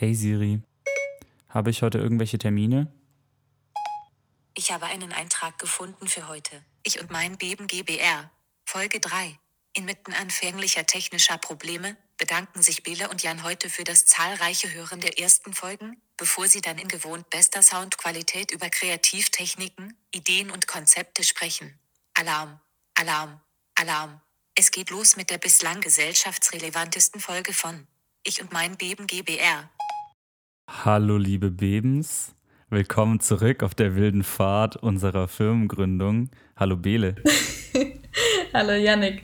Hey Siri, habe ich heute irgendwelche Termine? Ich habe einen Eintrag gefunden für heute. Ich und mein Beben GBR. Folge 3. Inmitten anfänglicher technischer Probleme bedanken sich Bele und Jan heute für das zahlreiche Hören der ersten Folgen, bevor sie dann in gewohnt bester Soundqualität über Kreativtechniken, Ideen und Konzepte sprechen. Alarm, Alarm, Alarm. Es geht los mit der bislang gesellschaftsrelevantesten Folge von Ich und mein Beben GBR. Hallo liebe Bebens, willkommen zurück auf der wilden Fahrt unserer Firmengründung. Hallo Bele. Hallo Yannick.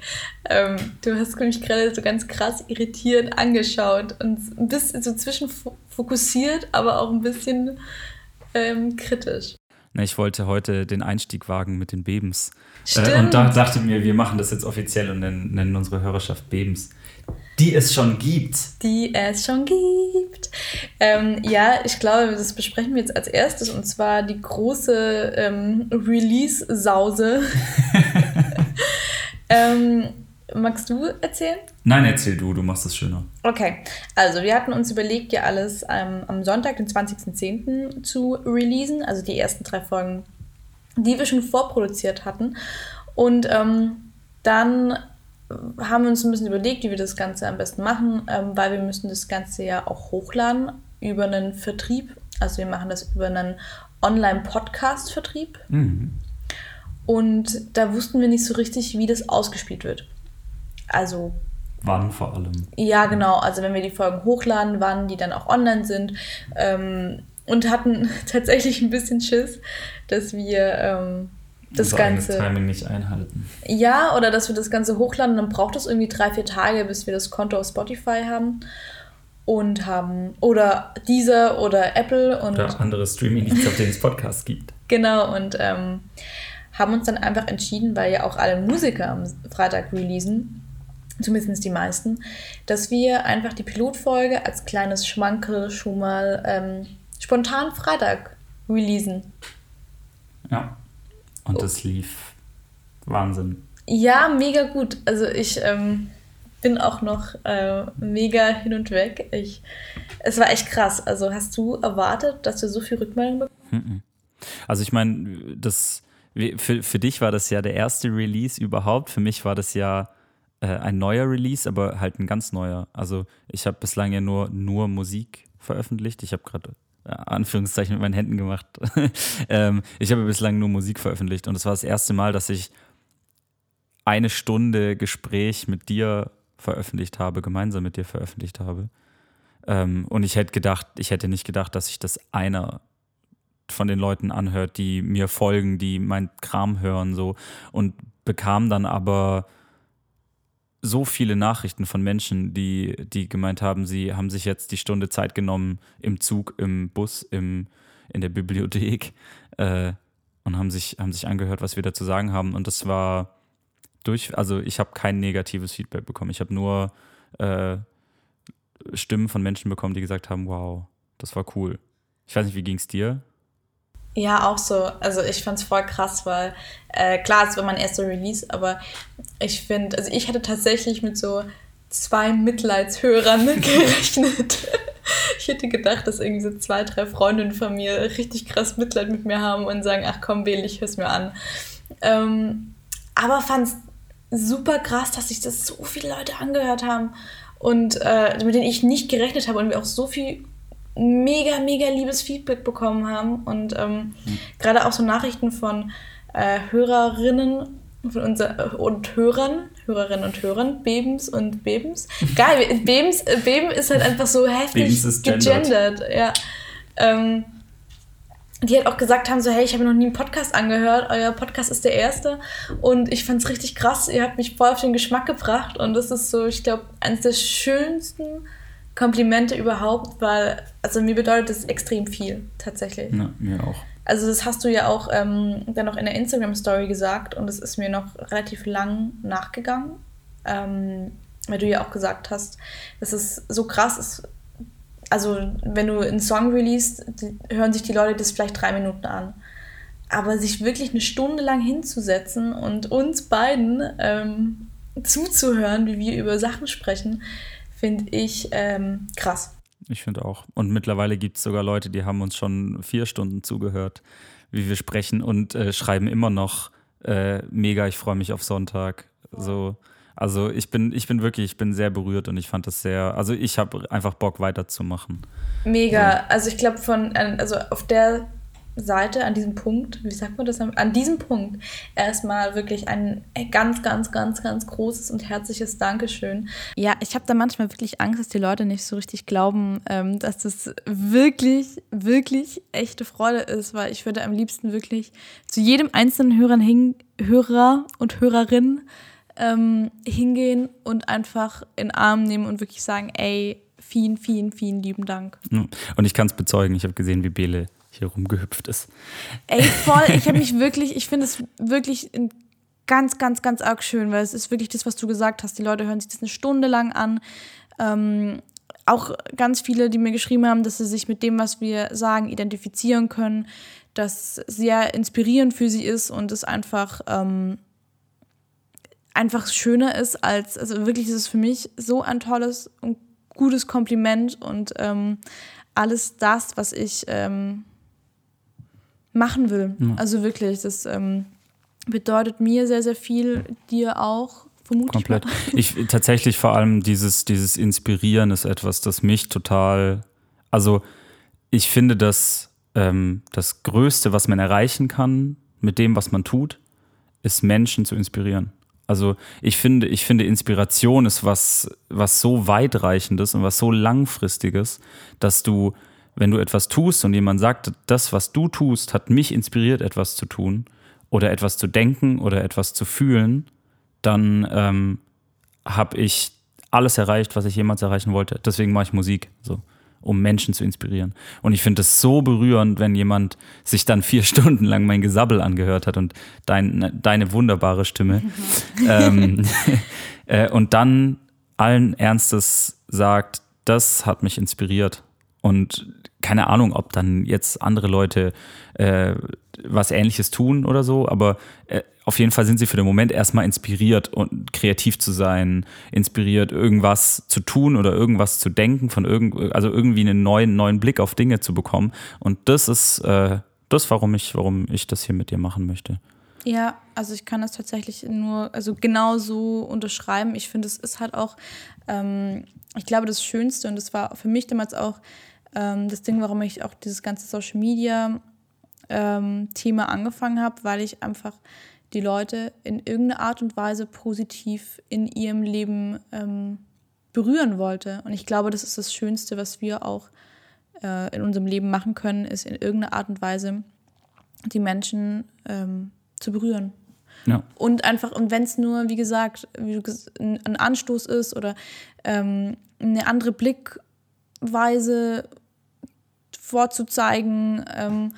Ähm, du hast mich gerade so ganz krass irritiert angeschaut und ein bisschen so zwischenfokussiert, aber auch ein bisschen ähm, kritisch. ich wollte heute den Einstieg wagen mit den Bebens. Äh, und da dachte mir, wir machen das jetzt offiziell und nennen, nennen unsere Hörerschaft Bebens. Die es schon gibt. Die es schon gibt. Ähm, ja, ich glaube, das besprechen wir jetzt als erstes und zwar die große ähm, Release-Sause. ähm, magst du erzählen? Nein, erzähl du, du machst es schöner. Okay, also wir hatten uns überlegt, ja alles ähm, am Sonntag, den 20.10. zu releasen, also die ersten drei Folgen, die wir schon vorproduziert hatten. Und ähm, dann haben wir uns ein bisschen überlegt, wie wir das Ganze am besten machen, ähm, weil wir müssen das Ganze ja auch hochladen über einen Vertrieb. Also wir machen das über einen Online-Podcast-Vertrieb. Mhm. Und da wussten wir nicht so richtig, wie das ausgespielt wird. Also. Wann vor allem? Ja, genau. Also wenn wir die Folgen hochladen, wann die dann auch online sind. Ähm, und hatten tatsächlich ein bisschen Schiss, dass wir ähm, das Ganze. Timing nicht einhalten. Ja, oder dass wir das Ganze hochladen, dann braucht es irgendwie drei, vier Tage, bis wir das Konto auf Spotify haben. Und haben, oder dieser oder Apple und. Oder andere Streaming-Dienste, auf denen es Podcasts gibt. Genau, und ähm, haben uns dann einfach entschieden, weil ja auch alle Musiker am Freitag releasen, zumindest die meisten, dass wir einfach die Pilotfolge als kleines Schmankel schon mal ähm, spontan Freitag releasen. Ja. Und das lief Wahnsinn. Ja, mega gut. Also ich ähm, bin auch noch äh, mega hin und weg. Ich, es war echt krass. Also hast du erwartet, dass du so viel Rückmeldung bekommst? Also ich meine, das für, für dich war das ja der erste Release überhaupt. Für mich war das ja äh, ein neuer Release, aber halt ein ganz neuer. Also ich habe bislang ja nur, nur Musik veröffentlicht. Ich habe gerade Anführungszeichen mit meinen Händen gemacht. ähm, ich habe bislang nur Musik veröffentlicht und es war das erste Mal, dass ich eine Stunde Gespräch mit dir veröffentlicht habe, gemeinsam mit dir veröffentlicht habe. Ähm, und ich hätte gedacht, ich hätte nicht gedacht, dass sich das einer von den Leuten anhört, die mir folgen, die mein Kram hören, so und bekam dann aber so viele Nachrichten von Menschen, die, die gemeint haben, sie haben sich jetzt die Stunde Zeit genommen im Zug, im Bus, im, in der Bibliothek äh, und haben sich, haben sich angehört, was wir da zu sagen haben. Und das war durch, also ich habe kein negatives Feedback bekommen. Ich habe nur äh, Stimmen von Menschen bekommen, die gesagt haben, wow, das war cool. Ich weiß nicht, wie ging es dir? Ja, auch so. Also ich fand es voll krass, weil äh, klar, es war mein erster Release, aber ich finde, also ich hatte tatsächlich mit so zwei Mitleidshörern gerechnet. ich hätte gedacht, dass irgendwie so zwei, drei Freundinnen von mir richtig krass Mitleid mit mir haben und sagen, ach komm, Bel, ich hör's mir an. Ähm, aber fand es super krass, dass sich das so viele Leute angehört haben und äh, mit denen ich nicht gerechnet habe und wir auch so viel mega, mega liebes Feedback bekommen haben und ähm, mhm. gerade auch so Nachrichten von äh, Hörerinnen von unser, und Hörern, Hörerinnen und Hörern, Bebens und Bebens. Geil, Bebens, äh, Beben ist halt einfach so heftig gegendert. Ja. Ähm, die halt auch gesagt haben, so hey, ich habe noch nie einen Podcast angehört, euer Podcast ist der erste und ich fand es richtig krass, ihr habt mich voll auf den Geschmack gebracht und das ist so, ich glaube, eines der schönsten Komplimente überhaupt, weil, also mir bedeutet das extrem viel, tatsächlich. Ja, mir auch. Also das hast du ja auch ähm, dann noch in der Instagram-Story gesagt und es ist mir noch relativ lang nachgegangen, ähm, weil du ja auch gesagt hast, dass es so krass ist. Also wenn du einen Song releast, hören sich die Leute das vielleicht drei Minuten an. Aber sich wirklich eine Stunde lang hinzusetzen und uns beiden ähm, zuzuhören, wie wir über Sachen sprechen, finde ich ähm, krass. Ich finde auch. Und mittlerweile gibt es sogar Leute, die haben uns schon vier Stunden zugehört, wie wir sprechen und äh, schreiben immer noch äh, mega, ich freue mich auf Sonntag. So, also ich bin, ich bin wirklich, ich bin sehr berührt und ich fand das sehr, also ich habe einfach Bock weiterzumachen. Mega. So. Also ich glaube von, also auf der Seite, an diesem Punkt, wie sagt man das, an diesem Punkt erstmal wirklich ein ganz, ganz, ganz, ganz großes und herzliches Dankeschön. Ja, ich habe da manchmal wirklich Angst, dass die Leute nicht so richtig glauben, ähm, dass das wirklich, wirklich echte Freude ist, weil ich würde am liebsten wirklich zu jedem einzelnen Hörern hin, Hörer und Hörerin ähm, hingehen und einfach in den Arm nehmen und wirklich sagen, ey, vielen, vielen, vielen lieben Dank. Und ich kann es bezeugen, ich habe gesehen, wie Bele hier rumgehüpft ist. Ey, voll. Ich habe mich wirklich, ich finde es wirklich ganz, ganz, ganz arg schön, weil es ist wirklich das, was du gesagt hast. Die Leute hören sich das eine Stunde lang an. Ähm, auch ganz viele, die mir geschrieben haben, dass sie sich mit dem, was wir sagen, identifizieren können, dass sehr inspirierend für sie ist und es einfach, ähm, einfach schöner ist als, also wirklich ist es für mich so ein tolles und gutes Kompliment und ähm, alles das, was ich ähm, machen will. Ja. Also wirklich, das ähm, bedeutet mir sehr, sehr viel, dir auch. Vermutlich. Komplett. Ich tatsächlich vor allem dieses, dieses Inspirieren ist etwas, das mich total. Also ich finde, dass ähm, das Größte, was man erreichen kann mit dem, was man tut, ist Menschen zu inspirieren. Also ich finde, ich finde, Inspiration ist was, was so weitreichendes und was so langfristiges, dass du wenn du etwas tust und jemand sagt, das, was du tust, hat mich inspiriert, etwas zu tun oder etwas zu denken oder etwas zu fühlen, dann ähm, habe ich alles erreicht, was ich jemals erreichen wollte. Deswegen mache ich Musik, so, um Menschen zu inspirieren. Und ich finde es so berührend, wenn jemand sich dann vier Stunden lang mein Gesabbel angehört hat und dein, deine wunderbare Stimme. ähm, äh, und dann allen Ernstes sagt, das hat mich inspiriert. Und keine Ahnung, ob dann jetzt andere Leute äh, was Ähnliches tun oder so, aber äh, auf jeden Fall sind sie für den Moment erstmal inspiriert und kreativ zu sein, inspiriert, irgendwas zu tun oder irgendwas zu denken, von irgend, also irgendwie einen neuen, neuen Blick auf Dinge zu bekommen. Und das ist äh, das, warum ich, warum ich das hier mit dir machen möchte. Ja, also ich kann das tatsächlich nur, also genau so unterschreiben. Ich finde, es ist halt auch, ähm, ich glaube, das Schönste und das war für mich damals auch ähm, das Ding, warum ich auch dieses ganze Social Media ähm, Thema angefangen habe, weil ich einfach die Leute in irgendeiner Art und Weise positiv in ihrem Leben ähm, berühren wollte. Und ich glaube, das ist das Schönste, was wir auch äh, in unserem Leben machen können, ist in irgendeiner Art und Weise die Menschen ähm, zu berühren. Ja. Und einfach, und wenn es nur, wie gesagt, ein Anstoß ist oder ähm, eine andere Blickweise vorzuzeigen. Ähm,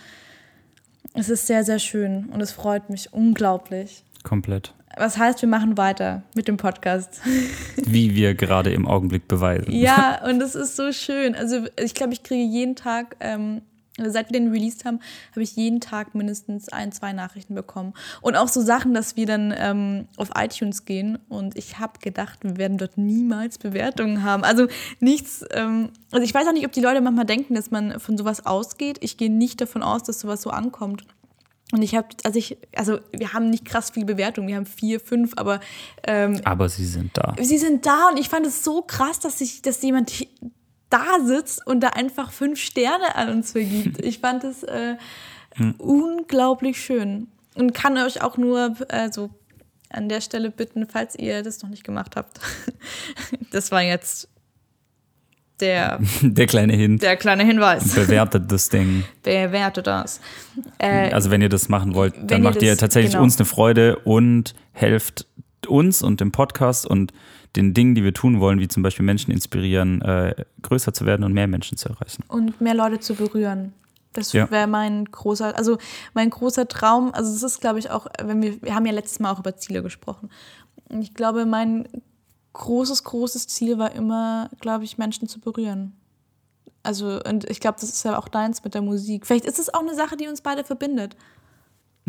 es ist sehr, sehr schön und es freut mich unglaublich. Komplett. Was heißt, wir machen weiter mit dem Podcast. Wie wir gerade im Augenblick beweisen. Ja, und es ist so schön. Also ich glaube, ich kriege jeden Tag ähm, seit wir den released haben, habe ich jeden Tag mindestens ein, zwei Nachrichten bekommen. Und auch so Sachen, dass wir dann ähm, auf iTunes gehen und ich habe gedacht, wir werden dort niemals Bewertungen haben. Also nichts, ähm, also ich weiß auch nicht, ob die Leute manchmal denken, dass man von sowas ausgeht. Ich gehe nicht davon aus, dass sowas so ankommt. Und ich habe, also ich, also wir haben nicht krass viele Bewertungen, wir haben vier, fünf, aber ähm, aber sie sind da. Sie sind da und ich fand es so krass, dass sich, dass jemand da sitzt und da einfach fünf Sterne an uns vergibt. Ich fand es äh, hm. unglaublich schön und kann euch auch nur also an der Stelle bitten, falls ihr das noch nicht gemacht habt. das war jetzt der, der kleine Hin der kleine Hinweis. Bewertet das Ding. Bewertet das. Äh, also wenn ihr das machen wollt, dann macht ihr, das, ihr tatsächlich genau. uns eine Freude und helft uns und dem Podcast und den Dingen, die wir tun wollen, wie zum Beispiel Menschen inspirieren, äh, größer zu werden und mehr Menschen zu erreichen. Und mehr Leute zu berühren. Das ja. wäre mein großer, also mein großer Traum. Also es ist, glaube ich, auch, wenn wir, wir haben ja letztes Mal auch über Ziele gesprochen. Ich glaube, mein großes, großes Ziel war immer, glaube ich, Menschen zu berühren. Also, und ich glaube, das ist ja auch deins mit der Musik. Vielleicht ist es auch eine Sache, die uns beide verbindet.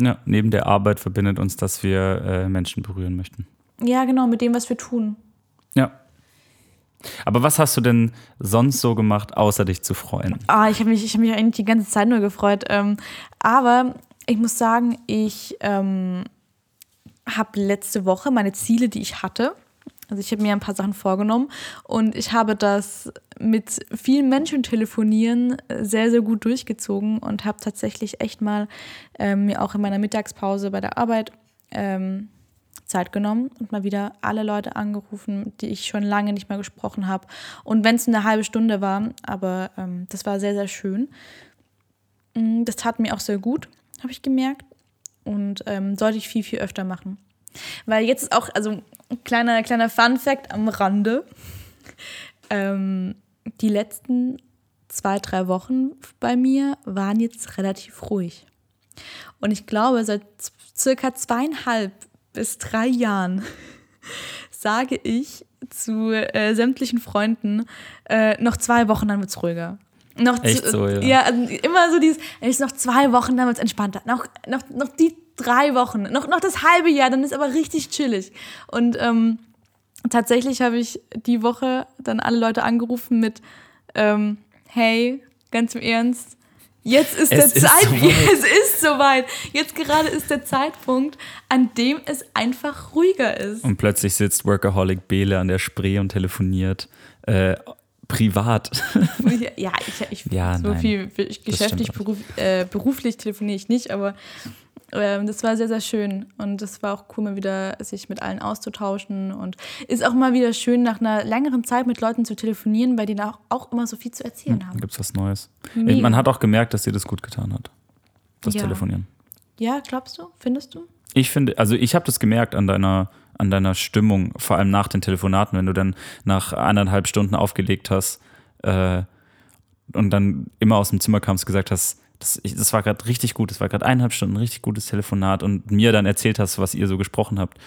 Ja, neben der Arbeit verbindet uns, dass wir äh, Menschen berühren möchten. Ja, genau, mit dem, was wir tun. Ja. Aber was hast du denn sonst so gemacht, außer dich zu freuen? Ah, ich habe mich, ich hab mich eigentlich die ganze Zeit nur gefreut. Ähm, aber ich muss sagen, ich ähm, habe letzte Woche meine Ziele, die ich hatte, also ich habe mir ein paar Sachen vorgenommen und ich habe das mit vielen Menschen telefonieren sehr, sehr gut durchgezogen und habe tatsächlich echt mal ähm, mir auch in meiner Mittagspause bei der Arbeit ähm, Zeit genommen und mal wieder alle Leute angerufen, die ich schon lange nicht mehr gesprochen habe. Und wenn es eine halbe Stunde war, aber ähm, das war sehr, sehr schön. Mm, das tat mir auch sehr gut, habe ich gemerkt. Und ähm, sollte ich viel, viel öfter machen. Weil jetzt ist auch, also kleiner, kleiner Fun-Fact am Rande. Ähm, die letzten zwei, drei Wochen bei mir waren jetzt relativ ruhig. Und ich glaube, seit circa zweieinhalb bis drei Jahren sage ich zu äh, sämtlichen Freunden, äh, noch zwei Wochen, dann wird es ruhiger. Noch Echt so, ja. Ja, also immer so dieses, ist noch zwei Wochen, dann wird es entspannter. Noch, noch, noch die drei Wochen, noch, noch das halbe Jahr, dann ist aber richtig chillig. Und ähm, tatsächlich habe ich die Woche dann alle Leute angerufen mit, ähm, hey, ganz im Ernst, Jetzt ist Es der Zeitpunkt, es ist soweit. Jetzt gerade ist der Zeitpunkt, an dem es einfach ruhiger ist. Und plötzlich sitzt Workaholic Bele an der Spree und telefoniert äh, privat. Ja, ich, ich Ja, so nein. viel ich, geschäftlich, beruf, äh, beruflich telefoniere ich nicht, aber ähm, das war sehr, sehr schön. Und das war auch cool, mal wieder sich mit allen auszutauschen. Und ist auch mal wieder schön, nach einer längeren Zeit mit Leuten zu telefonieren, bei denen auch, auch immer so viel zu erzählen Dann haben. gibt es was Neues. Mega. Man hat auch gemerkt, dass dir das gut getan hat. Das Ja. Telefonieren. Ja, glaubst du? Findest du? Ich finde, also ich habe das gemerkt an deiner, an deiner Stimmung, vor allem nach den Telefonaten, wenn du dann nach eineinhalb Stunden aufgelegt hast äh, und dann immer aus dem Zimmer kamst, gesagt hast, das, das war gerade richtig gut, das war gerade eineinhalb Stunden ein richtig gutes Telefonat und mir dann erzählt hast, was ihr so gesprochen habt.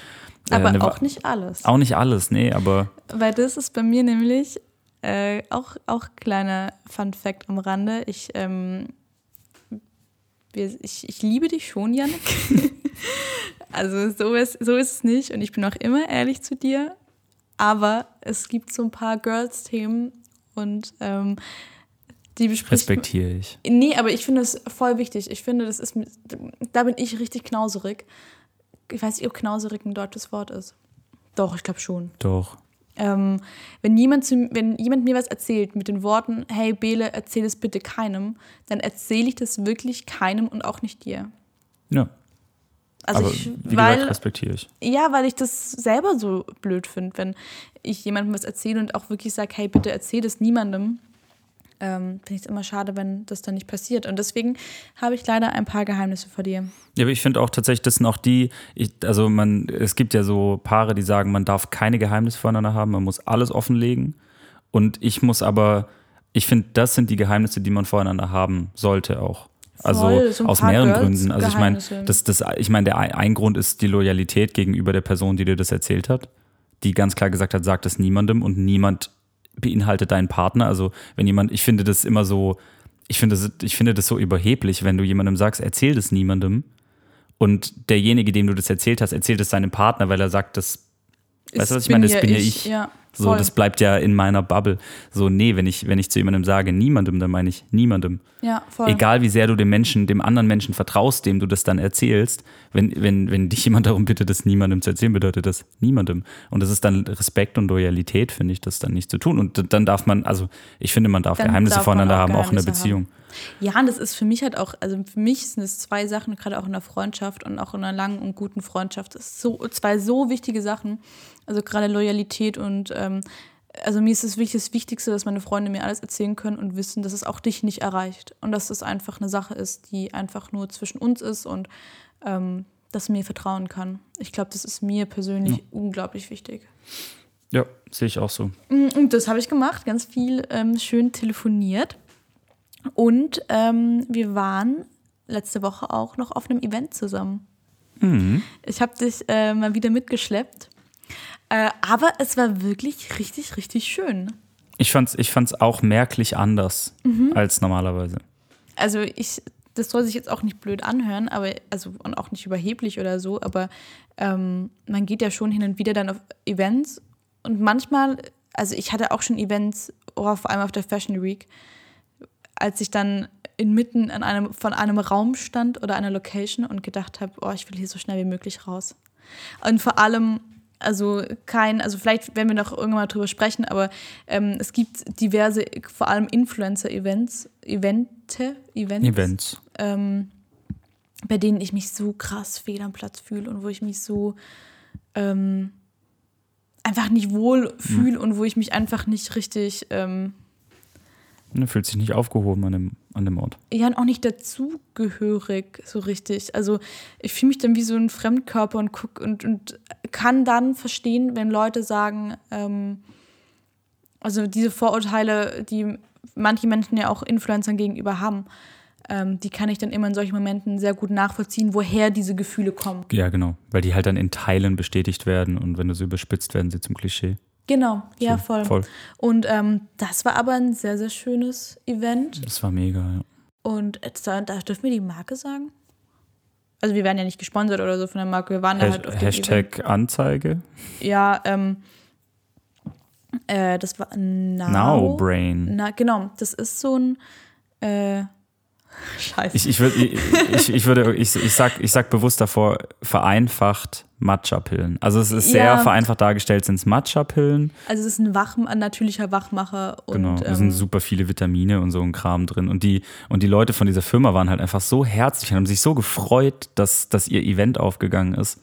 Äh, Aber eine- auch nicht alles. Auch nicht alles, nee, aber Weil das ist bei mir nämlich äh, auch, auch kleiner Fun Fact am Rande. Ich, ähm, ich, ich liebe dich schon, Janik. also so ist, so ist es nicht und ich bin auch immer ehrlich zu dir. Aber es gibt so ein paar Girls-Themen und ähm, die bespricht respektiere ich. Nee, aber ich finde es voll wichtig. Ich finde, das ist, da bin ich richtig knauserig. Ich weiß nicht, ob knauserig ein deutsches Wort ist. Doch, ich glaube schon. Doch. Ähm, wenn, jemand zu, wenn jemand mir was erzählt mit den Worten, hey Bele, erzähl es bitte keinem, dann erzähle ich das wirklich keinem und auch nicht dir. Ja, Also aber ich, wie weil, gesagt, respektiere ich. ja, weil ich das selber so blöd finde, wenn ich jemandem was erzähle und auch wirklich sage, hey, bitte erzähl das niemandem. Ähm, finde ich es immer schade, wenn das dann nicht passiert. Und deswegen habe ich leider ein paar Geheimnisse vor dir. Ja, aber ich finde auch tatsächlich, das sind auch die, ich, also man, es gibt ja so Paare, die sagen, man darf keine Geheimnisse voneinander haben, man muss alles offenlegen. Und ich muss aber, ich finde, das sind die Geheimnisse, die man voreinander haben sollte auch. Also Voll, so aus mehreren Girls- Gründen. Also ich meine, das, das, ich meine, der ein ein Grund ist die Loyalität gegenüber der Person, die dir das erzählt hat, die ganz klar gesagt hat, sag das niemandem und niemand beinhaltet deinen Partner. Also wenn jemand, ich finde das immer so, ich finde das, ich finde das so überheblich, wenn du jemandem sagst, erzähl das niemandem und derjenige, dem du das erzählt hast, erzählt es seinem Partner, weil er sagt, das, weißt du, was ich meine? Das bin ja ich. Ja, So, voll. das bleibt ja in meiner Bubble. So, nee, wenn ich, wenn ich zu jemandem sage, niemandem, dann meine ich niemandem. ja, voll. Egal wie sehr du dem Menschen, dem anderen Menschen vertraust, dem du das dann erzählst, wenn, wenn, wenn dich jemand darum bittet, das niemandem zu erzählen, bedeutet das niemandem. Und das ist dann Respekt und Loyalität, finde ich, das dann nicht zu tun. Und dann darf man, also ich finde, man darf Dann Geheimnisse darf voneinander auch haben, auch in Geheimnisse Beziehung. Ja, und das ist für mich halt auch, also für mich sind es zwei Sachen, gerade auch in der Freundschaft und auch in einer langen und guten Freundschaft. Das ist so, zwei so wichtige Sachen. Also gerade Loyalität und ähm, also mir ist es wichtig, das Wichtigste, dass meine Freunde mir alles erzählen können und wissen, dass es auch dich nicht erreicht. Und dass es einfach eine Sache ist, die einfach nur zwischen uns ist und ähm, dass man mir vertrauen kann. Ich glaube, das ist mir persönlich unglaublich wichtig. Ja, sehe ich auch so. Und das habe ich gemacht, ganz viel ähm, schön telefoniert. Und ähm, wir waren letzte Woche auch noch auf einem Event zusammen. Ich habe dich äh, mal wieder mitgeschleppt. Äh, aber es war wirklich richtig, richtig schön. Ich fand's, ich fand's auch merklich anders Mhm. als normalerweise. Also ich, das soll sich jetzt auch nicht blöd anhören, aber also und auch nicht überheblich oder so, aber ähm, man geht ja schon hin und wieder dann auf Events und manchmal also ich hatte auch schon Events, oh, vor allem auf der Fashion Week, als ich dann inmitten an einem, von einem Raum stand oder einer Location und gedacht habe, oh, ich will hier so schnell wie möglich raus. Und vor allem, also kein, also vielleicht werden wir noch irgendwann mal drüber sprechen, aber ähm, es gibt diverse, vor allem Influencer-Events, Evente, Events, Events. Ähm, bei denen ich mich so krass fehl am Platz fühle und wo ich mich so ähm, einfach nicht wohl fühle und wo ich mich einfach nicht richtig, ähm, Man fühlt sich nicht aufgehoben an dem, an dem Ort. ja, und auch nicht dazugehörig so richtig. Also ich fühle mich dann wie so ein Fremdkörper und guck und, und kann dann verstehen, wenn Leute sagen, ähm, also diese Vorurteile, die manche Menschen ja auch Influencern gegenüber haben, ähm, die kann ich dann immer in solchen Momenten sehr gut nachvollziehen, woher diese Gefühle kommen. Ja, genau. Weil die halt dann in Teilen bestätigt werden und wenn du sie überspitzt, werden sie zum Klischee. Genau, ja, So, voll. voll. Und ähm, das war aber ein sehr, sehr schönes Event. Das war mega, ja. Und da, da dürfen wir die Marke sagen? Also wir werden ja nicht gesponsert oder so von der Marke, wir waren da halt auf dem Event. Hashtag Anzeige. Ja, ähm, äh, das war Now. Now Brain. Na, genau, das ist so ein äh, Scheiße. Ich, ich, würd, ich, ich, ich würde, ich, ich, sag, ich sag bewusst davor, vereinfacht Matcha-Pillen. Also es ist sehr Ja. vereinfacht dargestellt, sind es Matcha-Pillen. also es ist ein, Wach, ein natürlicher Wachmacher und Genau, da ähm, sind super viele Vitamine und so ein Kram drin. Und die, und die Leute von dieser Firma waren halt einfach so herzlich und haben sich so gefreut, dass, dass ihr Event aufgegangen ist.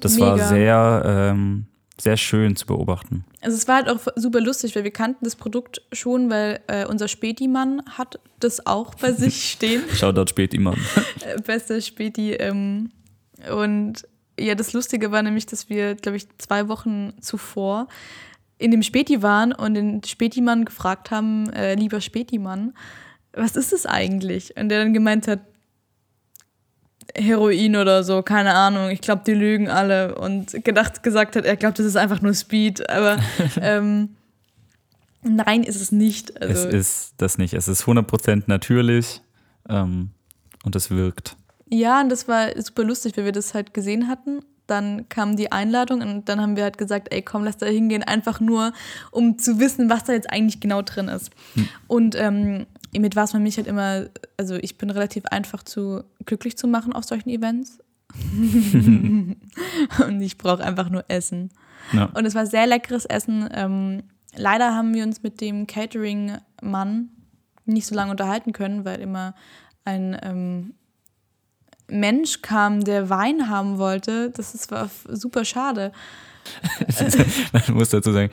das war Mhm, mega. sehr, ähm, sehr schön zu beobachten. Also es war halt auch super lustig, weil wir kannten das Produkt schon, weil äh, unser Späti-Mann hat das auch bei sich stehen. Shoutout spät immer. Äh, Bester Späti. Ähm, und ja, das Lustige war nämlich, dass wir, glaube ich, zwei Wochen zuvor in dem Späti waren und den Späti-Mann gefragt haben, äh, lieber Späti-Mann, was ist es eigentlich? Und der dann gemeint hat, Heroin oder so, keine Ahnung. Ich glaube, die lügen alle. Und gedacht, gesagt hat, er glaubt, das ist einfach nur Speed. Aber ähm, nein, ist es nicht. Also, es ist das nicht. Es ist 100% natürlich ähm, und es wirkt. Ja, und das war super lustig, weil wir das halt gesehen hatten. Dann kam die Einladung und dann haben wir halt gesagt, ey, komm, lass da hingehen, einfach nur, um zu wissen, was da jetzt eigentlich genau drin ist. Und ähm, mit was man mich halt immer, also ich bin relativ einfach zu glücklich zu machen auf solchen Events. und ich brauche einfach nur Essen. Ja. Und es war sehr leckeres Essen. Ähm, leider haben wir uns mit dem Catering-Mann nicht so lange unterhalten können, weil immer ein ähm, Mensch kam, der Wein haben wollte. Das ist, war super schade. Man muss dazu sagen,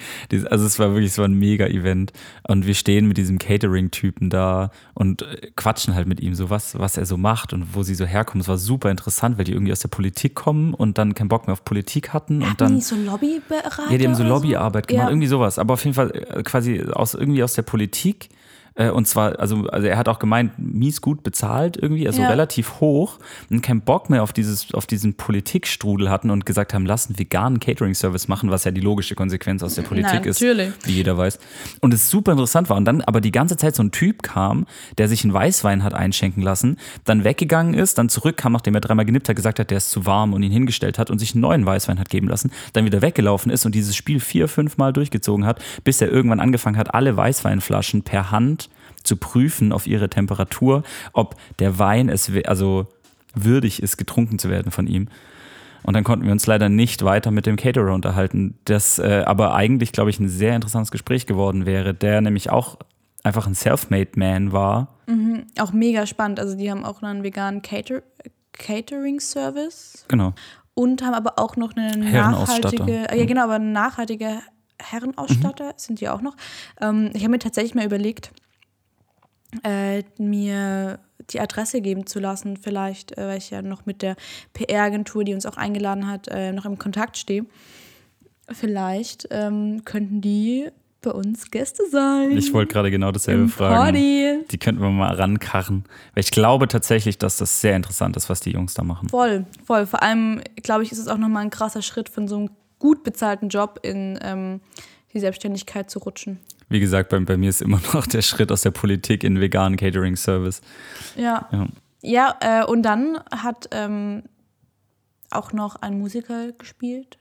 also es war wirklich so ein Mega-Event und wir stehen mit diesem Catering-Typen da und äh, quatschen halt mit ihm so, was, was er so macht und wo sie so herkommen. Es war super interessant, weil die irgendwie aus der Politik kommen und dann keinen Bock mehr auf Politik hatten und Hatten dann die so Lobbyberater? ja, die haben so Lobbyarbeit gemacht, Ja. irgendwie sowas. Aber auf jeden Fall äh, quasi aus irgendwie aus der Politik. Äh, Und zwar, also, also er hat auch gemeint, mies gut bezahlt irgendwie, also Ja. relativ hoch und keinen Bock mehr auf dieses, auf diesen Politikstrudel hatten und gesagt haben, lass einen veganen Catering-Service machen, was ja die logische Konsequenz aus der Politik ist, natürlich. wie jeder weiß. Und es super interessant war. Und dann aber die ganze Zeit so ein Typ kam, der sich einen Weißwein hat einschenken lassen, dann weggegangen ist, dann zurückkam, nachdem er dreimal genippt hat, gesagt hat, der ist zu warm und ihn hingestellt hat und sich einen neuen Weißwein hat geben lassen, dann wieder weggelaufen ist und dieses Spiel vier, fünf Mal durchgezogen hat, bis er irgendwann angefangen hat, alle Weißweinflaschen per Hand zu prüfen auf ihre Temperatur, ob der Wein es also würdig ist, getrunken zu werden von ihm. Und dann konnten wir uns leider nicht weiter mit dem Caterer unterhalten, das äh, aber eigentlich, glaube ich, ein sehr interessantes Gespräch geworden wäre, der nämlich auch einfach ein Self-made Man war. Auch mega spannend. Also die haben auch einen veganen Cater Catering-Service Genau. und haben aber auch noch eine nachhaltige, ja genau, aber eine nachhaltige Herrenausstatter sind die auch noch. Ähm, ich habe mir tatsächlich mal überlegt, äh, mir die Adresse geben zu lassen, vielleicht, äh, weil ich ja noch mit der PR-Agentur, die uns auch eingeladen hat, äh, noch im Kontakt stehe. Vielleicht ähm, könnten die bei uns Gäste sein. Ich wollte gerade genau dasselbe Im fragen. Party. Die könnten wir mal rankarren. Weil ich glaube tatsächlich, dass das sehr interessant ist, was die Jungs da machen. Voll, voll. Vor allem, glaube ich, ist es auch nochmal ein krasser Schritt von so einem gut bezahlten Job in ähm, die Selbstständigkeit zu rutschen. Wie gesagt, bei, bei mir ist immer noch der Schritt aus der Politik in veganen Catering-Service. Ja. Ja. Ja, äh, und dann hat ähm, auch noch ein Musiker gespielt.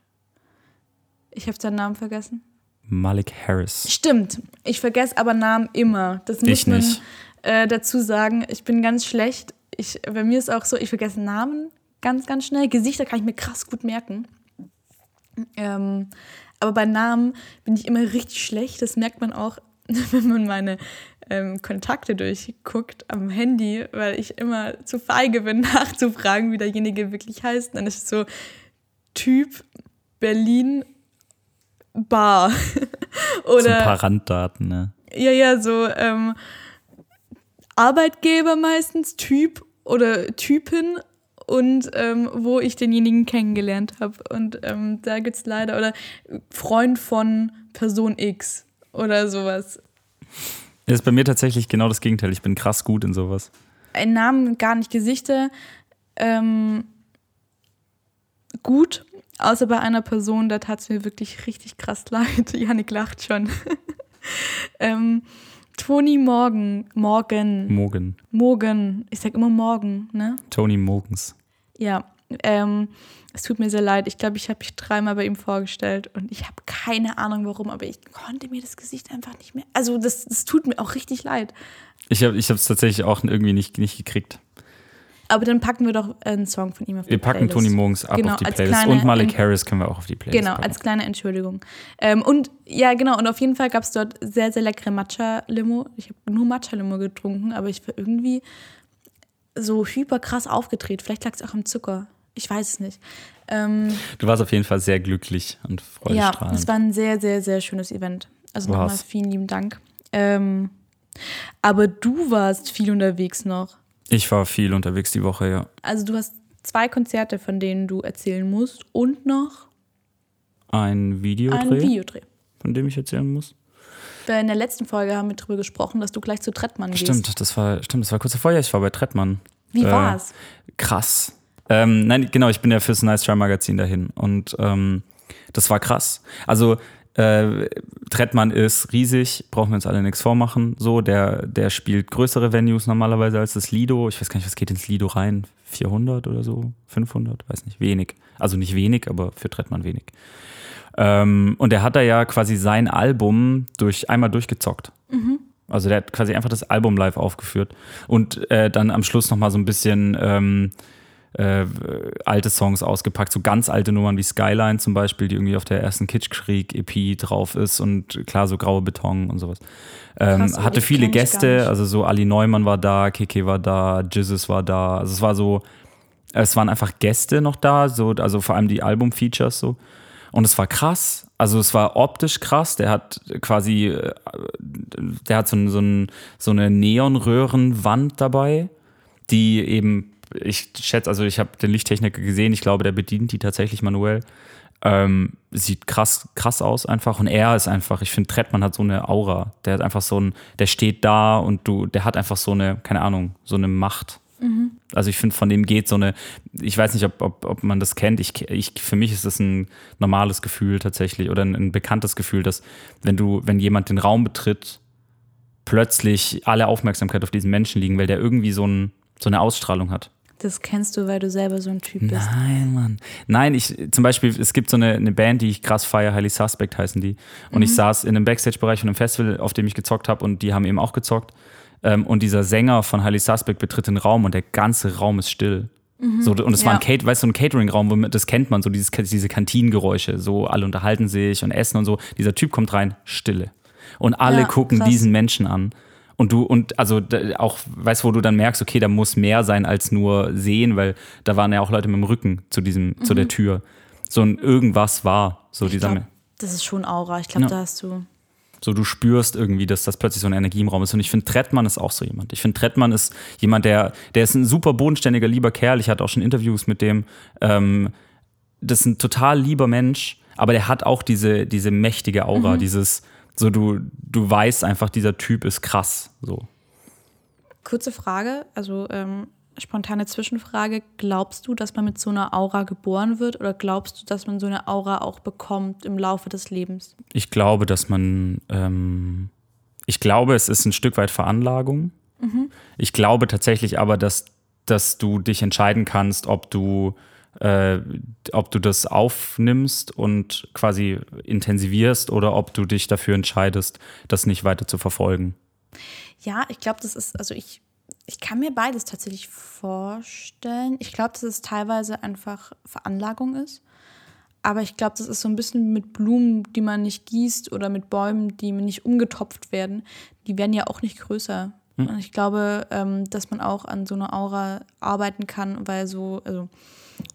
Ich habe seinen Namen vergessen. Malik Harris. Stimmt. Ich vergesse aber Namen immer. Das muss Ich man nicht. äh, dazu sagen. Ich bin ganz schlecht. Ich, bei mir ist auch so, ich vergesse Namen ganz, ganz schnell. Gesichter kann ich mir krass gut merken. Ähm, aber bei Namen bin ich immer richtig schlecht. Das merkt man auch, wenn man meine ähm, Kontakte durchguckt am Handy, weil ich immer zu feige bin, nachzufragen, wie derjenige wirklich heißt. Dann ist es so Typ Berlin Bar. Oder paar Randdaten, ne? ja, ja, so ähm, Arbeitgeber meistens, Typ oder Typin und ähm, wo ich denjenigen kennengelernt habe. Und ähm, da gibt es leider, oder Freund von Person X oder sowas. Das ist bei mir tatsächlich genau das Gegenteil. Ich bin krass gut in sowas. Ein Namen, gar nicht Gesichter. Ähm, gut, außer bei einer Person, da tat es mir wirklich richtig krass leid. Janik lacht schon. ähm, Toni Morgan, Morgan, Morgan. Morgan, ich sag immer Morgan, ne? Tony Morgens. Ja, ähm, es tut mir sehr leid. Ich glaube, ich habe mich dreimal bei ihm vorgestellt und ich habe keine Ahnung warum, aber ich konnte mir das Gesicht einfach nicht mehr. Also das, das tut mir auch richtig leid. Ich habe es tatsächlich auch irgendwie nicht, nicht gekriegt. Aber dann packen wir doch einen Song von ihm auf die Wir packen Playlist. Tony Morgens ab Genau, auf die Playlist. Und Malik Ent- Harris können wir auch auf die Playlist Genau, packen. als kleine Entschuldigung. Ähm, und ja, genau, und auf jeden Fall gab es dort sehr, sehr leckere Matcha-Limo. Ich habe nur Matcha-Limo getrunken, aber ich war irgendwie so hyper krass aufgedreht. Vielleicht lag es auch am Zucker. Ich weiß es nicht. Ähm, Du warst auf jeden Fall sehr glücklich und ja, freudestrahlend. es war ein sehr, sehr, sehr schönes Event. Also nochmal vielen lieben Dank. Ähm, aber du warst viel unterwegs noch. Ich war viel unterwegs die Woche, ja. Also du hast zwei Konzerte, von denen du erzählen musst und noch Ein Videodreh, einen Videodreh. von dem ich erzählen muss. In der letzten Folge haben wir darüber gesprochen, dass du gleich zu Trettmann gehst. Stimmt, das war, stimmt, das war kurz davor. Ja, ich war bei Trettmann. Wie Äh, war's? Krass. Ähm, nein, genau, ich bin ja fürs Nice Try Magazin dahin und ähm, das war krass. Also äh, Trettmann ist riesig, brauchen wir uns alle nichts vormachen. So, der, der spielt größere Venues normalerweise als das Lido. Ich weiß gar nicht, was geht ins Lido rein? 400 oder so? 500? Weiß nicht, wenig. Also nicht wenig, aber für Trettmann wenig. Ähm, und er hat da ja quasi sein Album durch einmal durchgezockt. Also der hat quasi einfach das Album live aufgeführt und äh, dann am Schluss nochmal so ein bisschen ähm, äh, alte Songs ausgepackt, so ganz alte Nummern wie Skyline zum Beispiel, die irgendwie auf der ersten Kitschkrieg-EP drauf ist und klar, so graue Beton und sowas. Ähm, Krass, hatte viele Gäste, also so Ali Neumann war da, Keke war da, Jizzes war da, also es war so, es waren einfach Gäste noch da, so, also vor allem die Album-Features so. Und es war krass. Also es war optisch krass. Der hat quasi, äh, der hat so, so, so eine Neonröhrenwand dabei, die eben, ich schätze, also ich habe den Lichttechniker gesehen, ich glaube, der bedient die tatsächlich manuell. Ähm, sieht krass, krass aus einfach. Und er ist einfach, ich finde, Trettmann hat so eine Aura. Der hat einfach so ein, der steht da und du, der hat einfach so eine, keine Ahnung, so eine Macht. Also ich finde, von dem geht so eine, ich weiß nicht, ob, ob, ob man das kennt. Ich, ich, für mich ist das ein normales Gefühl tatsächlich oder ein, ein bekanntes Gefühl, dass wenn du, wenn jemand den Raum betritt, plötzlich alle Aufmerksamkeit auf diesen Menschen liegen, weil der irgendwie so, ein, so eine Ausstrahlung hat. Das kennst du, weil du selber so ein Typ bist. Nein, Mann. Nein, ich, zum Beispiel, es gibt so eine, eine Band, die ich krass feiere, Highly Suspect heißen die. Und ich saß in einem Backstage-Bereich von einem Festival, auf dem ich gezockt habe und die haben eben auch gezockt. Ähm, und dieser Sänger von Highly Suspect betritt den Raum und der ganze Raum ist still. So, und es war ein, Ja. Cat, weißt du, ein Catering-Raum, das kennt man, so dieses, diese Kantinengeräusche, so alle unterhalten sich und essen und so. Dieser Typ kommt rein, Stille. Und alle Ja, gucken krass. diesen Menschen an. Und du, und also auch, weißt du, wo du dann merkst, okay, da muss mehr sein als nur sehen, weil da waren ja auch Leute mit dem Rücken zu diesem, zu der Tür. So ein irgendwas war. So Mhm. Ich dieser, glaub, das ist schon Aura. Ich glaube, Ja. da hast du. so du spürst irgendwie, dass das plötzlich so eine Energie im Raum ist. Und ich finde, Trettmann ist auch so jemand. Ich finde, Trettmann ist jemand, der, der ist ein super bodenständiger, lieber Kerl. Ich hatte auch schon Interviews mit dem. Ähm, das ist ein total lieber Mensch, aber der hat auch diese, diese mächtige Aura, dieses, so du, du weißt einfach, dieser Typ ist krass. So. Kurze Frage, also ähm, spontane Zwischenfrage. Glaubst du, dass man mit so einer Aura geboren wird oder glaubst du, dass man so eine Aura auch bekommt im Laufe des Lebens? Ich glaube, dass man, ähm, ich glaube, es ist ein Stück weit Veranlagung. Ich glaube tatsächlich aber, dass, dass du dich entscheiden kannst, ob du äh, ob du das aufnimmst und quasi intensivierst oder ob du dich dafür entscheidest, das nicht weiter zu verfolgen. Ja, ich glaube, das ist, also ich, ich kann mir beides tatsächlich vorstellen. Ich glaube, dass es teilweise einfach Veranlagung ist. Aber ich glaube, das ist so ein bisschen mit Blumen, die man nicht gießt oder mit Bäumen, die nicht umgetopft werden. Die werden ja auch nicht größer. Hm. Und ich glaube, ähm, dass man auch an so einer Aura arbeiten kann, weil so, also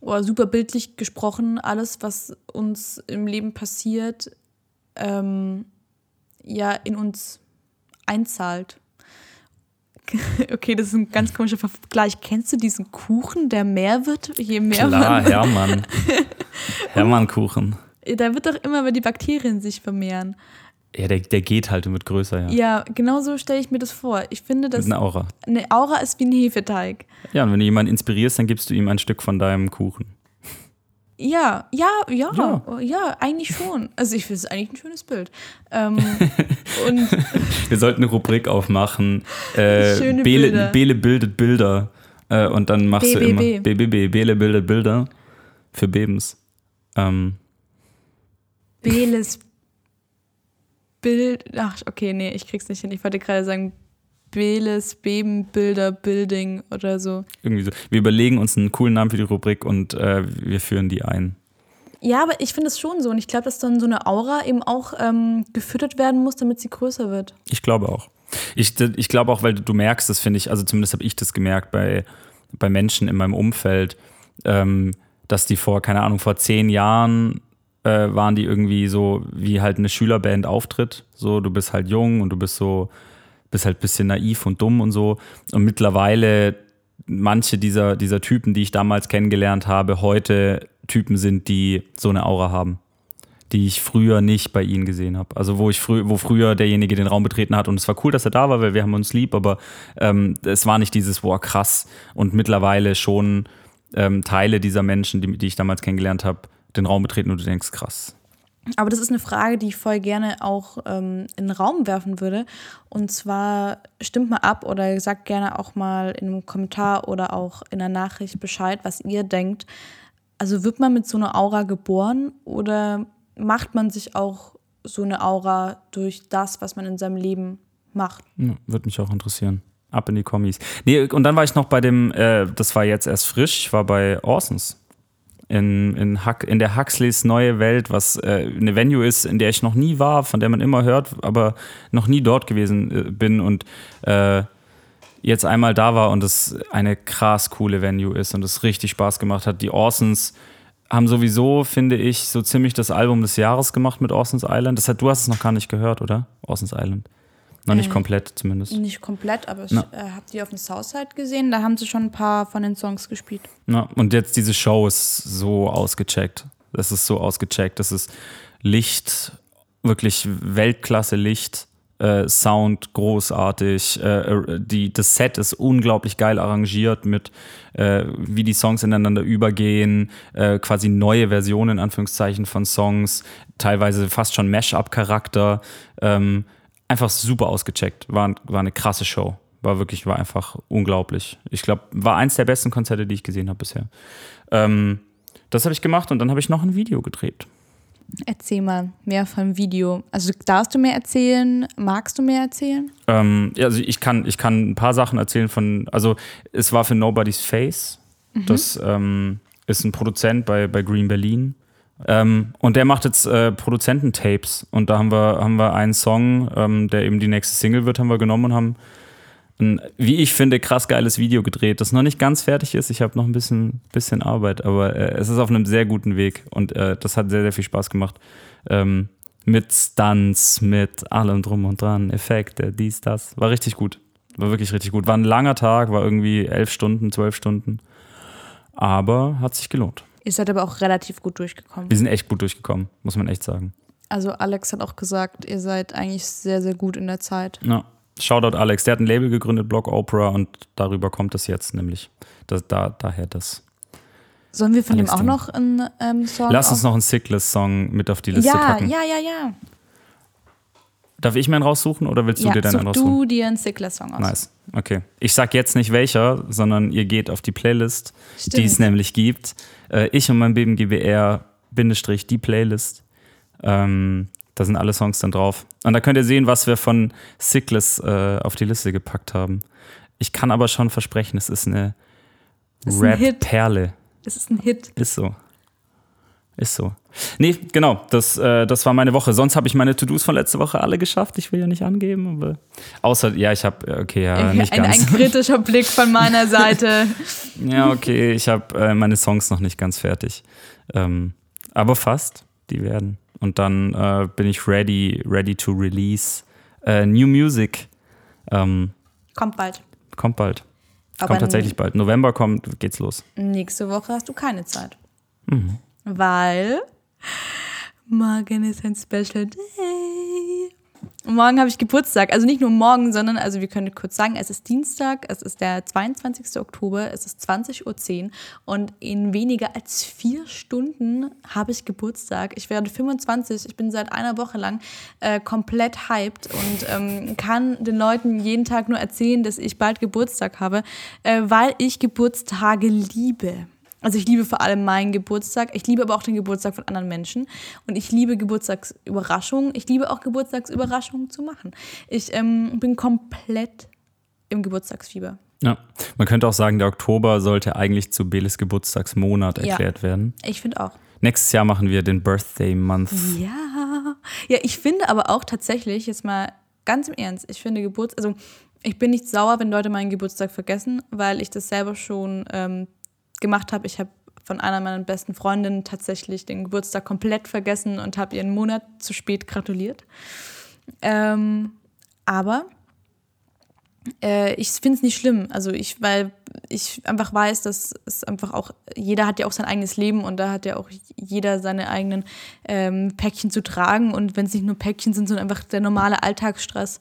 oder super bildlich gesprochen, alles, was uns im Leben passiert, ähm, ja in uns einzahlt. okay, das ist ein ganz komischer Vergleich. Kennst du diesen Kuchen, der mehr wird, je mehr Klar, man... Hermann. Hermann-Kuchen. Da wird doch immer, wenn die Bakterien sich vermehren. Ja, der, der geht halt und wird größer, ja. Ja, genau so stelle ich mir das vor. Ich finde, dass. Mit einer Aura. Eine Aura ist wie ein Hefeteig. Ja, und wenn du jemanden inspirierst, dann gibst du ihm ein Stück von deinem Kuchen. Ja, ja, ja, ja, ja eigentlich schon. Also ich finde es eigentlich ein schönes Bild. Ähm, und Wir sollten eine Rubrik aufmachen. Äh, Schöne Bele, Bilder. Bele bildet Bilder. Äh, und dann machst BBB. du immer BBB, Bele bildet Bilder für Bebens. Ähm. Beles Bild. Ach, okay, nee, ich krieg's nicht hin. Ich wollte gerade sagen, Beles, Beben, Bilder, Building oder so. Irgendwie so. Wir überlegen uns einen coolen Namen für die Rubrik und äh, wir führen die ein. Ja, aber ich finde es schon so. Und ich glaube, dass dann so eine Aura eben auch ähm, gefüttert werden muss, damit sie größer wird. Ich glaube auch. Ich, ich glaube auch, weil du merkst, das finde ich, also zumindest habe ich das gemerkt bei, bei Menschen in meinem Umfeld, ähm, dass die vor, keine Ahnung, vor zehn Jahren äh, waren die irgendwie so, wie halt eine Schülerband auftritt. So, du bist halt jung und du bist so, bist halt ein bisschen naiv und dumm und so. Und mittlerweile manche dieser, dieser Typen, die ich damals kennengelernt habe, heute Typen sind, die so eine Aura haben, die ich früher nicht bei ihnen gesehen habe. Also wo ich frü wo früher derjenige den Raum betreten hat und es war cool, dass er da war, weil wir haben uns lieb, aber ähm, es war nicht dieses, boah, krass. Und mittlerweile schon ähm, Teile dieser Menschen, die, die ich damals kennengelernt habe, den Raum betreten und du denkst, krass. Aber das ist eine Frage, die ich voll gerne auch ähm, in den Raum werfen würde. Und zwar stimmt mal ab oder sagt gerne auch mal in einem Kommentar oder auch in einer Nachricht Bescheid, was ihr denkt. Also wird man mit so einer Aura geboren oder macht man sich auch so eine Aura durch das, was man in seinem Leben macht? Ja, würde mich auch interessieren. Ab in die Kommis. Nee, und dann war ich noch bei dem, äh, das war jetzt erst frisch, ich war bei Orsons in, in, Huck, in der Huxleys neue Welt, was äh, eine Venue ist, in der ich noch nie war, von der man immer hört, aber noch nie dort gewesen äh, bin und äh, jetzt einmal da war und es eine krass coole Venue ist und es richtig Spaß gemacht hat. Die Orsons haben sowieso, finde ich, so ziemlich das Album des Jahres gemacht mit Orsons Island. Das hat, du hast es noch gar nicht gehört, oder? Orsons Island. Noch nicht komplett zumindest. Nicht komplett, aber ich äh, habe die auf dem Southside gesehen, da haben sie schon ein paar von den Songs gespielt. Ja, und jetzt diese Show ist so ausgecheckt. Das ist so ausgecheckt. Das ist Licht, wirklich Weltklasse Licht. Äh, Sound großartig, äh, äh, die, das Set ist unglaublich geil arrangiert mit, äh, wie die Songs ineinander übergehen, äh, quasi neue Versionen in Anführungszeichen von Songs, teilweise fast schon Mash-up-Charakter. Ähm, einfach super ausgecheckt. War, war eine krasse Show. War wirklich, war einfach unglaublich. Ich glaube, war eins der besten Konzerte, die ich gesehen habe bisher. Ähm, das habe ich gemacht und dann habe ich noch ein Video gedreht. Erzähl mal mehr vom Video. Also darfst du mehr erzählen? Magst du mehr erzählen? Ähm, ja, also ich kann, ich kann ein paar Sachen erzählen von, also es war für Nobody's Face. Mhm. Das ähm, ist ein Produzent bei, bei Green Berlin. Ähm, und der macht jetzt äh, Produzententapes. Und da haben wir, haben wir einen Song, ähm, der eben die nächste Single wird, haben wir genommen und haben ein, wie ich finde, krass geiles Video gedreht, das noch nicht ganz fertig ist. Ich habe noch ein bisschen, bisschen Arbeit, aber äh, es ist auf einem sehr guten Weg und äh, das hat sehr, sehr viel Spaß gemacht. Ähm, mit Stunts, mit allem drum und dran, Effekte, dies, das. War richtig gut. War wirklich richtig gut. War ein langer Tag, war irgendwie elf Stunden, zwölf Stunden. Aber hat sich gelohnt. Ihr seid aber auch relativ gut durchgekommen. Wir sind echt gut durchgekommen, muss man echt sagen. Also Alex hat auch gesagt, ihr seid eigentlich sehr, sehr gut in der Zeit. Ja. Shoutout Alex, der hat ein Label gegründet, Block Opera, und darüber kommt es jetzt nämlich. Das, da, daher das. Sollen wir von Alex dem auch noch einen ähm, Song? Lass uns noch einen Sickless-Song mit auf die Liste ja, packen. Ja, ja, ja, Darf ich meinen raussuchen oder willst du ja, dir deinen such raussuchen? du dir einen Sickler-Song aus. Nice. Okay. Ich sag jetzt nicht welcher, sondern ihr geht auf die Playlist, Stimmt. die es nämlich gibt. Äh, ich und mein Beben GBR, Bindestrich, die Playlist. Ähm, da sind alle Songs dann drauf. Und da könnt ihr sehen, was wir von Sickless äh, auf die Liste gepackt haben. Ich kann aber schon versprechen, es ist eine. Rap-Perle. Es ist ein Hit. Ist so. Ist so. Nee, genau, das, äh, das war meine Woche. Sonst habe ich meine To-Dos von letzter Woche alle geschafft. Ich will ja nicht angeben, aber. Außer, ja, ich habe, okay, ja, nicht ein, ganz. ein kritischer Blick von meiner Seite. Ja, okay, ich habe äh, meine Songs noch nicht ganz fertig. Ähm, aber fast, die werden. Und dann äh, bin ich ready, ready to release. Äh, New Music ähm, Kommt bald. kommt bald. Aber kommt tatsächlich bald. November kommt, geht's los. Nächste Woche hast du keine Zeit. Mhm. Weil morgen ist ein Special Day. Morgen habe ich Geburtstag. Also nicht nur morgen, sondern, also wir können kurz sagen, es ist Dienstag, es ist der 22. Oktober, es ist 20.10 Uhr und in weniger als vier Stunden habe ich Geburtstag. Ich werde 25, ich bin seit einer Woche lang äh, komplett hyped und ähm, kann den Leuten jeden Tag nur erzählen, dass ich bald Geburtstag habe, äh, weil ich Geburtstage liebe. Also ich liebe vor allem meinen Geburtstag. Ich liebe aber auch den Geburtstag von anderen Menschen. Und ich liebe Geburtstagsüberraschungen. Ich liebe auch Geburtstagsüberraschungen zu machen. Ich ähm, bin komplett im Geburtstagsfieber. Ja. Man könnte auch sagen, der Oktober sollte eigentlich zu Beles Geburtstagsmonat Ja. erklärt werden. Ich finde auch. Nächstes Jahr machen wir den Birthday Month. Ja. Ja, ich finde aber auch tatsächlich, jetzt mal ganz im Ernst, ich finde Geburtstag, also ich bin nicht sauer, wenn Leute meinen Geburtstag vergessen, weil ich das selber schon ähm, gemacht habe. Ich habe von einer meiner besten Freundinnen tatsächlich den Geburtstag komplett vergessen und habe ihr einen Monat zu spät gratuliert. Ähm, aber äh, ich finde es nicht schlimm. Also ich, weil ich einfach weiß, dass es einfach auch, jeder hat ja auch sein eigenes Leben und da hat ja auch jeder seine eigenen ähm, Päckchen zu tragen. Und wenn es nicht nur Päckchen sind, sondern einfach der normale Alltagsstress.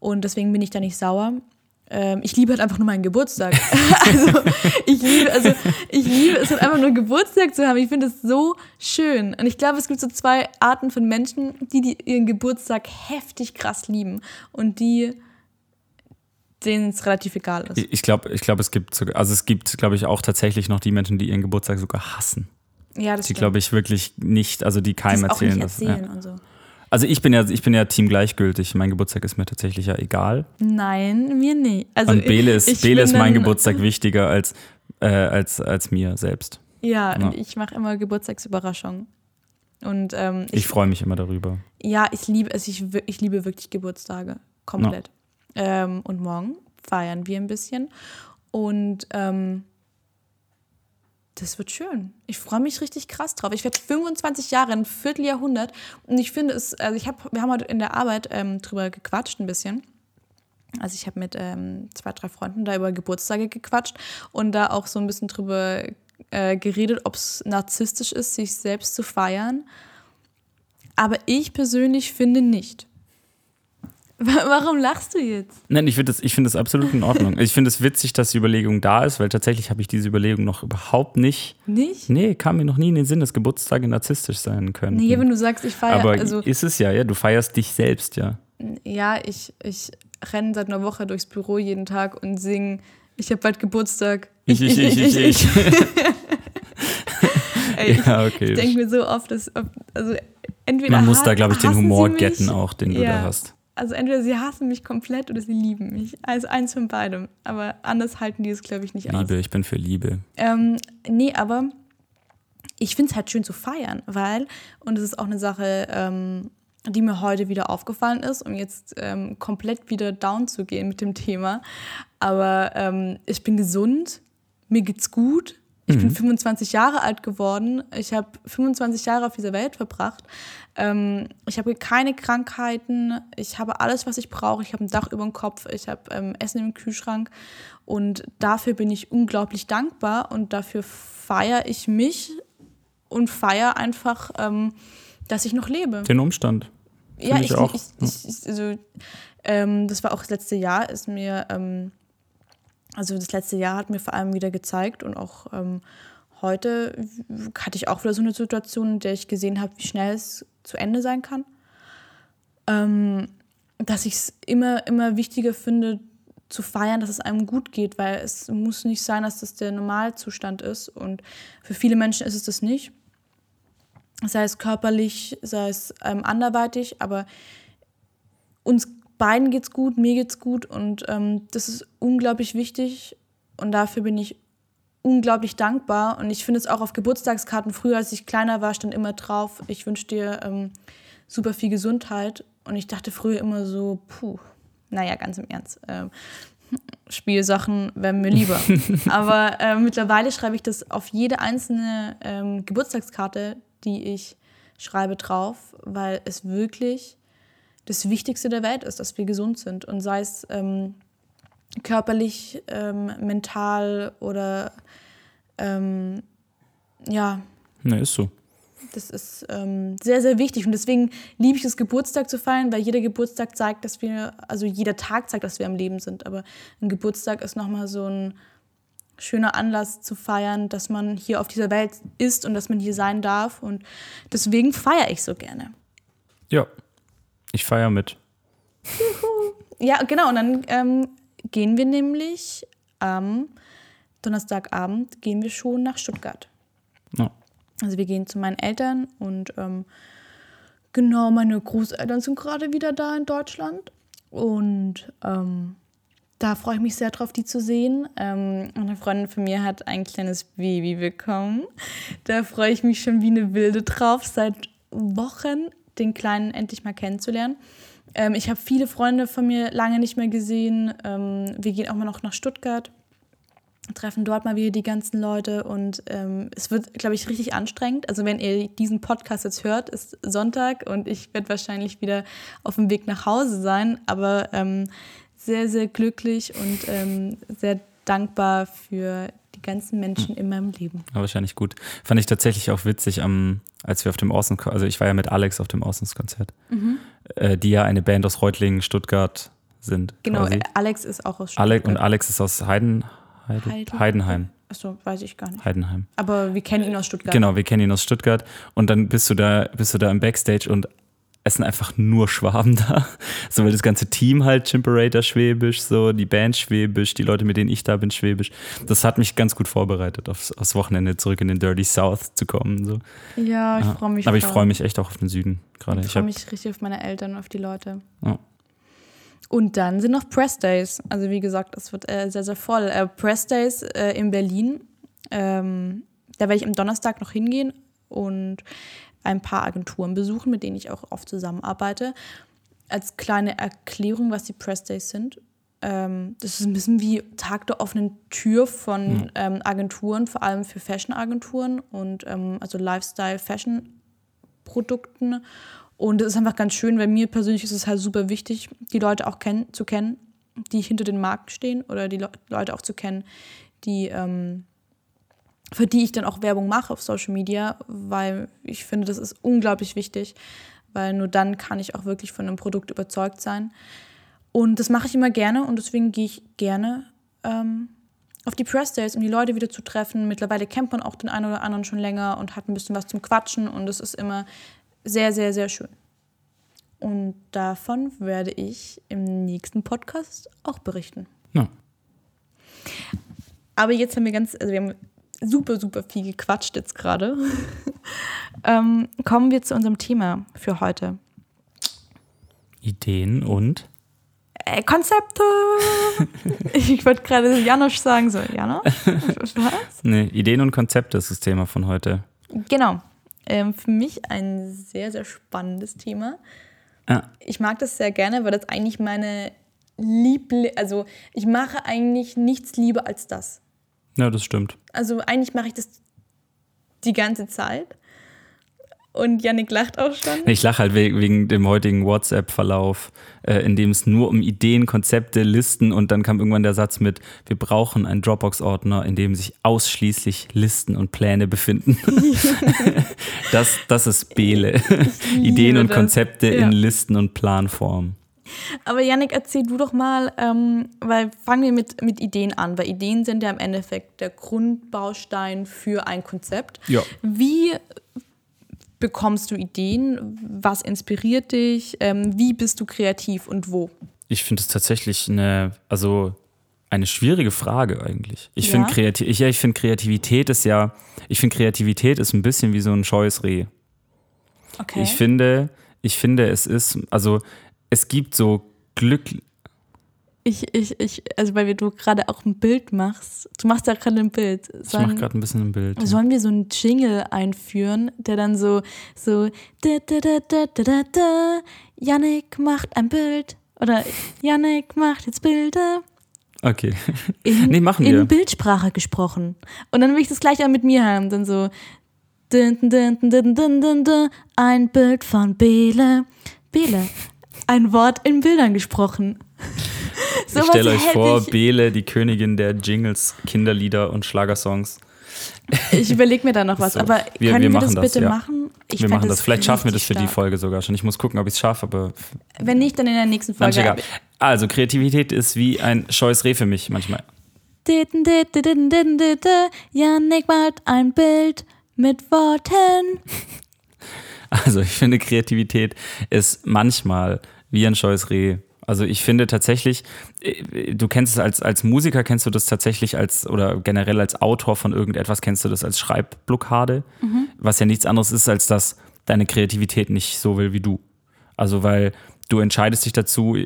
Und deswegen bin ich da nicht sauer. Ähm, ich liebe halt einfach nur meinen Geburtstag. also ich liebe, also ich liebe es halt einfach nur Geburtstag zu haben. Ich finde es so schön. Und ich glaube, es gibt so zwei Arten von Menschen, die, die ihren Geburtstag heftig krass lieben und die denen es relativ egal ist. Ich glaube, ich glaub, es gibt sogar, also es gibt, glaube ich, auch tatsächlich noch die Menschen, die ihren Geburtstag sogar hassen. Ja, das Die, glaube ich, wirklich nicht, also die keinem es auch erzählen. nicht erzählen ja. und so. Also ich bin ja, ich bin ja Team gleichgültig. Mein Geburtstag ist mir tatsächlich ja egal. Nein, mir nicht. Also Und Bele ist, ich Bele ist mein Geburtstag wichtiger als, äh, als, als mir selbst. Ja, Ja. und ich mache immer Geburtstagsüberraschungen. Und ähm, Ich ich, freue mich immer darüber. ja, ich liebe es. Ich, wir- ich liebe wirklich Geburtstage. Komplett. Ähm, und morgen feiern wir ein bisschen. Und ähm, das wird schön. Ich freue mich richtig krass drauf. Ich werde 25 Jahre, ein Vierteljahrhundert. Und ich finde es, also ich habe, wir haben heute in der Arbeit ähm, drüber gequatscht ein bisschen. Also ich habe mit ähm, zwei, drei Freunden da über Geburtstage gequatscht und da auch so ein bisschen drüber äh, geredet, ob es narzisstisch ist, sich selbst zu feiern. Aber ich persönlich finde nicht. Wa- Warum lachst du jetzt? Nein, ich finde das, ich finde das absolut in Ordnung. Ich finde es witzig, dass die Überlegung da ist, weil tatsächlich habe ich diese Überlegung noch überhaupt nicht. Nicht? Nee, kam mir noch nie in den Sinn, dass Geburtstage narzisstisch sein können. Nee, wenn du sagst, ich feiere, Aber also ist es ja, ja, du feierst dich selbst, ja. ja, ich, ich renne seit einer Woche durchs Büro jeden Tag und singe, ich habe bald Geburtstag. Ich, ich, ich, ich, ich. Ey, Ja, okay. ich denke mir so oft, dass, also entweder Man muss da, glaube ich, den Humor getten auch, den du Ja. da hast. Also entweder sie hassen mich komplett oder sie lieben mich. Also eins von beidem. Aber anders halten die es, glaube ich, nicht aus. Liebe, ich bin für Liebe. Ähm, nee, aber ich finde es halt schön zu feiern, weil, und das ist auch eine Sache, ähm, die mir heute wieder aufgefallen ist, um jetzt ähm, komplett wieder down zu gehen mit dem Thema. Aber ähm, ich bin gesund, mir geht's gut. Ich bin 25 Jahre alt geworden. Ich habe 25 Jahre auf dieser Welt verbracht. Ähm, ich habe keine Krankheiten. Ich habe alles, was ich brauche. Ich habe ein Dach über dem Kopf. Ich habe ähm, Essen im Kühlschrank. Und dafür bin ich unglaublich dankbar. Und dafür feiere ich mich und feiere einfach, ähm, dass ich noch lebe. Den Umstand. Ja, ich, ich auch. ich, ich, ich also, ähm, das war auch das letzte Jahr, ist mir, ähm, also das letzte Jahr hat mir vor allem wieder gezeigt und auch ähm, heute hatte ich auch wieder so eine Situation, in der ich gesehen habe, wie schnell es zu Ende sein kann. Ähm, dass ich es immer, immer wichtiger finde, zu feiern, dass es einem gut geht, weil es muss nicht sein, dass das der Normalzustand ist. Und für viele Menschen ist es das nicht. Sei es körperlich, sei es ähm, anderweitig, aber uns beiden geht's gut, mir geht's gut und ähm, das ist unglaublich wichtig und dafür bin ich unglaublich dankbar. Und ich finde es auch auf Geburtstagskarten, früher als ich kleiner war, stand immer drauf, ich wünsche dir ähm, super viel Gesundheit. Und ich dachte früher immer so, puh, naja, ganz im Ernst. Ähm, Spielsachen wären mir lieber. Aber äh, mittlerweile schreibe ich das auf jede einzelne ähm, Geburtstagskarte, die ich schreibe, drauf, weil es wirklich das Wichtigste der Welt ist, dass wir gesund sind. Und sei es ähm, körperlich, ähm, mental oder ähm, ja. Ne, ist so. Das ist ähm, sehr, sehr wichtig. Und deswegen liebe ich es, Geburtstag zu feiern, weil jeder Geburtstag zeigt, dass wir, also jeder Tag zeigt, dass wir am Leben sind. Aber ein Geburtstag ist nochmal so ein schöner Anlass zu feiern, dass man hier auf dieser Welt ist und dass man hier sein darf. Und deswegen feiere ich so gerne. Ja, ich feiere mit. Juhu. Ja, genau. Und dann ähm, gehen wir nämlich am Donnerstagabend gehen wir schon nach Stuttgart. Ja. Also wir gehen zu meinen Eltern und ähm, genau, meine Großeltern sind gerade wieder da in Deutschland. Und ähm, da freue ich mich sehr drauf, die zu sehen. Ähm, eine Freundin von mir hat ein kleines Baby bekommen. Da freue ich mich schon wie eine Wilde drauf, seit Wochen den Kleinen endlich mal kennenzulernen. Ähm, ich habe viele Freunde von mir lange nicht mehr gesehen. Ähm, wir gehen auch mal noch nach Stuttgart treffen dort mal wieder die ganzen Leute und ähm, es wird, glaube ich, richtig anstrengend. Also wenn ihr diesen Podcast jetzt hört, ist Sonntag und ich werde wahrscheinlich wieder auf dem Weg nach Hause sein, aber ähm, sehr, sehr glücklich und ähm, sehr dankbar für die ganzen Menschen in meinem Leben. Ja, wahrscheinlich gut. Fand ich tatsächlich auch witzig, um, als wir auf dem Außen, also ich war ja mit Alex auf dem Außenskonzert, mhm. äh, die ja eine Band aus Reutlingen, Stuttgart sind. Genau, quasi. Alex ist auch aus Stuttgart. Und Alex ist aus Heiden, Heide, Heidenheim. Achso, weiß ich gar nicht. Heidenheim. Aber wir kennen ihn aus Stuttgart. Genau, wir kennen ihn aus Stuttgart. Und dann bist du da, bist du da im Backstage und es sind einfach nur Schwaben da. So, weil das ganze Team halt Chimperator Schwäbisch, so die Band Schwäbisch, die Leute, mit denen ich da bin, Schwäbisch. Das hat mich ganz gut vorbereitet, aufs, aufs Wochenende zurück in den Dirty South zu kommen. So. Ja, ich freue mich. Aber ich freue mich echt auch auf den Süden gerade. Ich freue mich richtig auf meine Eltern und auf die Leute. Ja. Und dann sind noch Press Days. Also wie gesagt, es wird äh, sehr, sehr voll. Äh, Press Days äh, in Berlin. Ähm, da werde ich am Donnerstag noch hingehen und ein paar Agenturen besuchen, mit denen ich auch oft zusammenarbeite. Als kleine Erklärung, was die Press Days sind. Ähm, das ist ein bisschen wie Tag der offenen Tür von mhm. ähm, Agenturen, vor allem für Fashion-Agenturen und ähm, also Lifestyle-Fashion-Produkten. Und es ist einfach ganz schön, weil mir persönlich ist es halt super wichtig, die Leute auch kenn zu kennen, die hinter den Marken stehen oder die Le Leute auch zu kennen, die, ähm, für die ich dann auch Werbung mache auf Social Media, weil ich finde, das ist unglaublich wichtig, weil nur dann kann ich auch wirklich von einem Produkt überzeugt sein. Und das mache ich immer gerne und deswegen gehe ich gerne ähm, auf die Press Days, um die Leute wieder zu treffen. Mittlerweile kennt man auch den einen oder anderen schon länger und hat ein bisschen was zum Quatschen und es ist immer sehr, sehr, sehr schön. Und davon werde ich im nächsten Podcast auch berichten. Ja. Aber jetzt haben wir ganz, also wir haben super, super viel gequatscht jetzt gerade. ähm, kommen wir zu unserem Thema für heute. Ideen und äh, Konzepte. ich wollte gerade Janosch sagen, so, Janosch? Was? Nee, Ideen und Konzepte ist das Thema von heute. Genau. Ähm, für mich ein sehr, sehr spannendes Thema. Ja. Ich mag das sehr gerne, weil das eigentlich meine Liebling, also ich mache eigentlich nichts lieber als das. Ja, das stimmt. Also eigentlich mache ich das die ganze Zeit. Und Yannick lacht auch schon. Ich lache halt wegen dem heutigen WhatsApp-Verlauf, äh, in dem es nur um Ideen, Konzepte, Listen und dann kam irgendwann der Satz mit, wir brauchen einen Dropbox-Ordner, in dem sich ausschließlich Listen und Pläne befinden. das, das ist Bele. Ideen und Konzepte ja. in Listen und Planform. Aber Yannick, erzähl du doch mal, ähm, weil fangen wir mit, mit Ideen an, weil Ideen sind ja im Endeffekt der Grundbaustein für ein Konzept. Ja. Wie bekommst du Ideen? Was inspiriert dich? Ähm, wie bist du kreativ und wo? Ich finde es tatsächlich eine, also eine schwierige Frage eigentlich. Ich Ja? finde Kreativ ich, ja, ich find Kreativität ist ja, ich finde Kreativität ist ein bisschen wie so ein scheues Reh. Okay. Ich finde, ich finde, es ist, also es gibt so Glück. Ich, ich, ich, also weil du gerade auch ein Bild machst. Du machst ja gerade ein Bild. Sollen, ich mach gerade ein bisschen ein Bild. Sollen wir so einen Jingle einführen, der dann so, so, da, da, da, da, da, da, Yannick macht ein Bild. Oder Janik macht jetzt Bilder. Okay. In, nee, machen wir. In Bildsprache gesprochen. Und dann will ich das gleich auch mit mir haben. Dann so, Dun, dun, dun, ein Bild von Bele. Bele ein Wort in Bildern gesprochen. Ich Sowas stelle euch vor, ich- Bele, die Königin der Jingles, Kinderlieder und Schlagersongs. Ich überlege mir da noch was, So. aber Wir- können wir wir, das das, bitte ja. machen? Ich wir machen das. Vielleicht schaffen wir das für richtig die stark. Folge sogar schon. Ich muss gucken, ob ich es schaffe, aber Wenn nicht, dann in der nächsten Folge. egal. Also, Kreativität ist wie ein scheues Reh für mich manchmal. Janik malt ein Bild mit Worten. Also ich finde, Kreativität ist manchmal wie ein scheues Reh. Also ich finde tatsächlich, äh, du kennst es als, als Musiker, kennst du das tatsächlich als, oder generell als Autor von irgendetwas, kennst du das als Schreibblockade, was ja nichts anderes ist, als dass deine Kreativität nicht so will wie du. Also weil du entscheidest dich dazu,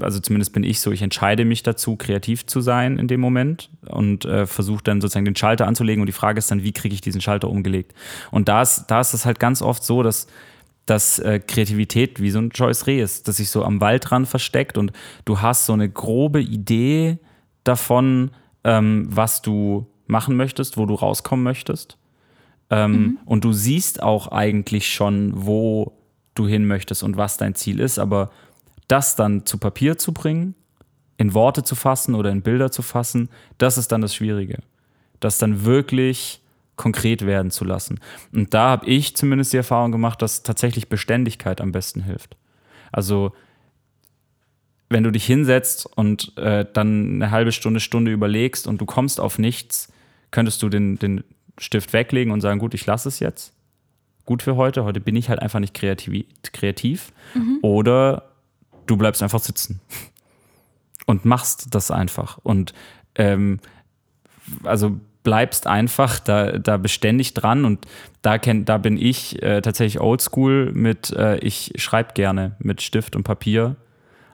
also zumindest bin ich so, ich entscheide mich dazu, kreativ zu sein in dem Moment und äh, versuche dann sozusagen den Schalter anzulegen und die Frage ist dann, wie kriege ich diesen Schalter umgelegt? Und da ist, da ist es halt ganz oft so, dass dass äh, Kreativität wie so ein Joyce Reh ist, dass sich so am Waldrand versteckt und du hast so eine grobe Idee davon, ähm, was du machen möchtest, wo du rauskommen möchtest. Ähm, Und du siehst auch eigentlich schon, wo du hin möchtest und was dein Ziel ist, aber das dann zu Papier zu bringen, in Worte zu fassen oder in Bilder zu fassen, das ist dann das Schwierige. Das dann wirklich konkret werden zu lassen. Und da habe ich zumindest die Erfahrung gemacht, dass tatsächlich Beständigkeit am besten hilft. Also wenn du dich hinsetzt und äh, dann eine halbe Stunde, Stunde überlegst und du kommst auf nichts, könntest du den, den Stift weglegen und sagen, gut, ich lasse es jetzt. Gut für heute. Heute bin ich halt einfach nicht kreativ. kreativ. Oder du bleibst einfach sitzen und machst das einfach. Und ähm, also bleibst einfach da, da beständig dran und da, kenn, da bin ich äh, tatsächlich oldschool mit, äh, ich schreibe gerne mit Stift und Papier,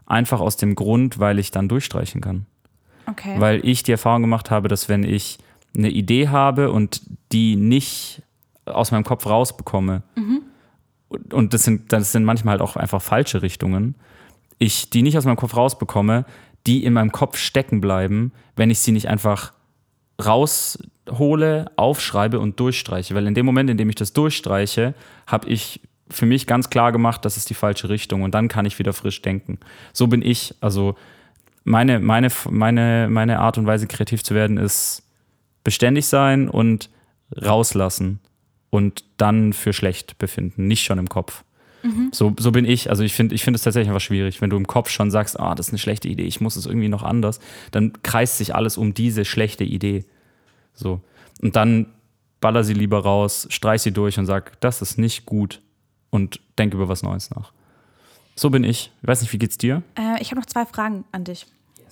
einfach aus dem Grund, weil ich dann durchstreichen kann. Okay. Weil ich die Erfahrung gemacht habe, dass wenn ich eine Idee habe und die nicht aus meinem Kopf rausbekomme, und, und das sind, das sind manchmal halt auch einfach falsche Richtungen, ich die nicht aus meinem Kopf rausbekomme, die in meinem Kopf stecken bleiben, wenn ich sie nicht einfach raushole, aufschreibe und durchstreiche. Weil in dem Moment, in dem ich das durchstreiche, habe ich für mich ganz klar gemacht, das ist die falsche Richtung und dann kann ich wieder frisch denken. So bin ich. Also meine, meine, meine, meine Art und Weise, kreativ zu werden, ist beständig sein und rauslassen und dann für schlecht befinden, nicht schon im Kopf. So, so bin ich. Also ich finde ich finde es tatsächlich einfach schwierig, wenn du im Kopf schon sagst, ah, das ist eine schlechte Idee, ich muss es irgendwie noch anders, dann kreist sich alles um diese schlechte Idee. So. Und dann baller sie lieber raus, streich sie durch und sag, das ist nicht gut und denk über was Neues nach. So bin ich. Ich weiß nicht, wie geht's dir? Äh, ich habe noch zwei Fragen an dich,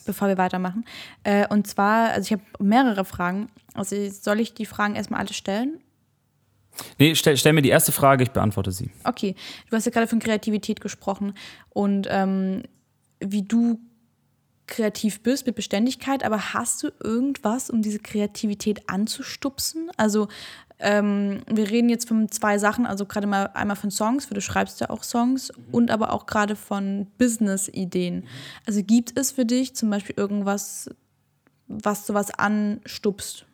bevor wir weitermachen. Äh, und zwar, also ich habe mehrere Fragen. Also soll ich die Fragen erstmal alle stellen? Nee, stell, stell mir die erste Frage, ich beantworte sie. Okay, du hast ja gerade von Kreativität gesprochen und ähm, wie du kreativ bist mit Beständigkeit, aber hast du irgendwas, um diese Kreativität anzustupsen? Also ähm, wir reden jetzt von zwei Sachen, also gerade mal einmal von Songs, weil du schreibst ja auch Songs und aber auch gerade von Business-Ideen. Also gibt es für dich zum Beispiel irgendwas, was sowas anstupst?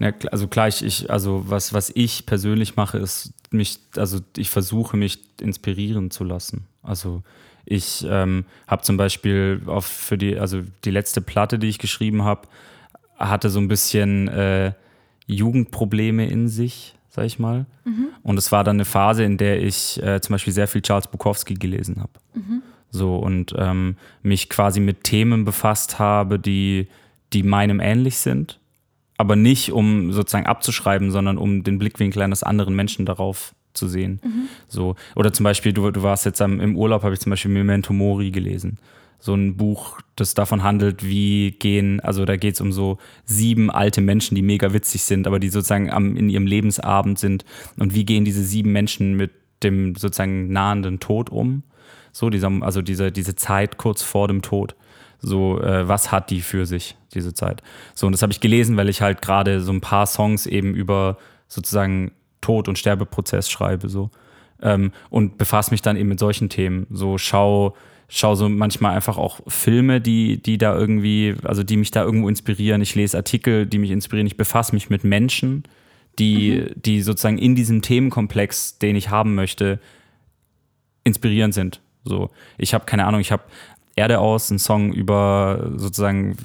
Ja, kl- also klar, ich, also was, was ich persönlich mache, ist mich, also ich versuche mich inspirieren zu lassen. Also ich ähm, habe zum Beispiel auf für die, also die letzte Platte, die ich geschrieben habe, hatte so ein bisschen äh, Jugendprobleme in sich, sag ich mal. Und es war dann eine Phase, in der ich äh, zum Beispiel sehr viel Charles Bukowski gelesen habe. So und ähm, mich quasi mit Themen befasst habe, die, die meinem ähnlich sind aber nicht um sozusagen abzuschreiben, sondern um den Blickwinkel eines anderen Menschen darauf zu sehen. So. Oder zum Beispiel, du, du warst jetzt am, im Urlaub, habe ich zum Beispiel Memento Mori gelesen. So ein Buch, das davon handelt, wie gehen, also da geht es um so sieben alte Menschen, die mega witzig sind, aber die sozusagen am, in ihrem Lebensabend sind. Und wie gehen diese sieben Menschen mit dem sozusagen nahenden Tod um? So, dieser, also diese, diese Zeit kurz vor dem Tod. So, äh, was hat die für sich, diese Zeit? So, und das habe ich gelesen, weil ich halt gerade so ein paar Songs eben über sozusagen Tod- und Sterbeprozess schreibe, so. Ähm, und befasse mich dann eben mit solchen Themen. So, schau, schau so manchmal einfach auch Filme, die, die da irgendwie, also die mich da irgendwo inspirieren. Ich lese Artikel, die mich inspirieren. Ich befasse mich mit Menschen, die, mhm. die sozusagen in diesem Themenkomplex, den ich haben möchte, inspirierend sind. So, ich habe keine Ahnung, ich habe Erde aus, ein Song über sozusagen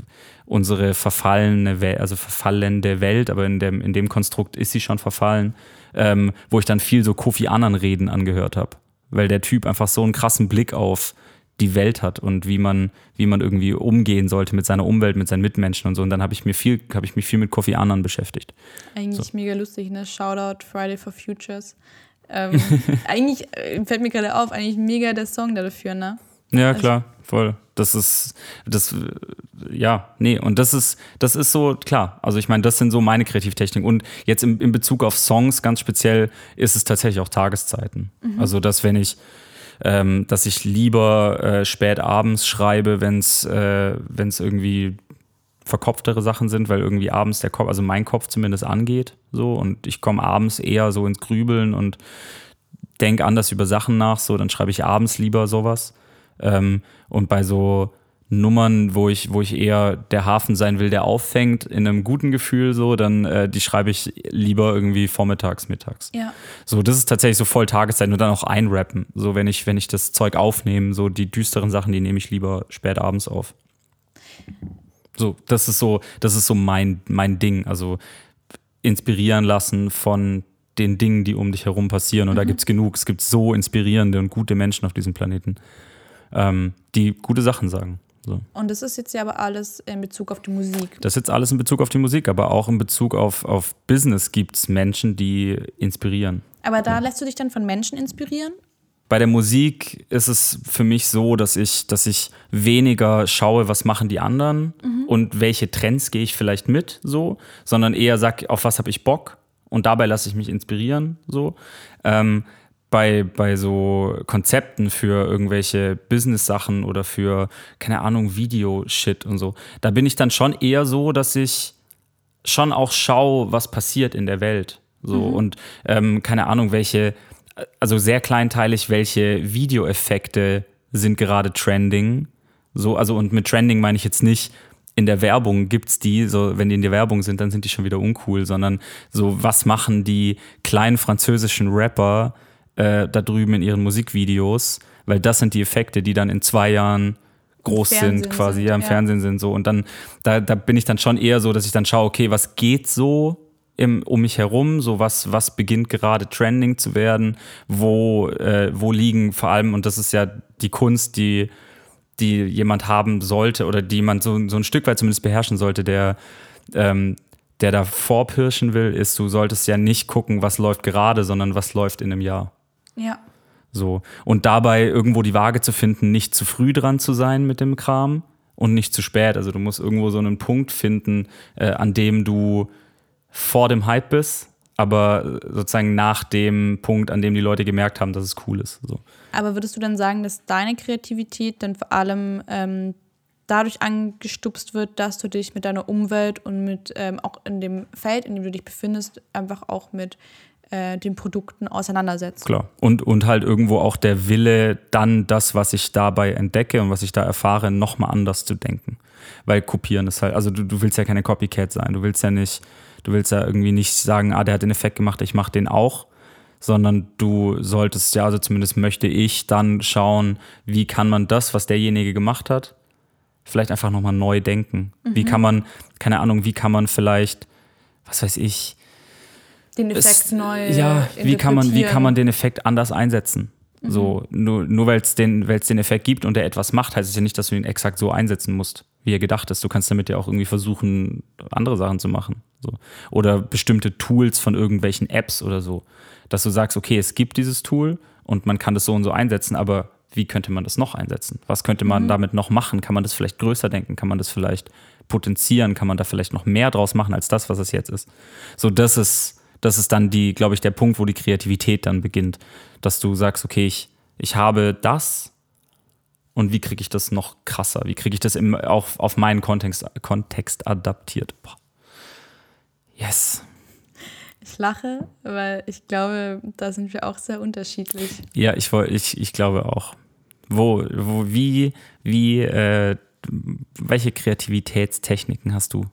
unsere verfallene Welt, also verfallende Welt, aber in dem, in dem Konstrukt ist sie schon verfallen, ähm, wo ich dann viel so Kofi Annan Reden angehört habe, weil der Typ einfach so einen krassen Blick auf die Welt hat und wie man, wie man irgendwie umgehen sollte mit seiner Umwelt, mit seinen Mitmenschen und so. Und dann habe ich mir viel, habe ich mich viel mit Kofi Annan beschäftigt. Eigentlich so. mega lustig, ne? Shoutout Friday for Futures. Ähm, eigentlich äh, fällt mir gerade auf, eigentlich mega der Song dafür, ne? Ja, also, klar, voll. Das ist, das, ja, nee, und das ist, das ist so, klar. Also ich meine, das sind so meine Kreativtechniken. Und jetzt in, in Bezug auf Songs ganz speziell ist es tatsächlich auch Tageszeiten. Mhm. Also, dass wenn ich, ähm, dass ich lieber äh, spät abends schreibe, wenn es äh, wenn's irgendwie verkopftere Sachen sind, weil irgendwie abends der Kopf, also mein Kopf zumindest angeht, so und ich komme abends eher so ins Grübeln und denke anders über Sachen nach, so dann schreibe ich abends lieber sowas. Ähm, und bei so Nummern, wo ich, wo ich eher der Hafen sein will, der auffängt, in einem guten Gefühl so, dann äh, die schreibe ich lieber irgendwie vormittags, mittags. Ja. So, das ist tatsächlich so voll Tageszeit und dann auch einrappen. So, wenn ich, wenn ich das Zeug aufnehme, so die düsteren Sachen, die nehme ich lieber spät abends auf. So, das ist so, das ist so mein, mein Ding. Also inspirieren lassen von den Dingen, die um dich herum passieren. Und mhm. da gibt es genug. Es gibt so inspirierende und gute Menschen auf diesem Planeten, ähm, die gute Sachen sagen. So. Und das ist jetzt ja aber alles in Bezug auf die Musik. Das ist jetzt alles in Bezug auf die Musik, aber auch in Bezug auf, auf Business gibt es Menschen, die inspirieren. Aber da ja. lässt du dich dann von Menschen inspirieren? Bei der Musik ist es für mich so, dass ich, dass ich weniger schaue, was machen die anderen mhm. und welche Trends gehe ich vielleicht mit, so, sondern eher sag, auf was habe ich Bock und dabei lasse ich mich inspirieren, so. Ähm, bei, bei so Konzepten für irgendwelche Business-Sachen oder für, keine Ahnung, Video-Shit und so, da bin ich dann schon eher so, dass ich schon auch schaue, was passiert in der Welt. So mhm. und ähm, keine Ahnung, welche, also sehr kleinteilig, welche Videoeffekte sind gerade trending. So, also und mit Trending meine ich jetzt nicht, in der Werbung gibt's die, so wenn die in der Werbung sind, dann sind die schon wieder uncool, sondern so, was machen die kleinen französischen Rapper äh, da drüben in ihren Musikvideos, weil das sind die Effekte, die dann in zwei Jahren groß sind, quasi, sind, ja, im ja. Fernsehen sind so. Und dann, da, da bin ich dann schon eher so, dass ich dann schaue, okay, was geht so im, um mich herum, so was, was beginnt gerade trending zu werden, wo, äh, wo liegen vor allem, und das ist ja die Kunst, die, die jemand haben sollte oder die man so, so ein Stück weit zumindest beherrschen sollte, der, ähm, der da vorpirschen will, ist, du solltest ja nicht gucken, was läuft gerade, sondern was läuft in einem Jahr. Ja. So. Und dabei irgendwo die Waage zu finden, nicht zu früh dran zu sein mit dem Kram und nicht zu spät. Also du musst irgendwo so einen Punkt finden, äh, an dem du vor dem Hype bist, aber sozusagen nach dem Punkt, an dem die Leute gemerkt haben, dass es cool ist. So. Aber würdest du dann sagen, dass deine Kreativität dann vor allem ähm, dadurch angestupst wird, dass du dich mit deiner Umwelt und mit ähm, auch in dem Feld, in dem du dich befindest, einfach auch mit äh, den Produkten auseinandersetzt. Klar. Und, und halt irgendwo auch der Wille, dann das, was ich dabei entdecke und was ich da erfahre, nochmal anders zu denken. Weil kopieren ist halt, also du, du willst ja keine Copycat sein. Du willst ja nicht, du willst ja irgendwie nicht sagen, ah, der hat den Effekt gemacht, ich mache den auch. Sondern du solltest ja, also zumindest möchte ich dann schauen, wie kann man das, was derjenige gemacht hat, vielleicht einfach nochmal neu denken. Mhm. Wie kann man, keine Ahnung, wie kann man vielleicht, was weiß ich, den Effekt es, neu. Ja, wie kann, man, wie kann man den Effekt anders einsetzen? Mhm. So, nur, nur weil es den, den Effekt gibt und er etwas macht, heißt es ja nicht, dass du ihn exakt so einsetzen musst, wie er gedacht ist. Du kannst damit ja auch irgendwie versuchen, andere Sachen zu machen. So. Oder bestimmte Tools von irgendwelchen Apps oder so. Dass du sagst, okay, es gibt dieses Tool und man kann das so und so einsetzen, aber wie könnte man das noch einsetzen? Was könnte man mhm. damit noch machen? Kann man das vielleicht größer denken? Kann man das vielleicht potenzieren? Kann man da vielleicht noch mehr draus machen als das, was es jetzt ist? So, das ist, das ist dann die, glaube ich, der Punkt, wo die Kreativität dann beginnt. Dass du sagst, okay, ich, ich habe das und wie kriege ich das noch krasser? Wie kriege ich das im, auch auf meinen Kontext, Kontext adaptiert? Boah. Yes. Ich lache, weil ich glaube, da sind wir auch sehr unterschiedlich. Ja, ich, ich, ich glaube auch. Wo, wo, wie, wie, äh, welche Kreativitätstechniken hast du?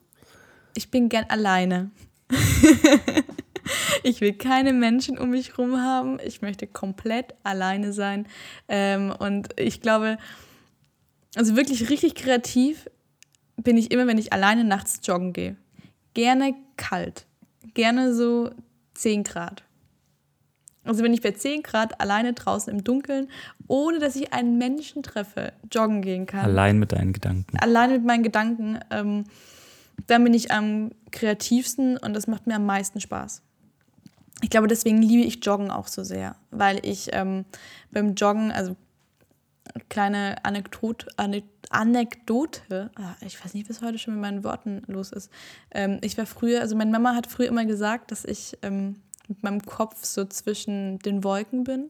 Ich bin gern alleine. ich will keine Menschen um mich herum haben. Ich möchte komplett alleine sein. Ähm, und ich glaube, also wirklich richtig kreativ bin ich immer, wenn ich alleine nachts joggen gehe. Gerne kalt. Gerne so 10 Grad. Also wenn ich bei 10 Grad alleine draußen im Dunkeln, ohne dass ich einen Menschen treffe, joggen gehen kann. Allein mit deinen Gedanken. Allein mit meinen Gedanken. Ähm, dann bin ich am kreativsten und das macht mir am meisten Spaß ich glaube, deswegen liebe ich Joggen auch so sehr, weil ich ähm, beim Joggen, also kleine Anekdote, Anekdote, ah, ich weiß nicht, was heute schon mit meinen Worten los ist. Ähm, ich war früher, also meine Mama hat früher immer gesagt, dass ich ähm, mit meinem Kopf so zwischen den Wolken bin.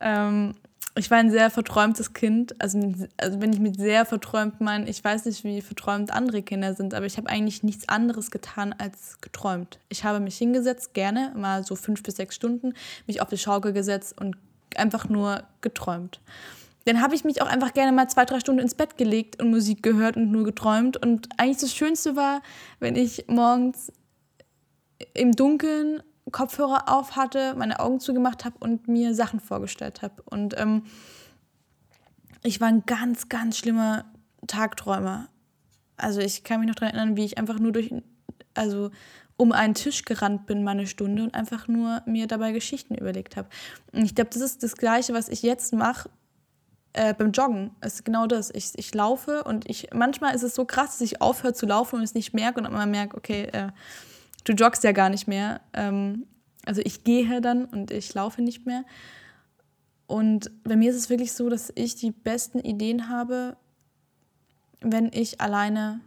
Ähm, ich war ein sehr verträumtes Kind. Also, also wenn ich mit sehr verträumt meine, ich weiß nicht, wie verträumt andere Kinder sind, aber ich habe eigentlich nichts anderes getan als geträumt. Ich habe mich hingesetzt, gerne, mal so fünf bis sechs Stunden, mich auf die Schaukel gesetzt und einfach nur geträumt. Dann habe ich mich auch einfach gerne mal zwei, drei Stunden ins Bett gelegt und Musik gehört und nur geträumt. Und eigentlich das Schönste war, wenn ich morgens im Dunkeln Kopfhörer auf hatte, meine Augen zugemacht habe und mir Sachen vorgestellt habe. Und ähm, ich war ein ganz, ganz schlimmer Tagträumer. Also ich kann mich noch daran erinnern, wie ich einfach nur durch, also um einen Tisch gerannt bin, meine Stunde und einfach nur mir dabei Geschichten überlegt habe. Und ich glaube, das ist das Gleiche, was ich jetzt mache äh, beim Joggen. Es ist genau das. Ich, ich laufe und ich manchmal ist es so krass, dass ich aufhöre zu laufen und es nicht merke und dann merke, okay, äh, du joggst ja gar nicht mehr. Ähm, also ich gehe dann und ich laufe nicht mehr. Und bei mir ist es wirklich so, dass ich die besten Ideen habe, wenn ich alleine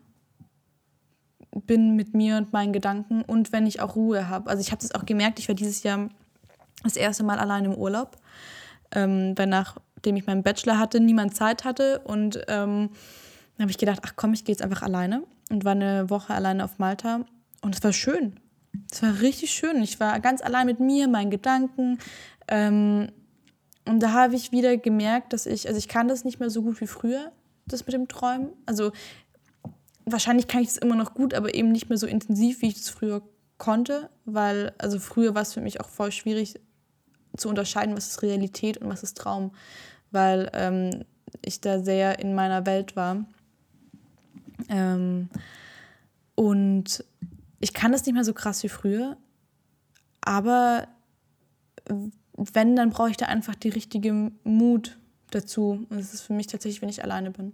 bin mit mir und meinen Gedanken und wenn ich auch Ruhe habe. Also ich habe das auch gemerkt, ich war dieses Jahr das erste Mal allein im Urlaub, ähm, weil nachdem ich meinen Bachelor hatte, niemand Zeit hatte und ähm, dann habe ich gedacht, ach komm, ich gehe jetzt einfach alleine und war eine Woche alleine auf Malta und es war schön. Es war richtig schön. Ich war ganz allein mit mir, meinen Gedanken. Ähm, und da habe ich wieder gemerkt, dass ich, also ich kann das nicht mehr so gut wie früher, das mit dem Träumen. Also wahrscheinlich kann ich es immer noch gut, aber eben nicht mehr so intensiv, wie ich es früher konnte, weil, also früher war es für mich auch voll schwierig zu unterscheiden, was ist Realität und was ist Traum, weil ähm, ich da sehr in meiner Welt war. Ähm, und ich kann das nicht mehr so krass wie früher, aber wenn, dann brauche ich da einfach die richtige Mut dazu. Und das ist für mich tatsächlich, wenn ich alleine bin.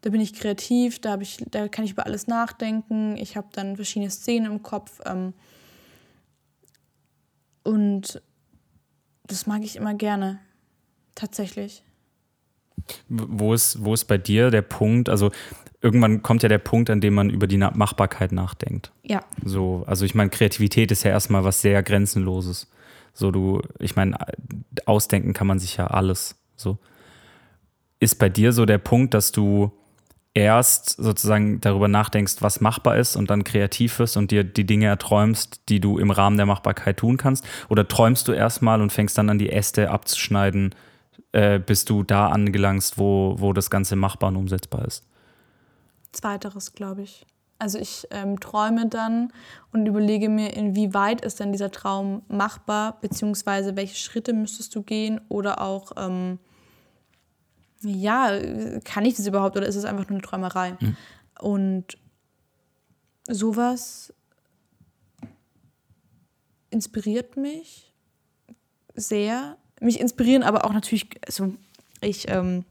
Da bin ich kreativ, da, ich, da kann ich über alles nachdenken. Ich habe dann verschiedene Szenen im Kopf. Ähm, und das mag ich immer gerne. Tatsächlich. Wo ist, wo ist bei dir der Punkt? Also irgendwann kommt ja der Punkt, an dem man über die Machbarkeit nachdenkt. Ja. So, also ich meine, Kreativität ist ja erstmal was sehr Grenzenloses. So, du, ich meine, ausdenken kann man sich ja alles. So. Ist bei dir so der Punkt, dass du erst sozusagen darüber nachdenkst, was machbar ist und dann kreativ wirst und dir die Dinge erträumst, die du im Rahmen der Machbarkeit tun kannst? Oder träumst du erstmal und fängst dann an, die Äste abzuschneiden, äh, bis du da angelangst, wo, wo das Ganze machbar und umsetzbar ist? Zweiteres, glaube ich. Also ich ähm, träume dann und überlege mir, inwieweit ist denn dieser Traum machbar, beziehungsweise welche Schritte müsstest du gehen oder auch, ähm, ja, kann ich das überhaupt oder ist es einfach nur eine Träumerei? Mhm. Und sowas inspiriert mich sehr. Mich inspirieren aber auch natürlich, also ich ähm,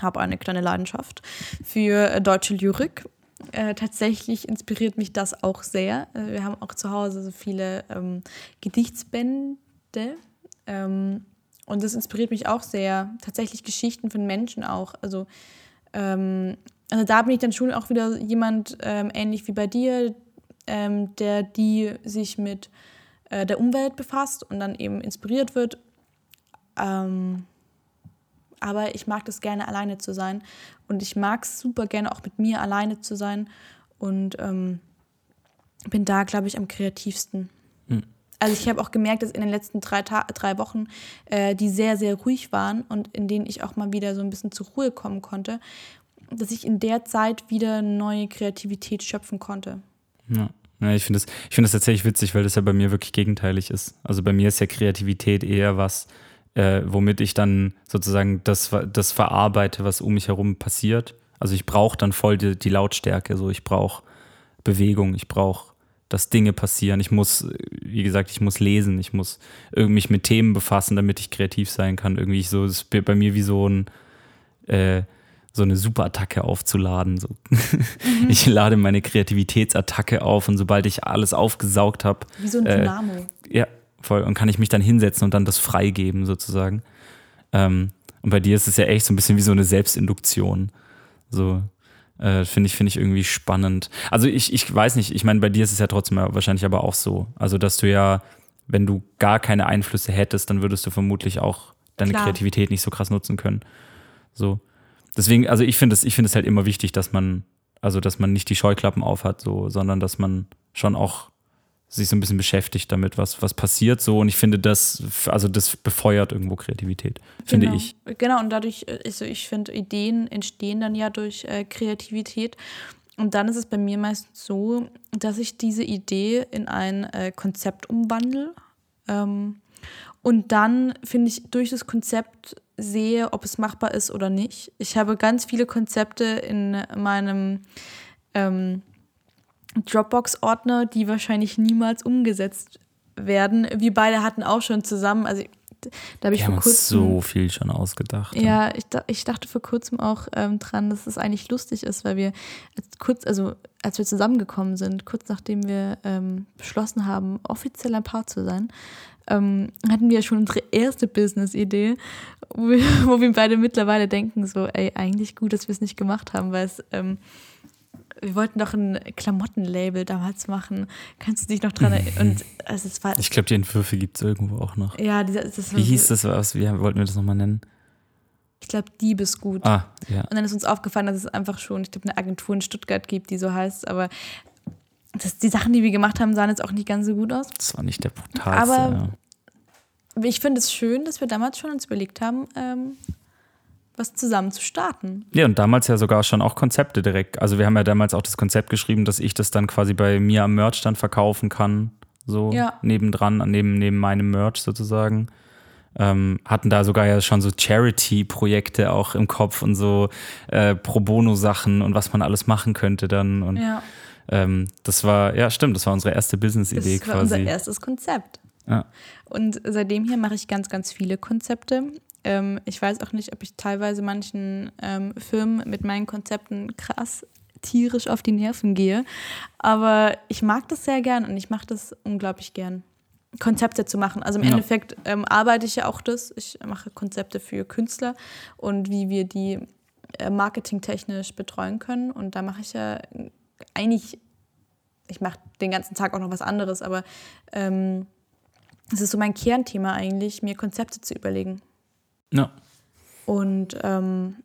habe eine kleine Leidenschaft für äh, deutsche Lyrik äh, tatsächlich inspiriert mich das auch sehr. Äh, wir haben auch zu Hause so viele ähm, Gedichtsbände. Ähm, und das inspiriert mich auch sehr. Tatsächlich Geschichten von Menschen auch. Also, ähm, also da bin ich dann schon auch wieder jemand ähm, ähnlich wie bei dir, ähm, der die sich mit äh, der Umwelt befasst und dann eben inspiriert wird. Ähm, aber ich mag das gerne alleine zu sein und ich mag es super gerne auch mit mir alleine zu sein und ähm, bin da, glaube ich, am kreativsten. Mhm. Also ich habe auch gemerkt, dass in den letzten drei, Ta drei Wochen äh, die sehr, sehr ruhig waren und in denen ich auch mal wieder so ein bisschen zur Ruhe kommen konnte, dass ich in der Zeit wieder neue Kreativität schöpfen konnte. Ja. Ja, ich finde das, find das tatsächlich witzig, weil das ja bei mir wirklich gegenteilig ist. Also bei mir ist ja Kreativität eher was, äh, womit ich dann sozusagen das, das verarbeite, was um mich herum passiert. Also ich brauche dann voll die, die, Lautstärke, so ich brauche Bewegung, ich brauche, dass Dinge passieren. Ich muss, wie gesagt, ich muss lesen, ich muss mich mit Themen befassen, damit ich kreativ sein kann. Irgendwie so, es ist bei mir wie so ein äh, so eine Superattacke aufzuladen. So. Mhm. Ich lade meine Kreativitätsattacke auf und sobald ich alles aufgesaugt habe. Wie so ein äh, Dynamo. Äh, ja, voll. Und kann ich mich dann hinsetzen und dann das freigeben, sozusagen. Ähm, und bei dir ist es ja echt so ein bisschen wie so eine Selbstinduktion. So, äh, finde ich, finde ich irgendwie spannend. Also ich, ich weiß nicht, ich meine, bei dir ist es ja trotzdem wahrscheinlich aber auch so. Also, dass du ja, wenn du gar keine Einflüsse hättest, dann würdest du vermutlich auch deine Klar. Kreativität nicht so krass nutzen können. So deswegen, also ich finde es, ich finde es halt immer wichtig, dass man, also dass man nicht die Scheuklappen aufhat, so, sondern dass man schon auch sich so ein bisschen beschäftigt damit, was, was passiert so. Und ich finde, das, also das befeuert irgendwo Kreativität, finde genau. ich. Genau, und dadurch, also ich finde, Ideen entstehen dann ja durch äh, Kreativität. Und dann ist es bei mir meistens so, dass ich diese Idee in ein äh, Konzept umwandle. Ähm, und dann finde ich durch das Konzept sehe, ob es machbar ist oder nicht. Ich habe ganz viele Konzepte in meinem ähm, Dropbox-Ordner, die wahrscheinlich niemals umgesetzt werden. Wir beide hatten auch schon zusammen, also da habe ich vor kurzem so viel schon ausgedacht. Ja, ich, ich dachte vor kurzem auch ähm, dran, dass es eigentlich lustig ist, weil wir als kurz, also als wir zusammengekommen sind, kurz nachdem wir ähm, beschlossen haben, offiziell ein Paar zu sein, ähm, hatten wir schon unsere erste Business-Idee, wo wir, wo wir beide mittlerweile denken, so, ey, eigentlich gut, dass wir es nicht gemacht haben, weil es, ähm, wir wollten doch ein Klamottenlabel damals machen. Kannst du dich noch dran erinnern? Und, also es war, ich glaube, die Entwürfe gibt es irgendwo auch noch. Ja, dieser, Wie hieß das? Was, wie wollten wir das nochmal nennen? Ich glaube, Diebesgut. Ah, ja. Und dann ist uns aufgefallen, dass es einfach schon, ich glaube, eine Agentur in Stuttgart gibt, die so heißt. Aber das, die Sachen, die wir gemacht haben, sahen jetzt auch nicht ganz so gut aus. Das war nicht der brutalste. Aber ja. ich finde es schön, dass wir damals schon uns überlegt haben, ähm, was zusammen zu starten. Ja, und damals ja sogar schon auch Konzepte direkt. Also wir haben ja damals auch das Konzept geschrieben, dass ich das dann quasi bei mir am Merch dann verkaufen kann. So ja. nebendran, neben, neben meinem Merch sozusagen. Ähm, hatten da sogar ja schon so Charity-Projekte auch im Kopf und so äh, Pro Bono-Sachen und was man alles machen könnte dann. Und ja. ähm, das war, ja, stimmt, das war unsere erste Business-Idee quasi. Das war unser erstes Konzept. Ja. Und seitdem hier mache ich ganz, ganz viele Konzepte. Ähm, ich weiß auch nicht, ob ich teilweise manchen ähm, Firmen mit meinen Konzepten krass tierisch auf die Nerven gehe. Aber ich mag das sehr gern und ich mache das unglaublich gern. Konzepte zu machen. Also im ja. Endeffekt ähm, arbeite ich ja auch das. Ich mache Konzepte für Künstler und wie wir die äh, marketingtechnisch betreuen können. Und da mache ich ja eigentlich, ich mache den ganzen Tag auch noch was anderes, aber ähm, es ist so mein Kernthema eigentlich, mir Konzepte zu überlegen. Ja. Und ähm,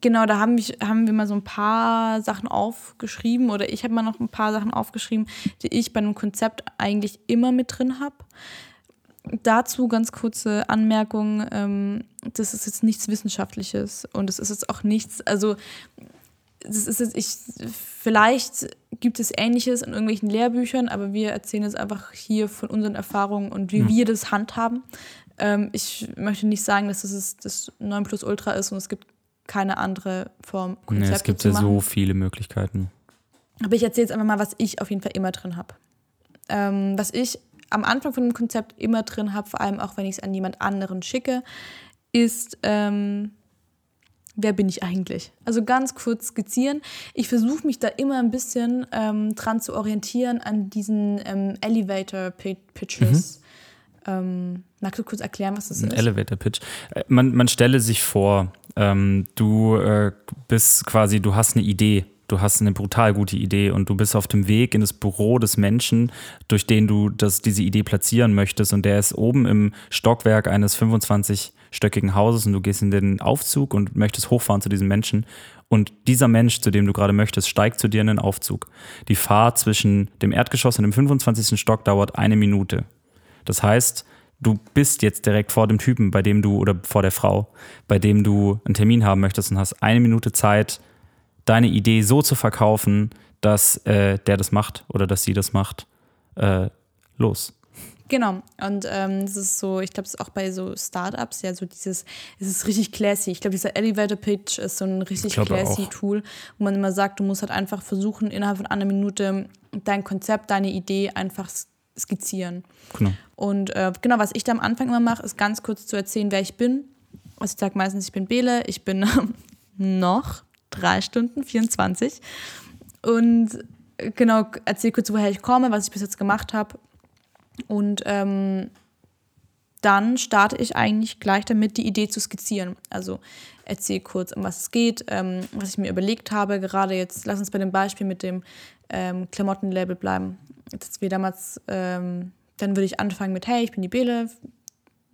genau, da haben, mich, haben wir mal so ein paar Sachen aufgeschrieben oder ich habe mal noch ein paar Sachen aufgeschrieben, die ich bei einem Konzept eigentlich immer mit drin habe. Dazu ganz kurze Anmerkung, ähm, das ist jetzt nichts Wissenschaftliches und es ist jetzt auch nichts, also das ist jetzt, ich, vielleicht gibt es Ähnliches in irgendwelchen Lehrbüchern, aber wir erzählen jetzt einfach hier von unseren Erfahrungen und wie mhm. wir das handhaben. Ähm, ich möchte nicht sagen, dass das das 9 Plus Ultra ist und es gibt keine andere Form. Konzepte nee, es gibt ja so viele Möglichkeiten. Aber ich erzähle jetzt einfach mal, was ich auf jeden Fall immer drin habe. Ähm, was ich am Anfang von dem Konzept immer drin habe, vor allem auch wenn ich es an jemand anderen schicke, ist, ähm, wer bin ich eigentlich? Also ganz kurz skizzieren. Ich versuche mich da immer ein bisschen ähm, dran zu orientieren an diesen ähm, Elevator-Pitches. Mhm. Ähm, magst du kurz erklären, was das Ein ist? Ein Elevator-Pitch. Äh, man, man stelle sich vor, ähm, du äh, bist quasi, du hast eine Idee du hast eine brutal gute Idee und du bist auf dem Weg in das Büro des Menschen, durch den du das, diese Idee platzieren möchtest und der ist oben im Stockwerk eines 25-stöckigen Hauses und du gehst in den Aufzug und möchtest hochfahren zu diesem Menschen und dieser Mensch, zu dem du gerade möchtest, steigt zu dir in den Aufzug. Die Fahrt zwischen dem Erdgeschoss und dem 25. Stock dauert eine Minute. Das heißt, du bist jetzt direkt vor dem Typen, bei dem du oder vor der Frau, bei dem du einen Termin haben möchtest und hast eine Minute Zeit, deine Idee so zu verkaufen, dass äh, der das macht oder dass sie das macht, äh, los. Genau. Und ähm, das ist so, ich glaube, es ist auch bei so Startups ja so dieses, es ist richtig classy. Ich glaube, dieser Elevator Pitch ist so ein richtig classy auch. Tool, wo man immer sagt, du musst halt einfach versuchen, innerhalb von einer Minute dein Konzept, deine Idee einfach skizzieren. Genau. Und äh, genau, was ich da am Anfang immer mache, ist ganz kurz zu erzählen, wer ich bin. Also ich sage meistens, ich bin Bele, ich bin noch drei Stunden, 24. Und genau, erzähle kurz, woher ich komme, was ich bis jetzt gemacht habe. Und ähm, dann starte ich eigentlich gleich damit, die Idee zu skizzieren. Also erzähle kurz, um was es geht, ähm, was ich mir überlegt habe. Gerade jetzt, lass uns bei dem Beispiel mit dem ähm, Klamottenlabel bleiben. Jetzt wie damals, ähm, dann würde ich anfangen mit, hey, ich bin die Bele,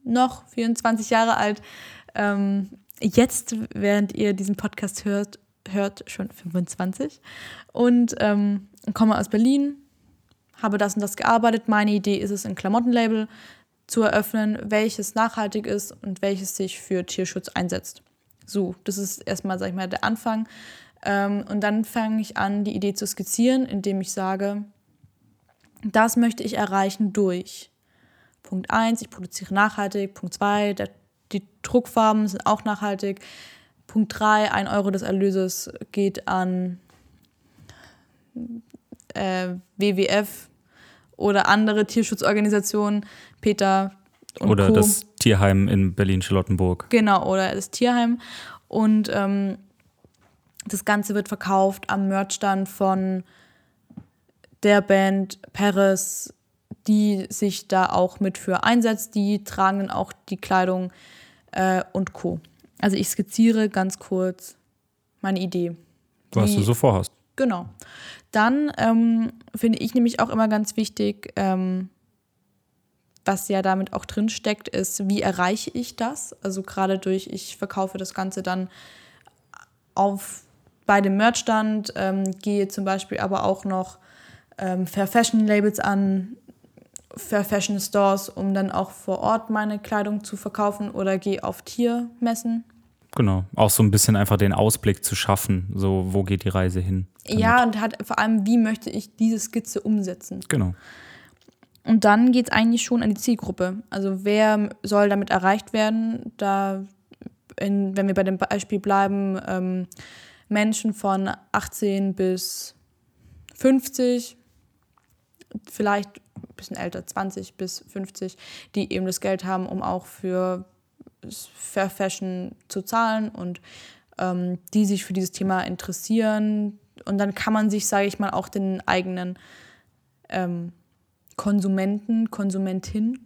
noch 24 Jahre alt. Ähm, jetzt, während ihr diesen Podcast hört, hört, schon 25 und ähm, komme aus Berlin, habe das und das gearbeitet. Meine Idee ist es, ein Klamottenlabel zu eröffnen, welches nachhaltig ist und welches sich für Tierschutz einsetzt. So, das ist erstmal, sag ich mal, der Anfang. Ähm, und dann fange ich an, die Idee zu skizzieren, indem ich sage, das möchte ich erreichen durch Punkt 1, ich produziere nachhaltig, Punkt 2, die Druckfarben sind auch nachhaltig, Punkt 3, ein Euro des Erlöses geht an äh, WWF oder andere Tierschutzorganisationen, Peter und Oder Co. das Tierheim in Berlin-Charlottenburg. Genau, oder das Tierheim. Und ähm, das Ganze wird verkauft am Merchstand von der Band Paris, die sich da auch mit für einsetzt. Die tragen dann auch die Kleidung äh, und Co. Also ich skizziere ganz kurz meine Idee. Was wie, du so vorhast. Genau. Dann ähm, finde ich nämlich auch immer ganz wichtig, ähm, was ja damit auch drin steckt, ist, wie erreiche ich das? Also gerade durch, ich verkaufe das Ganze dann auf bei dem Merchstand, ähm, gehe zum Beispiel aber auch noch ähm, Fair Fashion Labels an, Fair Fashion Stores, um dann auch vor Ort meine Kleidung zu verkaufen oder gehe auf Tiermessen. Genau, auch so ein bisschen einfach den Ausblick zu schaffen, so wo geht die Reise hin. Damit. Ja, und hat vor allem, wie möchte ich diese Skizze umsetzen. Genau. Und dann geht es eigentlich schon an die Zielgruppe. Also wer soll damit erreicht werden? Da, in, wenn wir bei dem Beispiel bleiben, ähm, Menschen von 18 bis 50, vielleicht ein bisschen älter, 20 bis 50, die eben das Geld haben, um auch für Fair Fashion zu zahlen und ähm, die sich für dieses Thema interessieren. Und dann kann man sich, sage ich mal, auch den eigenen ähm, Konsumenten, Konsumentin,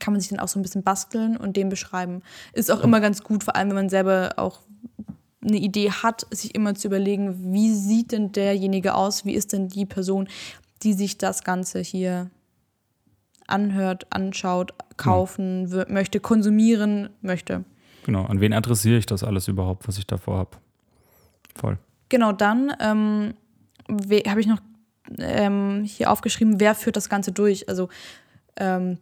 kann man sich dann auch so ein bisschen basteln und den beschreiben. Ist auch immer ganz gut, vor allem wenn man selber auch eine Idee hat, sich immer zu überlegen, wie sieht denn derjenige aus, wie ist denn die Person, die sich das Ganze hier anhört, anschaut, kaufen hm. möchte, konsumieren möchte. Genau, an wen adressiere ich das alles überhaupt, was ich davor habe? Voll. Genau, dann ähm, habe ich noch ähm, hier aufgeschrieben, wer führt das Ganze durch? Also ähm,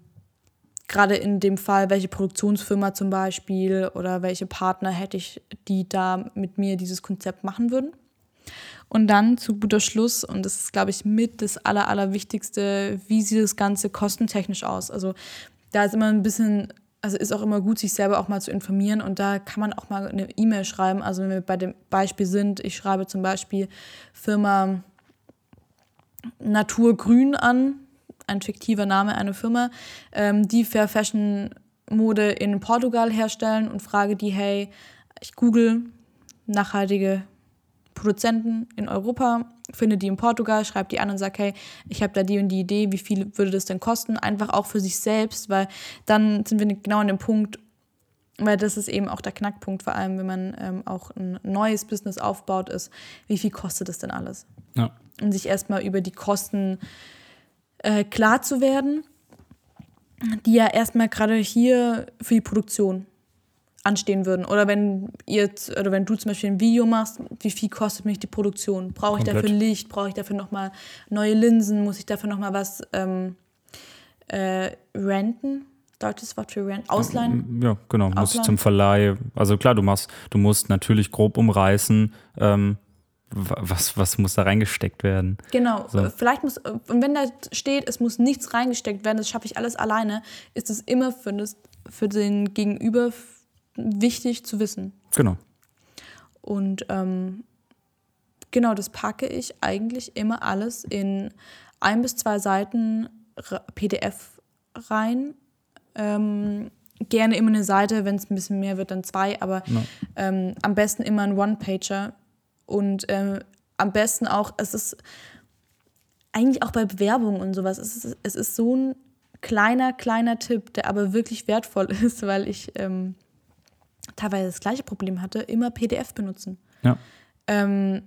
gerade in dem Fall, welche Produktionsfirma zum Beispiel oder welche Partner hätte ich, die da mit mir dieses Konzept machen würden. Und dann zu guter Schluss, und das ist, glaube ich, mit das Aller, Allerwichtigste, wie sieht das Ganze kostentechnisch aus? Also da ist immer ein bisschen, also ist auch immer gut, sich selber auch mal zu informieren und da kann man auch mal eine E-Mail schreiben. Also wenn wir bei dem Beispiel sind, ich schreibe zum Beispiel Firma Naturgrün an, ein fiktiver Name einer Firma, ähm, die Fair Fashion Mode in Portugal herstellen und frage die, hey, ich google nachhaltige Produzenten in Europa, finde die in Portugal, schreibe die an und sage, hey, ich habe da die und die Idee, wie viel würde das denn kosten? Einfach auch für sich selbst, weil dann sind wir genau an dem Punkt, weil das ist eben auch der Knackpunkt, vor allem wenn man ähm, auch ein neues Business aufbaut, ist, wie viel kostet das denn alles? Ja. Und sich erstmal über die Kosten äh, klar zu werden, die ja erstmal gerade hier für die Produktion anstehen würden. Oder wenn ihr oder wenn du zum Beispiel ein Video machst, wie viel kostet mich die Produktion? Brauche ich Komplett. dafür Licht? Brauche ich dafür nochmal neue Linsen? Muss ich dafür nochmal was ähm, äh, renten? Deutsches Wort für rent? Ausleihen? Ja, genau. Muss Ausleihen? zum Verleih. Also klar, du machst, du musst natürlich grob umreißen, ähm, wa- was, was muss da reingesteckt werden. Genau, So. vielleicht muss, und wenn da steht, es muss nichts reingesteckt werden, das schaffe ich alles alleine, ist es immer für, das, für den Gegenüber wichtig zu wissen. Genau. Und ähm, genau, das packe ich eigentlich immer alles in ein bis zwei Seiten PDF rein. Ähm, gerne immer eine Seite, wenn es ein bisschen mehr wird, dann zwei, aber Ja. ähm, am besten immer ein One-Pager. Und ähm, am besten auch, es ist eigentlich auch bei Bewerbungen und sowas, es ist, es ist so ein kleiner, kleiner Tipp, der aber wirklich wertvoll ist, weil ich ähm, teilweise das gleiche Problem hatte, immer PDF benutzen. Ja. Ähm,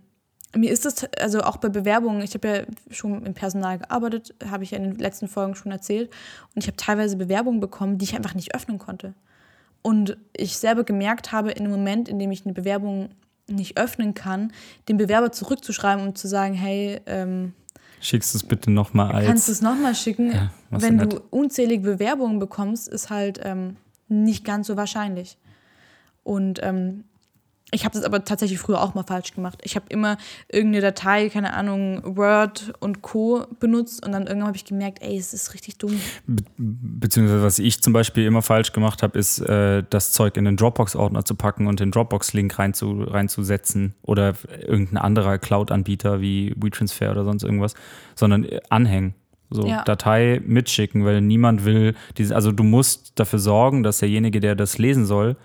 mir ist es, also auch bei Bewerbungen, ich habe ja schon im Personal gearbeitet, habe ich ja in den letzten Folgen schon erzählt. Und ich habe teilweise Bewerbungen bekommen, die ich einfach nicht öffnen konnte. Und ich selber gemerkt habe, in dem Moment, in dem ich eine Bewerbung nicht öffnen kann, den Bewerber zurückzuschreiben und zu sagen, hey, ähm, Schickst du es bitte nochmal als. kannst du es nochmal schicken? Ja, Wenn du unzählige Bewerbungen bekommst, ist halt ähm, nicht ganz so wahrscheinlich. Und ähm, ich habe das aber tatsächlich früher auch mal falsch gemacht. Ich habe immer irgendeine Datei, keine Ahnung, Word und Co. benutzt und dann irgendwann habe ich gemerkt, ey, es ist richtig dumm. Be beziehungsweise was ich zum Beispiel immer falsch gemacht habe, ist äh, das Zeug in den Dropbox-Ordner zu packen und den Dropbox-Link reinzu, reinzusetzen oder irgendein anderer Cloud-Anbieter wie WeTransfer oder sonst irgendwas, sondern äh, anhängen. So Ja. Datei mitschicken, weil niemand will diese, also du musst dafür sorgen, dass derjenige, der das lesen soll,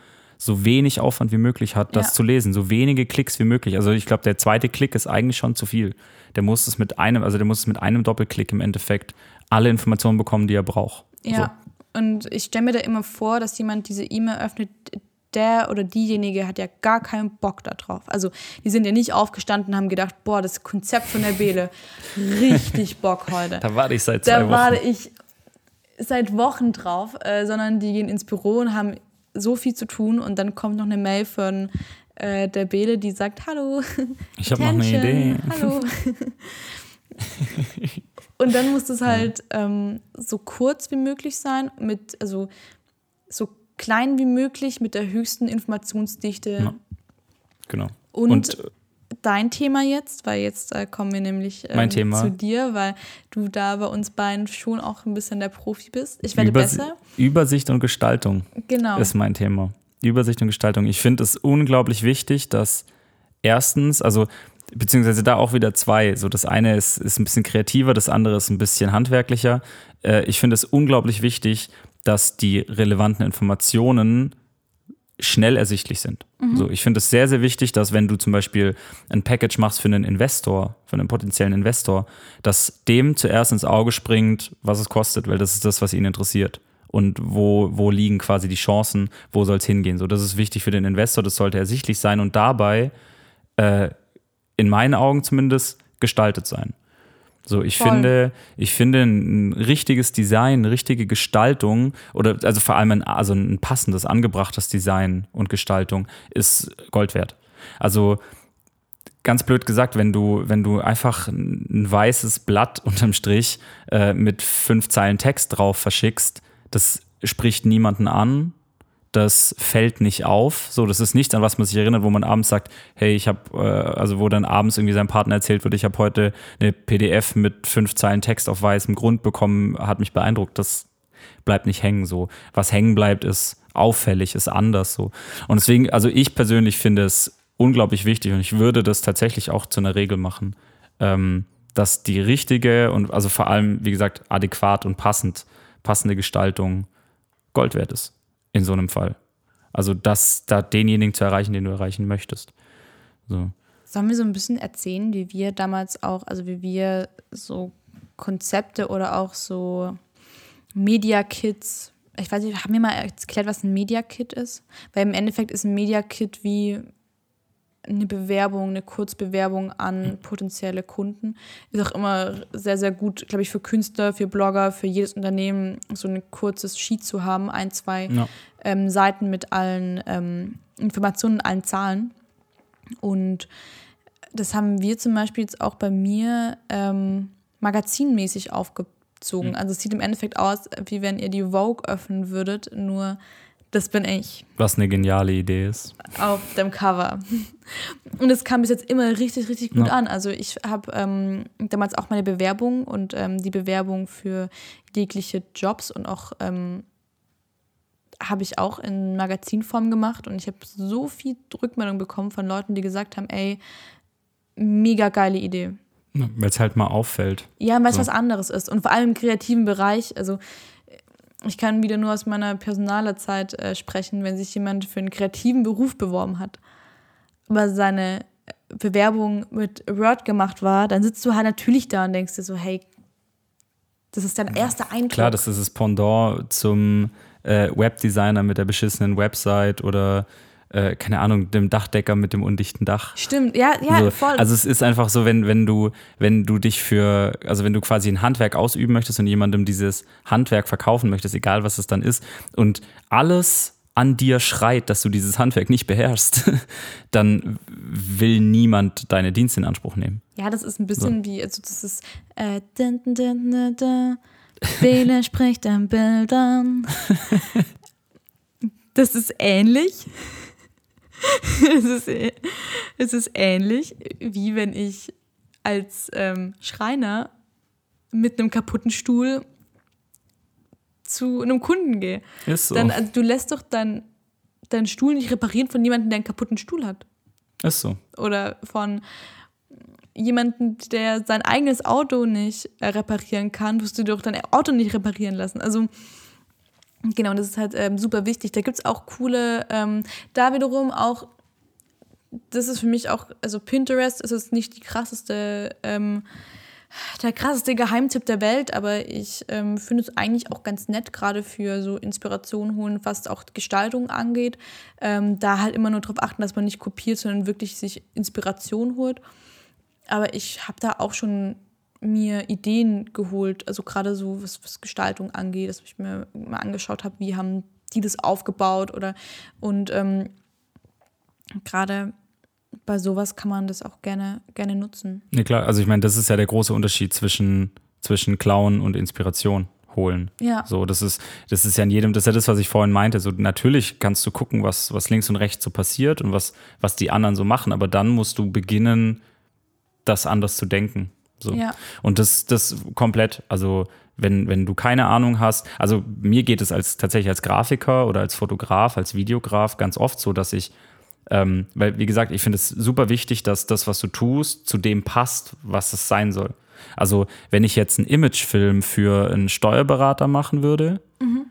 so wenig Aufwand wie möglich hat, das Ja. zu lesen, so wenige Klicks wie möglich. Also ich glaube, der zweite Klick ist eigentlich schon zu viel. Der muss es mit einem, also der muss es mit einem Doppelklick im Endeffekt alle Informationen bekommen, die er braucht. Ja. Und ich stelle mir da immer vor, dass jemand diese E-Mail öffnet, der oder diejenige hat ja gar keinen Bock da drauf. Also die sind ja nicht aufgestanden und haben gedacht, boah, das Konzept von der Bele, richtig Bock heute. So. Da warte ich seit zwei Da Wochen. warte ich seit Wochen drauf, äh, sondern die gehen ins Büro und haben so viel zu tun und dann kommt noch eine Mail von äh, der Bele, die sagt, hallo, Ich habe noch eine Idee. Hallo. und dann muss es halt ähm, so kurz wie möglich sein, mit, also so klein wie möglich, mit der höchsten Informationsdichte. Ja. Genau. Und, Und, dein Thema jetzt, weil jetzt äh, kommen wir nämlich ähm, Mein Thema. zu dir, weil du da bei uns beiden schon auch ein bisschen der Profi bist. Ich werde Übersi- besser. Übersicht und Gestaltung Genau. ist mein Thema. Übersicht und Gestaltung. Ich finde es unglaublich wichtig, dass erstens, also beziehungsweise da auch wieder zwei. So das eine ist, ist ein bisschen kreativer, das andere ist ein bisschen handwerklicher. Äh, ich finde es unglaublich wichtig, dass die relevanten Informationen schnell ersichtlich sind. So, ich finde es sehr, sehr wichtig, dass wenn du zum Beispiel ein Package machst für einen Investor, für einen potenziellen Investor, dass dem zuerst ins Auge springt, was es kostet, weil das ist das, was ihn interessiert. Und wo, wo liegen quasi die Chancen, wo soll es hingehen. So, das ist wichtig für den Investor, das sollte ersichtlich sein und dabei, äh, in meinen Augen zumindest, gestaltet sein. So, ich Voll. finde, ich finde ein richtiges Design, eine richtige Gestaltung oder also vor allem ein, also ein passendes, angebrachtes Design und Gestaltung ist Gold wert. Also ganz blöd gesagt, wenn du, wenn du einfach ein weißes Blatt unterm Strich äh, mit fünf Zeilen Text drauf verschickst, das spricht niemanden an, das fällt nicht auf. So, das ist nichts, an was man sich erinnert, wo man abends sagt, hey, ich habe, äh, also wo dann abends irgendwie seinem Partner erzählt wird, ich habe heute eine PDF mit fünf Zeilen Text auf weißem Grund bekommen, hat mich beeindruckt. Das bleibt nicht hängen so. Was hängen bleibt, ist auffällig, ist anders so. Und deswegen, also ich persönlich finde es unglaublich wichtig und ich würde das tatsächlich auch zu einer Regel machen, ähm, dass die richtige und also vor allem, wie gesagt, adäquat und passend, passende Gestaltung Gold wert ist in so einem Fall. Also das, da denjenigen zu erreichen, den du erreichen möchtest. So. Sollen wir so ein bisschen erzählen, wie wir damals auch, also wie wir so Konzepte oder auch so Media Kits, ich weiß nicht, haben wir mal erklärt, was ein Media Kit ist? Weil im Endeffekt ist ein Media Kit wie eine Bewerbung, eine Kurzbewerbung an potenzielle Kunden. Ist auch immer sehr, sehr gut, glaube ich, für Künstler, für Blogger, für jedes Unternehmen, so ein kurzes Sheet zu haben, ein, zwei ja. ähm, Seiten mit allen ähm, Informationen, allen Zahlen. Und das haben wir zum Beispiel jetzt auch bei mir ähm, magazinmäßig aufgezogen. Mhm. Also es sieht im Endeffekt aus, wie wenn ihr die Vogue öffnen würdet, nur das bin ich. Was eine geniale Idee ist. Auf dem Cover. Und es kam bis jetzt immer richtig, richtig gut ja. an. Also ich habe ähm, damals auch meine Bewerbung und ähm, die Bewerbung für jegliche Jobs und auch ähm, habe ich auch in Magazinform gemacht und ich habe so viel Rückmeldung bekommen von Leuten, die gesagt haben, ey, mega geile Idee. Ja, weil es halt mal auffällt. Ja, weil es so. was anderes ist. Und vor allem im kreativen Bereich, also ich kann wieder nur aus meiner Personalerzeit äh, sprechen, wenn sich jemand für einen kreativen Beruf beworben hat, aber seine Bewerbung mit Word gemacht war, dann sitzt du halt natürlich da und denkst dir so, hey, das ist dein erster Eindruck. Klar, das ist das Pendant zum äh, Webdesigner mit der beschissenen Website oder äh, keine Ahnung, dem Dachdecker mit dem undichten Dach. Stimmt, ja, ja, so, voll. Also es ist einfach so, wenn, wenn du, wenn du dich für, also wenn du quasi ein Handwerk ausüben möchtest und jemandem dieses Handwerk verkaufen möchtest, egal was es dann ist, und alles an dir schreit, dass du dieses Handwerk nicht beherrschst, dann will niemand deine Dienste in Anspruch nehmen. Ja, das ist ein bisschen so. wie, also das ist äh, dun, dun, dun, Wähle spricht an Bildern. Das ist ähnlich. es, ist, es ist ähnlich, wie wenn ich als ähm, Schreiner mit einem kaputten Stuhl zu einem Kunden gehe. Ist so. Dann, also, du lässt doch deinen Stuhl nicht reparieren von jemandem, der einen kaputten Stuhl hat. Ist so. Oder von jemandem, der sein eigenes Auto nicht äh, reparieren kann, wirst du doch dein Auto nicht reparieren lassen. Also Genau, das ist halt ähm, super wichtig. Da gibt es auch coole, ähm, da wiederum auch, das ist für mich auch, also Pinterest ist jetzt nicht die krasseste, ähm, der krasseste Geheimtipp der Welt, aber ich ähm, finde es eigentlich auch ganz nett, gerade für so Inspiration holen, was auch Gestaltung angeht. Ähm, da halt immer nur darauf achten, dass man nicht kopiert, sondern wirklich sich Inspiration holt. Aber ich habe da auch schon mir Ideen geholt, also gerade so, was, was Gestaltung angeht, dass ich mir mal angeschaut habe, wie haben die das aufgebaut oder und ähm, gerade bei sowas kann man das auch gerne, gerne nutzen. Nee, klar, also ich meine, das ist ja der große Unterschied zwischen, zwischen Klauen und Inspiration holen. Ja. So, das ist, das ist ja in jedem, das ist ja das, was ich vorhin meinte. So, natürlich kannst du gucken, was, was links und rechts so passiert und was, was die anderen so machen, aber dann musst du beginnen, das anders zu denken. So. Ja. Und das, das komplett, also wenn, wenn du keine Ahnung hast, also mir geht es als tatsächlich als Grafiker oder als Fotograf, als Videograf ganz oft so, dass ich, ähm, weil wie gesagt, ich finde es super wichtig, dass das, was du tust, zu dem passt, was es sein soll. Also wenn ich jetzt einen Imagefilm für einen Steuerberater machen würde, mhm.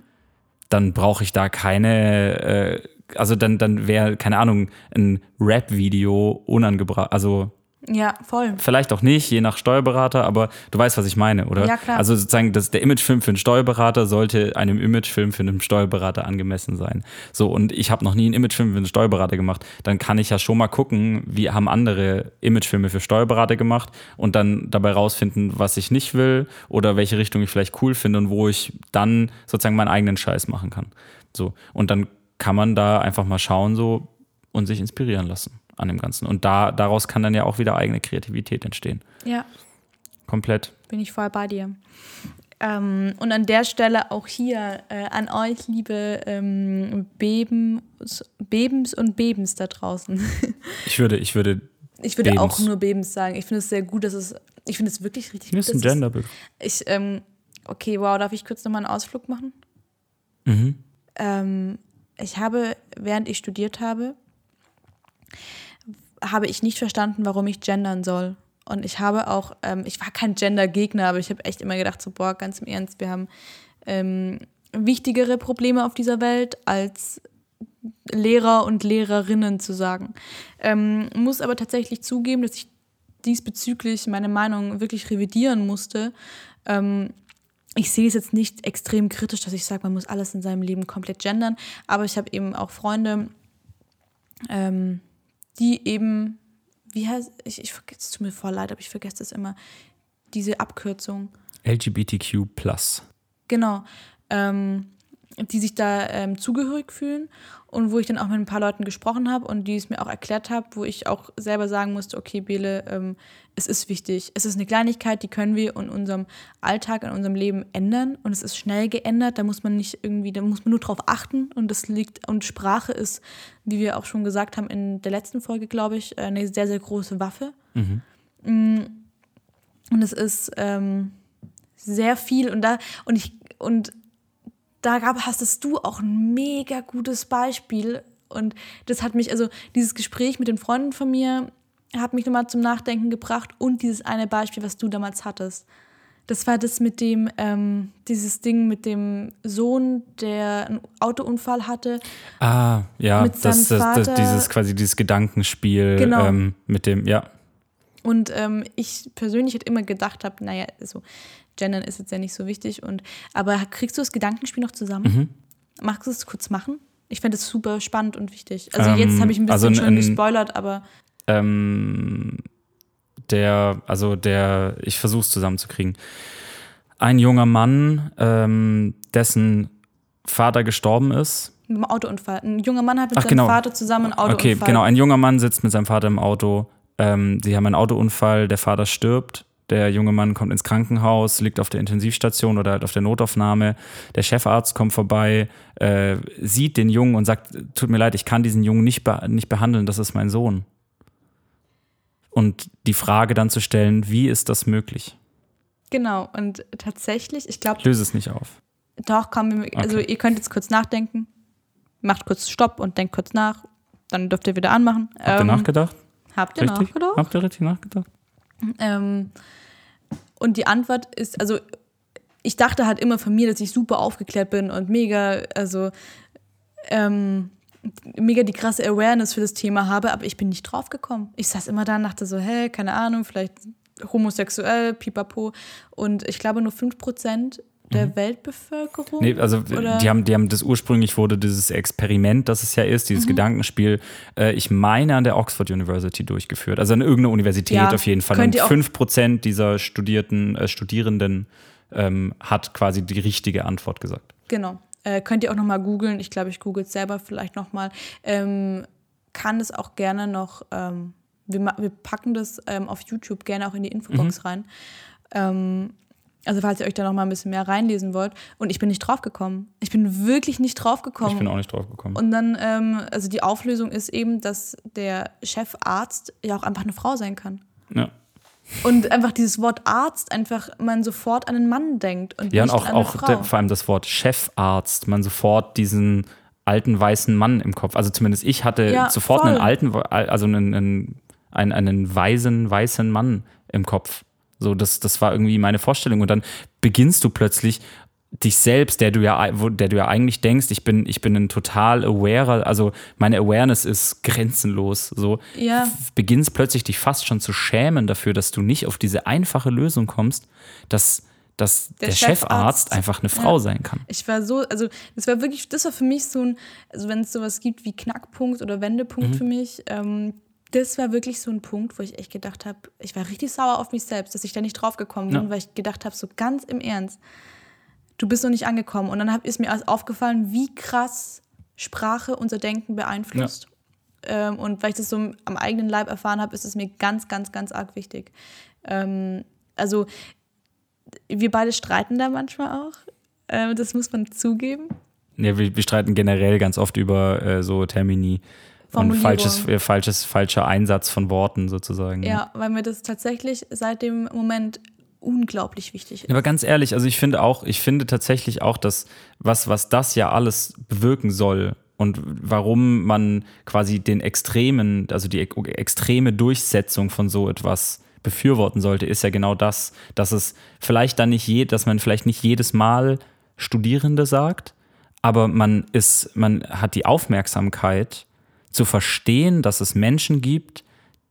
dann brauche ich da keine, äh, also dann, dann wäre, keine Ahnung, ein Rap-Video unangebracht, also ja, voll. Vielleicht auch nicht, je nach Steuerberater, aber du weißt, was ich meine, oder? Ja, klar. Also sozusagen, das, der Imagefilm für einen Steuerberater sollte einem Imagefilm für einen Steuerberater angemessen sein. So, und ich habe noch nie einen Imagefilm für einen Steuerberater gemacht. Dann kann ich ja schon mal gucken, wie haben andere Imagefilme für Steuerberater gemacht und dann dabei rausfinden, was ich nicht will oder welche Richtung ich vielleicht cool finde und wo ich dann sozusagen meinen eigenen Scheiß machen kann. So, und dann kann man da einfach mal schauen so und sich inspirieren lassen an dem Ganzen. Und da, daraus kann dann ja auch wieder eigene Kreativität entstehen. Ja. Komplett. Bin ich voll bei dir. Ähm, und an der Stelle auch hier äh, an euch, liebe ähm, Bebens, Bebens und Bebens da draußen. ich würde, ich würde. Ich würde Bebens. auch nur Bebens sagen. Ich finde es sehr gut, dass es. Ich finde es wirklich richtig gut. Das ist ein Genderbild. Ich, ähm, okay, wow, darf ich kurz nochmal einen Ausflug machen? Mhm. Ähm, ich habe, während ich studiert habe, habe ich nicht verstanden, warum ich gendern soll. Und ich habe auch, ähm, ich war kein Gender-Gegner, aber ich habe echt immer gedacht, so, boah, ganz im Ernst, wir haben ähm, wichtigere Probleme auf dieser Welt, als Lehrer und Lehrerinnen zu sagen. Ähm, muss aber tatsächlich zugeben, dass ich diesbezüglich meine Meinung wirklich revidieren musste. Ähm, ich sehe es jetzt nicht extrem kritisch, dass ich sage, man muss alles in seinem Leben komplett gendern, aber ich habe eben auch Freunde, ähm, die eben, wie heißt, ich, ich vergesse, es tut mir voll leid, aber ich vergesse das immer, diese Abkürzung. LGBTQ. Genau. Ähm, die sich da ähm, zugehörig fühlen und wo ich dann auch mit ein paar Leuten gesprochen habe und die es mir auch erklärt habe, wo ich auch selber sagen musste, okay, Bele, ähm, es ist wichtig, es ist eine Kleinigkeit, die können wir in unserem Alltag, in unserem Leben ändern und es ist schnell geändert, da muss man nicht irgendwie, da muss man nur drauf achten und das liegt, und Sprache ist, wie wir auch schon gesagt haben in der letzten Folge, glaube ich, eine sehr, sehr große Waffe. Mhm. Und es ist ähm, sehr viel und da, und ich, und da gab, hast du auch ein mega gutes Beispiel. Und das hat mich, also dieses Gespräch mit den Freunden von mir, hat mich nochmal zum Nachdenken gebracht und dieses eine Beispiel, was du damals hattest. Das war das mit dem, ähm, dieses Ding mit dem Sohn, der einen Autounfall hatte. Ah, ja, mit das, das, das, dieses quasi dieses Gedankenspiel genau. ähm, mit dem, ja. Und ähm, ich persönlich hätte immer gedacht habe, naja, so, Gendern ist jetzt ja nicht so wichtig. Und, aber kriegst du das Gedankenspiel noch zusammen? Mhm. Magst du es kurz machen? Ich fände es super spannend und wichtig. Also ähm, jetzt habe ich ein bisschen also schon gespoilert, aber. Ähm, der, also der, ich versuche es zusammenzukriegen. Ein junger Mann, ähm, dessen Vater gestorben ist. Mit einem Autounfall. Ein junger Mann hat mit Ach, seinem genau. Vater zusammen einen Autounfall. Okay, genau. Ein junger Mann sitzt mit seinem Vater im Auto. Ähm, sie haben einen Autounfall, der Vater stirbt der junge Mann kommt ins Krankenhaus, liegt auf der Intensivstation oder halt auf der Notaufnahme. Der Chefarzt kommt vorbei, äh, sieht den Jungen und sagt, tut mir leid, ich kann diesen Jungen nicht, be nicht behandeln, das ist mein Sohn. Und die Frage dann zu stellen, wie ist das möglich? Genau, und tatsächlich, ich glaube. Löse es nicht auf. Doch, komm, also okay. ihr könnt jetzt kurz nachdenken. Macht kurz Stopp und denkt kurz nach. Dann dürft ihr wieder anmachen. Habt ihr ähm, nachgedacht? Habt ihr richtig? nachgedacht? Habt ihr richtig nachgedacht? Ähm, und die Antwort ist, also ich dachte halt immer von mir, dass ich super aufgeklärt bin und mega, also ähm, mega die krasse Awareness für das Thema habe, aber ich bin nicht drauf gekommen. Ich saß immer da und dachte so, hä, keine Ahnung, vielleicht homosexuell, pipapo. Und ich glaube nur 5% der mhm. Weltbevölkerung? Nee, also oder? die haben, die haben das ursprünglich wurde dieses Experiment, das es ja ist, dieses mhm. Gedankenspiel, äh, ich meine an der Oxford University durchgeführt. Also an irgendeiner Universität ja, auf jeden Fall. Und 5% dieser Studierten, äh, Studierenden ähm, hat quasi die richtige Antwort gesagt. Genau. Äh, könnt ihr auch nochmal googeln. Ich glaube, ich google es selber vielleicht nochmal. Ähm, kann es auch gerne noch, ähm, wir, wir packen das ähm, auf YouTube gerne auch in die Infobox mhm. rein. Also falls ihr euch da noch mal ein bisschen mehr reinlesen wollt. Und ich bin nicht drauf gekommen. Ich bin wirklich nicht drauf gekommen. Ich bin auch nicht drauf gekommen. Und dann, ähm, also die Auflösung ist eben, dass der Chefarzt ja auch einfach eine Frau sein kann. Ja. Und einfach dieses Wort Arzt einfach man sofort an einen Mann denkt und ja, nicht und auch, an eine auch. Der, vor allem das Wort Chefarzt, man sofort diesen alten weißen Mann im Kopf. Also zumindest ich hatte ja, sofort voll. einen alten, also einen, einen, einen, einen weisen, weißen Mann im Kopf. So, das, das war irgendwie meine Vorstellung. Und dann beginnst du plötzlich dich selbst, der du ja, der du ja eigentlich denkst, ich bin, ich bin ein total aware, also meine Awareness ist grenzenlos. So ja. beginnst plötzlich dich fast schon zu schämen dafür, dass du nicht auf diese einfache Lösung kommst, dass dass der, der Chefarzt, Chefarzt, einfach eine Frau ja. sein kann. Ich war so, also das war wirklich, das war für mich so ein, also wenn es sowas gibt wie Knackpunkt oder Wendepunkt mhm. für mich, ähm, das war wirklich so ein Punkt, wo ich echt gedacht habe, ich war richtig sauer auf mich selbst, dass ich da nicht drauf gekommen bin, ja. weil ich gedacht habe, so ganz im Ernst, du bist noch nicht angekommen. Und dann ist mir alles aufgefallen, wie krass Sprache unser Denken beeinflusst. Ja. Ähm, und weil ich das so am eigenen Leib erfahren habe, ist es mir ganz, ganz, ganz arg wichtig. Ähm, also wir beide streiten da manchmal auch. Äh, das muss man zugeben. Ja, wir, wir streiten generell ganz oft über äh, so Termini. Und falsches, äh, falsches, falscher Einsatz von Worten sozusagen. Ja, ja, weil mir das tatsächlich seit dem Moment unglaublich wichtig ist. Aber ganz ehrlich, also ich finde auch, ich finde tatsächlich auch, dass was, was das ja alles bewirken soll und warum man quasi den extremen, also die extreme Durchsetzung von so etwas befürworten sollte, ist ja genau das, dass es vielleicht dann nicht je, dass man vielleicht nicht jedes Mal Studierende sagt, aber man ist, man hat die Aufmerksamkeit zu verstehen, dass es Menschen gibt,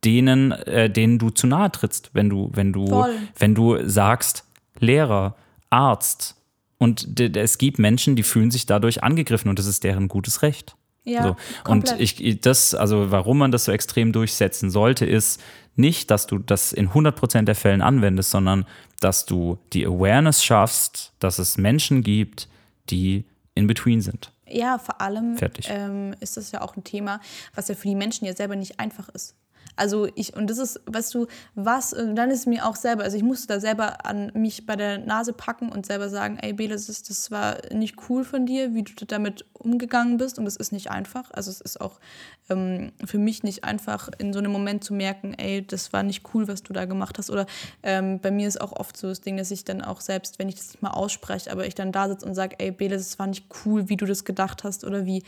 denen, äh, denen du zu nahe trittst, wenn du, wenn du, Voll. wenn du sagst, Lehrer, Arzt. Und es gibt Menschen, die fühlen sich dadurch angegriffen und das ist deren gutes Recht. Ja, so. Und ich, das, also warum man das so extrem durchsetzen sollte, ist nicht, dass du das in 100% der Fällen anwendest, sondern dass du die Awareness schaffst, dass es Menschen gibt, die in between sind. Ja, vor allem ähm, ist das ja auch ein Thema, was ja für die Menschen ja selber nicht einfach ist. Also ich, und das ist, weißt du, was, und dann ist mir auch selber, also ich musste da selber an mich bei der Nase packen und selber sagen, ey Bela, das, ist, das war nicht cool von dir, wie du damit umgegangen bist und das ist nicht einfach. Also es ist auch ähm, für mich nicht einfach, in so einem Moment zu merken, ey, das war nicht cool, was du da gemacht hast. Oder ähm, bei mir ist auch oft so das Ding, dass ich dann auch selbst, wenn ich das nicht mal ausspreche, aber ich dann da sitze und sage, ey Bela, das war nicht cool, wie du das gedacht hast oder wie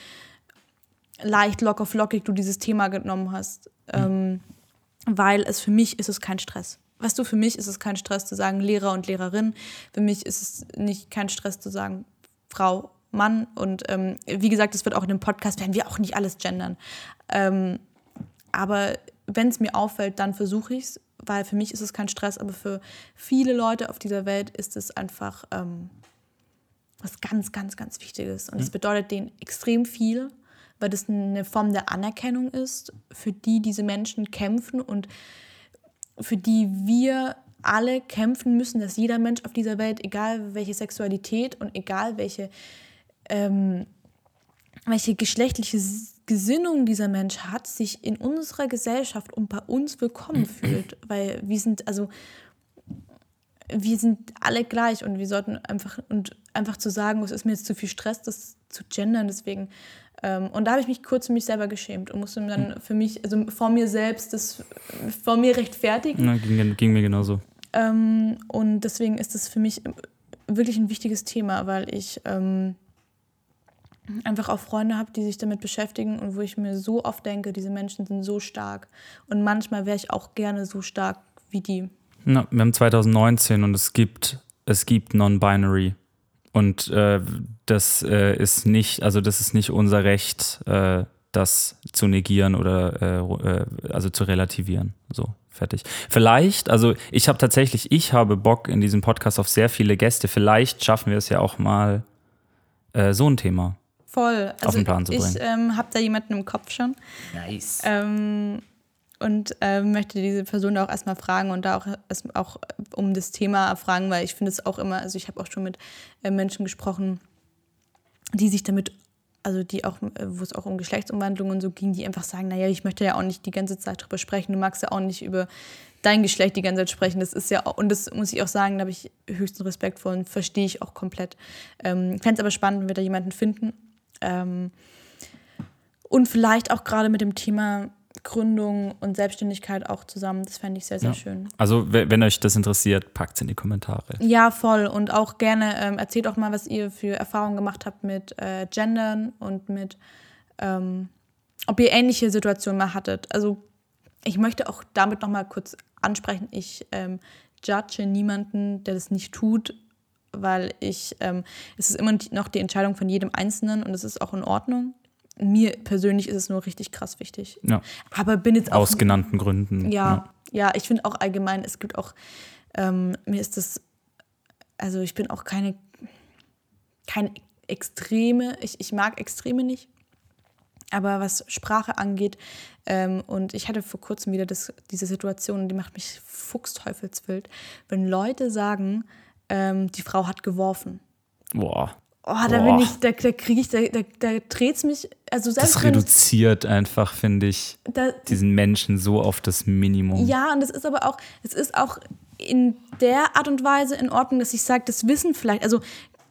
leicht locker flockig du dieses Thema genommen hast. Ähm, weil es für mich ist es kein Stress. Weißt du, für mich ist es kein Stress zu sagen Lehrer und Lehrerin. Für mich ist es nicht kein Stress zu sagen Frau, Mann. Und ähm, wie gesagt, es wird auch in dem Podcast, werden wir auch nicht alles gendern. Ähm, aber wenn es mir auffällt, dann versuche ich es, weil für mich ist es kein Stress, aber für viele Leute auf dieser Welt ist es einfach ähm, was ganz, ganz, ganz Wichtiges. Und es bedeutet denen extrem viel, weil das eine Form der Anerkennung ist, für die diese Menschen kämpfen und für die wir alle kämpfen müssen, dass jeder Mensch auf dieser Welt, egal welche Sexualität und egal welche, ähm, welche geschlechtliche Gesinnung dieser Mensch hat, sich in unserer Gesellschaft und bei uns willkommen fühlt. Weil wir sind, also wir sind alle gleich und wir sollten einfach und einfach zu sagen, es ist mir jetzt zu viel Stress, das zu gendern, deswegen. Ähm, und da habe ich mich kurz für mich selber geschämt und musste dann für mich, also vor mir selbst, das vor mir rechtfertigen. Na, ging, ging mir genauso. Ähm, und deswegen ist das für mich wirklich ein wichtiges Thema, weil ich ähm, einfach auch Freunde habe, die sich damit beschäftigen und wo ich mir so oft denke, diese Menschen sind so stark. Und manchmal wäre ich auch gerne so stark wie die. Na, wir haben 2019 und es gibt, es gibt Non-Binary. Und äh, das äh, ist nicht, also das ist nicht unser Recht, äh, das zu negieren oder äh, äh, also zu relativieren. So, fertig. Vielleicht, also ich habe tatsächlich, ich habe Bock in diesem Podcast auf sehr viele Gäste. Vielleicht schaffen wir es ja auch mal, äh, so ein Thema. Voll. Also den Plan zu ich bringen. ähm, habe da jemanden im Kopf schon. Nice. Ähm, und ähm, möchte diese Person da auch erstmal fragen und da auch, auch um das Thema fragen, weil ich finde es auch immer, also ich habe auch schon mit äh, Menschen gesprochen, die sich damit, also die auch, äh, wo es auch um Geschlechtsumwandlung und so ging, die einfach sagen, naja, ich möchte ja auch nicht die ganze Zeit drüber sprechen, du magst ja auch nicht über dein Geschlecht die ganze Zeit sprechen. Das ist ja auch, und das muss ich auch sagen, da habe ich höchsten Respekt vor und verstehe ich auch komplett. Ähm, Fände es aber spannend, wenn wir da jemanden finden. Ähm, und vielleicht auch gerade mit dem Thema Gründung und Selbstständigkeit auch zusammen. Das fände ich sehr, sehr Ja. schön. Also, we- wenn euch das interessiert, packt es in die Kommentare. Ja, voll. Und auch gerne ähm, erzählt auch mal, was ihr für Erfahrungen gemacht habt mit äh, Gendern und mit, ähm, ob ihr ähnliche Situationen mal hattet. Also ich möchte auch damit nochmal kurz ansprechen, ich ähm, judge niemanden, der das nicht tut, weil ich, ähm, es ist immer noch die Entscheidung von jedem Einzelnen und es ist auch in Ordnung. Mir persönlich ist es nur richtig krass wichtig. Ja. Aber bin jetzt auch Aus genannten Gründen. ja, ja, ich finde auch allgemein, es gibt auch, ähm, mir ist das, also ich bin auch keine, keine Extreme, ich, ich mag Extreme nicht, aber was Sprache angeht, ähm, und ich hatte vor kurzem wieder das, diese Situation, die macht mich fuchsteufelswild, wenn Leute sagen, ähm, die Frau hat geworfen. Boah. Oh, da Boah. bin ich, da, da kriege ich, da, da, da dreht es mich, also selbst Das wenn ich, reduziert einfach, finde ich, da, diesen Menschen so auf das Minimum. Ja, und es ist aber auch, es ist auch in der Art und Weise in Ordnung, dass ich sage, das wissen vielleicht, also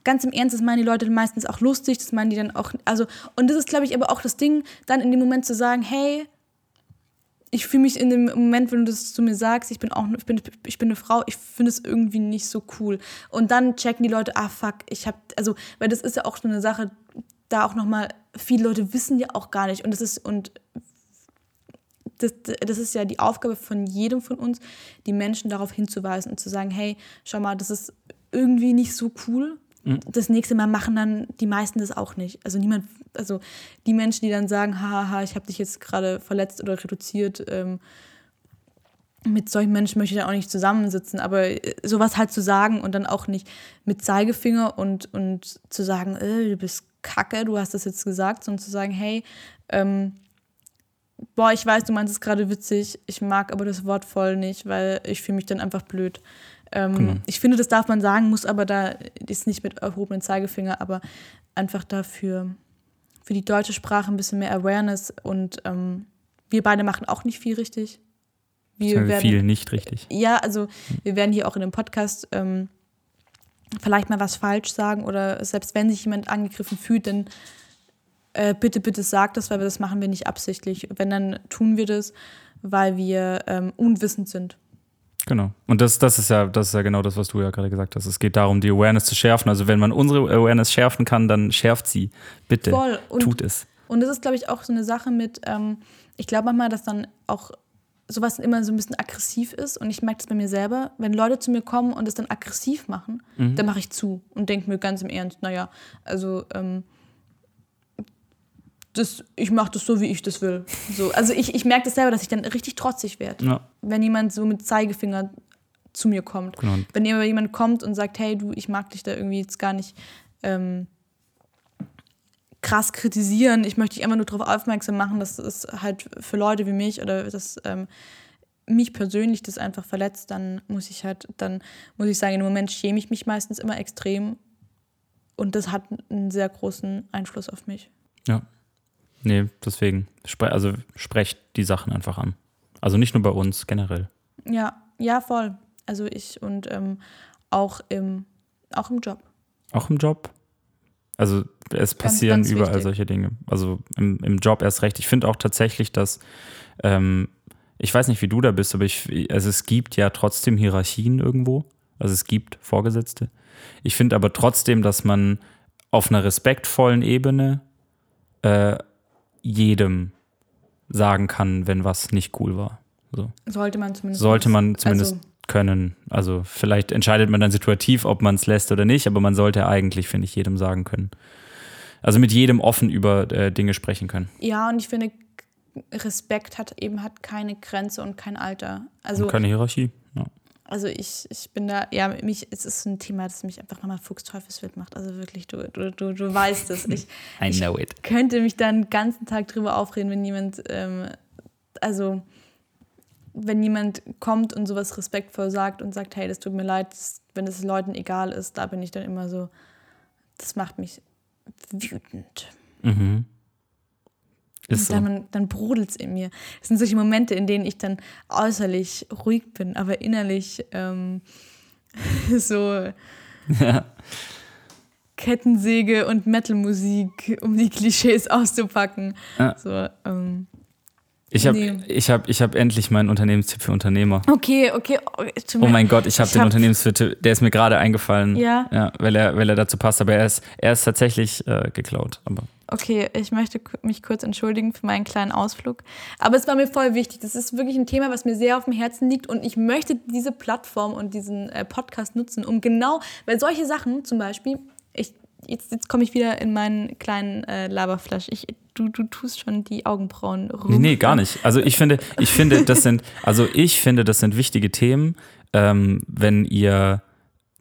ganz im Ernst, das meinen die Leute meistens auch lustig, das meinen die dann auch, also, und das ist, glaube ich, aber auch das Ding, dann in dem Moment zu sagen, hey, ich fühle mich in dem Moment, wenn du das zu mir sagst, ich bin auch, ich bin, ich bin eine Frau, ich finde es irgendwie nicht so cool. Und dann checken die Leute, ah fuck, ich habe, also, weil das ist ja auch so eine Sache, da auch nochmal, viele Leute wissen ja auch gar nicht und das ist, und das, das ist ja die Aufgabe von jedem von uns, die Menschen darauf hinzuweisen und zu sagen, hey, schau mal, das ist irgendwie nicht so cool. Das nächste Mal machen dann die meisten das auch nicht. Also niemand, also die Menschen, die dann sagen, haha, ich habe dich jetzt gerade verletzt oder reduziert, ähm, mit solchen Menschen möchte ich dann auch nicht zusammensitzen, aber äh, sowas halt zu sagen und dann auch nicht mit Zeigefinger und, und zu sagen, äh, du bist kacke, du hast das jetzt gesagt, sondern zu sagen, hey, ähm, boah, ich weiß, du meinst es gerade witzig, ich mag aber das Wort voll nicht, weil ich fühle mich dann einfach blöd. Ähm, genau. Ich finde, das darf man sagen, muss aber da, ist nicht mit erhobenen Zeigefinger, aber einfach dafür, für die deutsche Sprache ein bisschen mehr Awareness und ähm, wir beide machen auch nicht viel richtig. Wir werden, viel nicht richtig. Ja, also wir werden hier auch in dem Podcast ähm, vielleicht mal was falsch sagen oder selbst wenn sich jemand angegriffen fühlt, dann äh, bitte, bitte sag das, weil das machen wir nicht absichtlich. Wenn, dann tun wir das, weil wir ähm, unwissend sind. Genau. Und das, das, ist ja, das ist ja genau das, was du ja gerade gesagt hast. Es geht darum, die Awareness zu schärfen. Also wenn man unsere Awareness schärfen kann, dann schärft sie. Bitte, Voll. Und, tut es. Und das ist, glaube ich, auch so eine Sache mit, ähm, ich glaube manchmal, dass dann auch sowas immer so ein bisschen aggressiv ist. Und ich merke das bei mir selber. Wenn Leute zu mir kommen und es dann aggressiv machen, mhm. dann mache ich zu und denke mir ganz im Ernst, naja, also ähm, das, ich mache das so, wie ich das will. So, also ich, ich merke das selber, dass ich dann richtig trotzig werde. Ja. Wenn jemand so mit Zeigefinger zu mir kommt. Genau. Wenn jemand kommt und sagt, hey du, ich mag dich da irgendwie jetzt gar nicht ähm, krass kritisieren, ich möchte dich einfach nur darauf aufmerksam machen, dass es halt für Leute wie mich oder dass ähm, mich persönlich das einfach verletzt, dann muss ich halt, dann muss ich sagen, im Moment schäme ich mich meistens immer extrem und das hat einen sehr großen Einfluss auf mich. Ja, Nee, deswegen. Spre also sprecht die Sachen einfach an. Also nicht nur bei uns, generell. Ja, ja, voll. Also ich und ähm, auch, im, auch im Job. Auch im Job? Also es passieren ganz, ganz überall wichtig. solche Dinge. Also im, im Job erst recht. Ich finde auch tatsächlich, dass, ähm, ich weiß nicht, wie du da bist, aber ich, also es gibt ja trotzdem Hierarchien irgendwo. Also es gibt Vorgesetzte. Ich finde aber trotzdem, dass man auf einer respektvollen Ebene äh, jedem sagen kann, wenn was nicht cool war. So. Sollte man zumindest. Sollte man zumindest also. können. Also vielleicht entscheidet man dann situativ, ob man es lässt oder nicht, aber man sollte eigentlich, finde ich, jedem sagen können. Also mit jedem offen über äh, Dinge sprechen können. Ja, und ich finde, Respekt hat eben hat keine Grenze und kein Alter. Also und keine Hierarchie. Also ich, ich bin da, ja, mich, es ist ein Thema, das mich einfach nochmal fuchsteufelswild macht. Also wirklich, du, du, du, du weißt es. Ich, I know ich it. könnte mich da den ganzen Tag drüber aufreden, wenn jemand, ähm, also wenn jemand kommt und sowas respektvoll sagt und sagt, hey, das tut mir leid, wenn es Leuten egal ist, da bin ich dann immer so, das macht mich wütend. Mhm. Ist und dann, so. dann brodelt es in mir. Es sind solche Momente, in denen ich dann äußerlich ruhig bin, aber innerlich ähm, so ja. Kettensäge und Metalmusik, um die Klischees auszupacken. Ja. So, ähm, ich habe nee. ich hab, ich hab endlich meinen Unternehmenstipp für Unternehmer. Okay, okay. Oh, oh mein Gott, ich habe den Unternehmenstipp, der ist mir gerade eingefallen. Ja. ja. weil, er, weil er dazu passt. Aber er ist, er ist tatsächlich äh, geklaut. Aber Okay, ich möchte mich kurz entschuldigen für meinen kleinen Ausflug. Aber es war mir voll wichtig. Das ist wirklich ein Thema, was mir sehr auf dem Herzen liegt. Und ich möchte diese Plattform und diesen äh, Podcast nutzen, um genau, weil solche Sachen zum Beispiel, ich, jetzt, jetzt komme ich wieder in meinen kleinen äh, Laberflash. Ich, du, du tust schon die Augenbrauen rum. Nee, nee, gar nicht. Also ich finde, ich finde, das sind, also ich finde, das sind wichtige Themen, ähm, wenn ihr.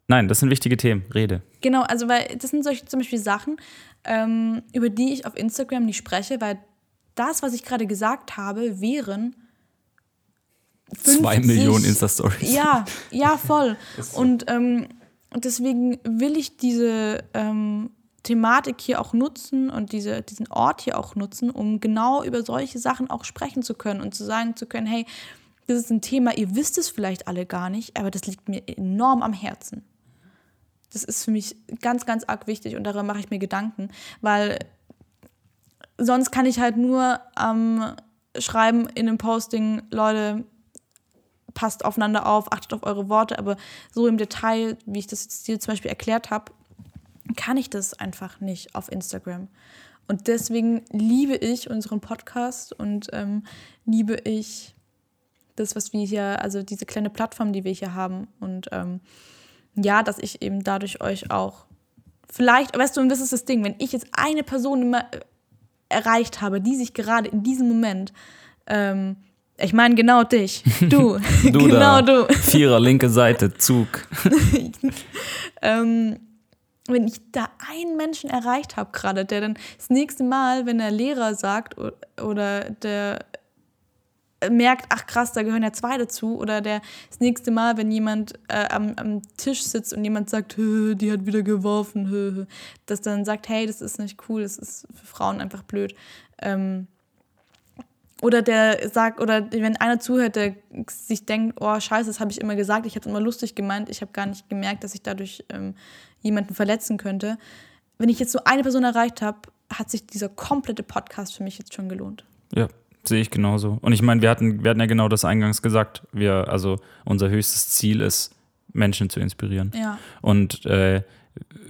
Nein, das sind wichtige Themen. Rede. Genau, also weil das sind solche zum Beispiel Sachen, ähm, über die ich auf Instagram nicht spreche, weil das, was ich gerade gesagt habe, wären 50, zwei Millionen Insta-Stories. Ja, ja, voll. Und ähm, deswegen will ich diese ähm, Thematik hier auch nutzen und diese, diesen Ort hier auch nutzen, um genau über solche Sachen auch sprechen zu können und zu sagen zu können, hey, das ist ein Thema, ihr wisst es vielleicht alle gar nicht, aber das liegt mir enorm am Herzen. Das ist für mich ganz, ganz arg wichtig und darüber mache ich mir Gedanken, weil sonst kann ich halt nur ähm, schreiben in einem Posting, Leute, passt aufeinander auf, achtet auf eure Worte, aber so im Detail, wie ich das jetzt dir zum Beispiel erklärt habe, kann ich das einfach nicht auf Instagram. Und deswegen liebe ich unseren Podcast und ähm, liebe ich das, was wir hier, also diese kleine Plattform, die wir hier haben. Und ähm, ja, dass ich eben dadurch euch auch vielleicht, weißt du, und das ist das Ding, wenn ich jetzt eine Person immer äh, erreicht habe, die sich gerade in diesem Moment, ähm, ich meine genau dich, du, Du genau da. du, Vierer, linke Seite, Zug. ähm, wenn ich da einen Menschen erreicht habe gerade, der dann das nächste Mal, wenn der Lehrer sagt oder der merkt, ach krass, da gehören ja zwei dazu, oder der das nächste Mal, wenn jemand äh, am, am Tisch sitzt und jemand sagt, "Hö, die hat wieder geworfen, hö, hö", dass dann sagt, hey, das ist nicht cool, das ist für Frauen einfach blöd. Ähm, oder der sagt, oder wenn einer zuhört, der sich denkt, oh scheiße, das habe ich immer gesagt, ich habe es immer lustig gemeint, ich habe gar nicht gemerkt, dass ich dadurch ähm, jemanden verletzen könnte. Wenn ich jetzt so eine Person erreicht habe, hat sich dieser komplette Podcast für mich jetzt schon gelohnt. Ja, sehe ich genauso. Und ich meine, wir hatten, wir hatten ja genau das eingangs gesagt. Wir, also unser höchstes Ziel ist, Menschen zu inspirieren. Ja. Und äh,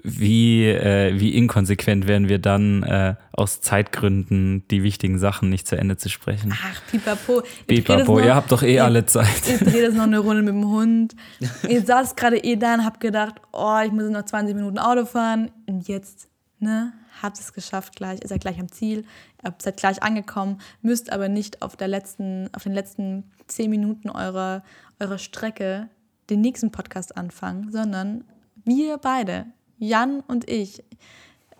wie, äh, wie inkonsequent wären wir dann äh, aus Zeitgründen die wichtigen Sachen nicht zu Ende zu sprechen. Ach, pipapo. Pipapo, noch- ihr habt doch eh ihr- alle Zeit. Ihr dreht jetzt noch eine Runde mit dem Hund. Ihr saßt gerade eh da und habt gedacht, oh, ich muss noch 20 Minuten Auto fahren. Und jetzt, ne, habt es geschafft gleich. Ihr seid gleich am Ziel. Ihr seid gleich angekommen. Müsst aber nicht auf, der letzten, auf den letzten 10 Minuten eurer, eurer Strecke den nächsten Podcast anfangen, sondern wir beide, Jan und ich,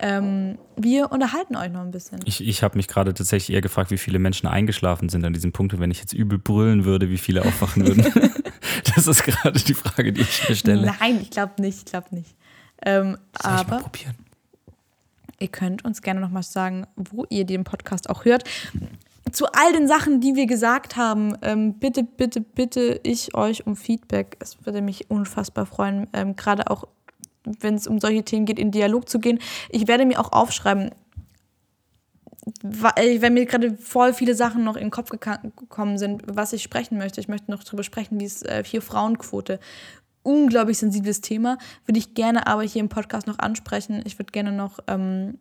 ähm, wir unterhalten euch noch ein bisschen. Ich, ich habe mich gerade tatsächlich eher gefragt, wie viele Menschen eingeschlafen sind an diesem Punkt. Und wenn ich jetzt übel brüllen würde, wie viele aufwachen würden. das ist gerade die Frage, die ich mir stelle. Nein, ich glaube nicht, ich glaube nicht. Ähm, Soll ich mal aber probieren? Ihr könnt uns gerne noch mal sagen, wo ihr den Podcast auch hört. Zu all den Sachen, die wir gesagt haben, ähm, bitte, bitte, bitte ich euch um Feedback. Es würde mich unfassbar freuen, ähm, gerade auch, wenn es um solche Themen geht, in Dialog zu gehen. Ich werde mir auch aufschreiben, weil wenn mir gerade voll viele Sachen noch in den Kopf gekommen sind, was ich sprechen möchte. Ich möchte noch darüber sprechen, wie es äh, hier Frauenquote. Unglaublich sensibles Thema. Würde ich gerne aber hier im Podcast noch ansprechen. Ich würde gerne noch ähm,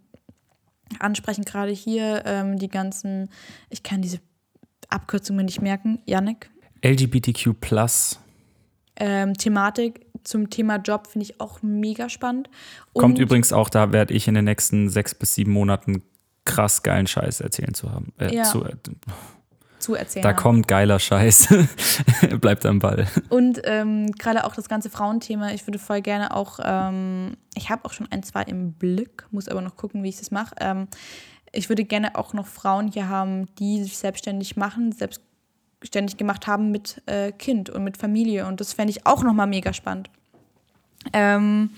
ansprechen, gerade hier ähm, die ganzen, ich kann diese Abkürzungen nicht merken. Yannick. LGBTQ plus Ähm, Thematik zum Thema Job finde ich auch mega spannend. kommt Und- übrigens auch, da werde ich in den nächsten sechs bis sieben Monaten krass geilen Scheiß erzählen zu haben. Äh, Ja. zu, äh, zu erzählen. da haben. kommt geiler Scheiß. Bleibt am Ball. Und ähm, gerade auch das ganze Frauenthema, ich würde voll gerne auch, ähm, ich habe auch schon ein, zwei im Blick, muss aber noch gucken, wie ich das mache. Ähm, ich würde gerne auch noch Frauen hier haben, die sich selbstständig machen, selbstständig gemacht haben mit äh, Kind und mit Familie. Und das fände ich auch nochmal mega spannend. Ähm,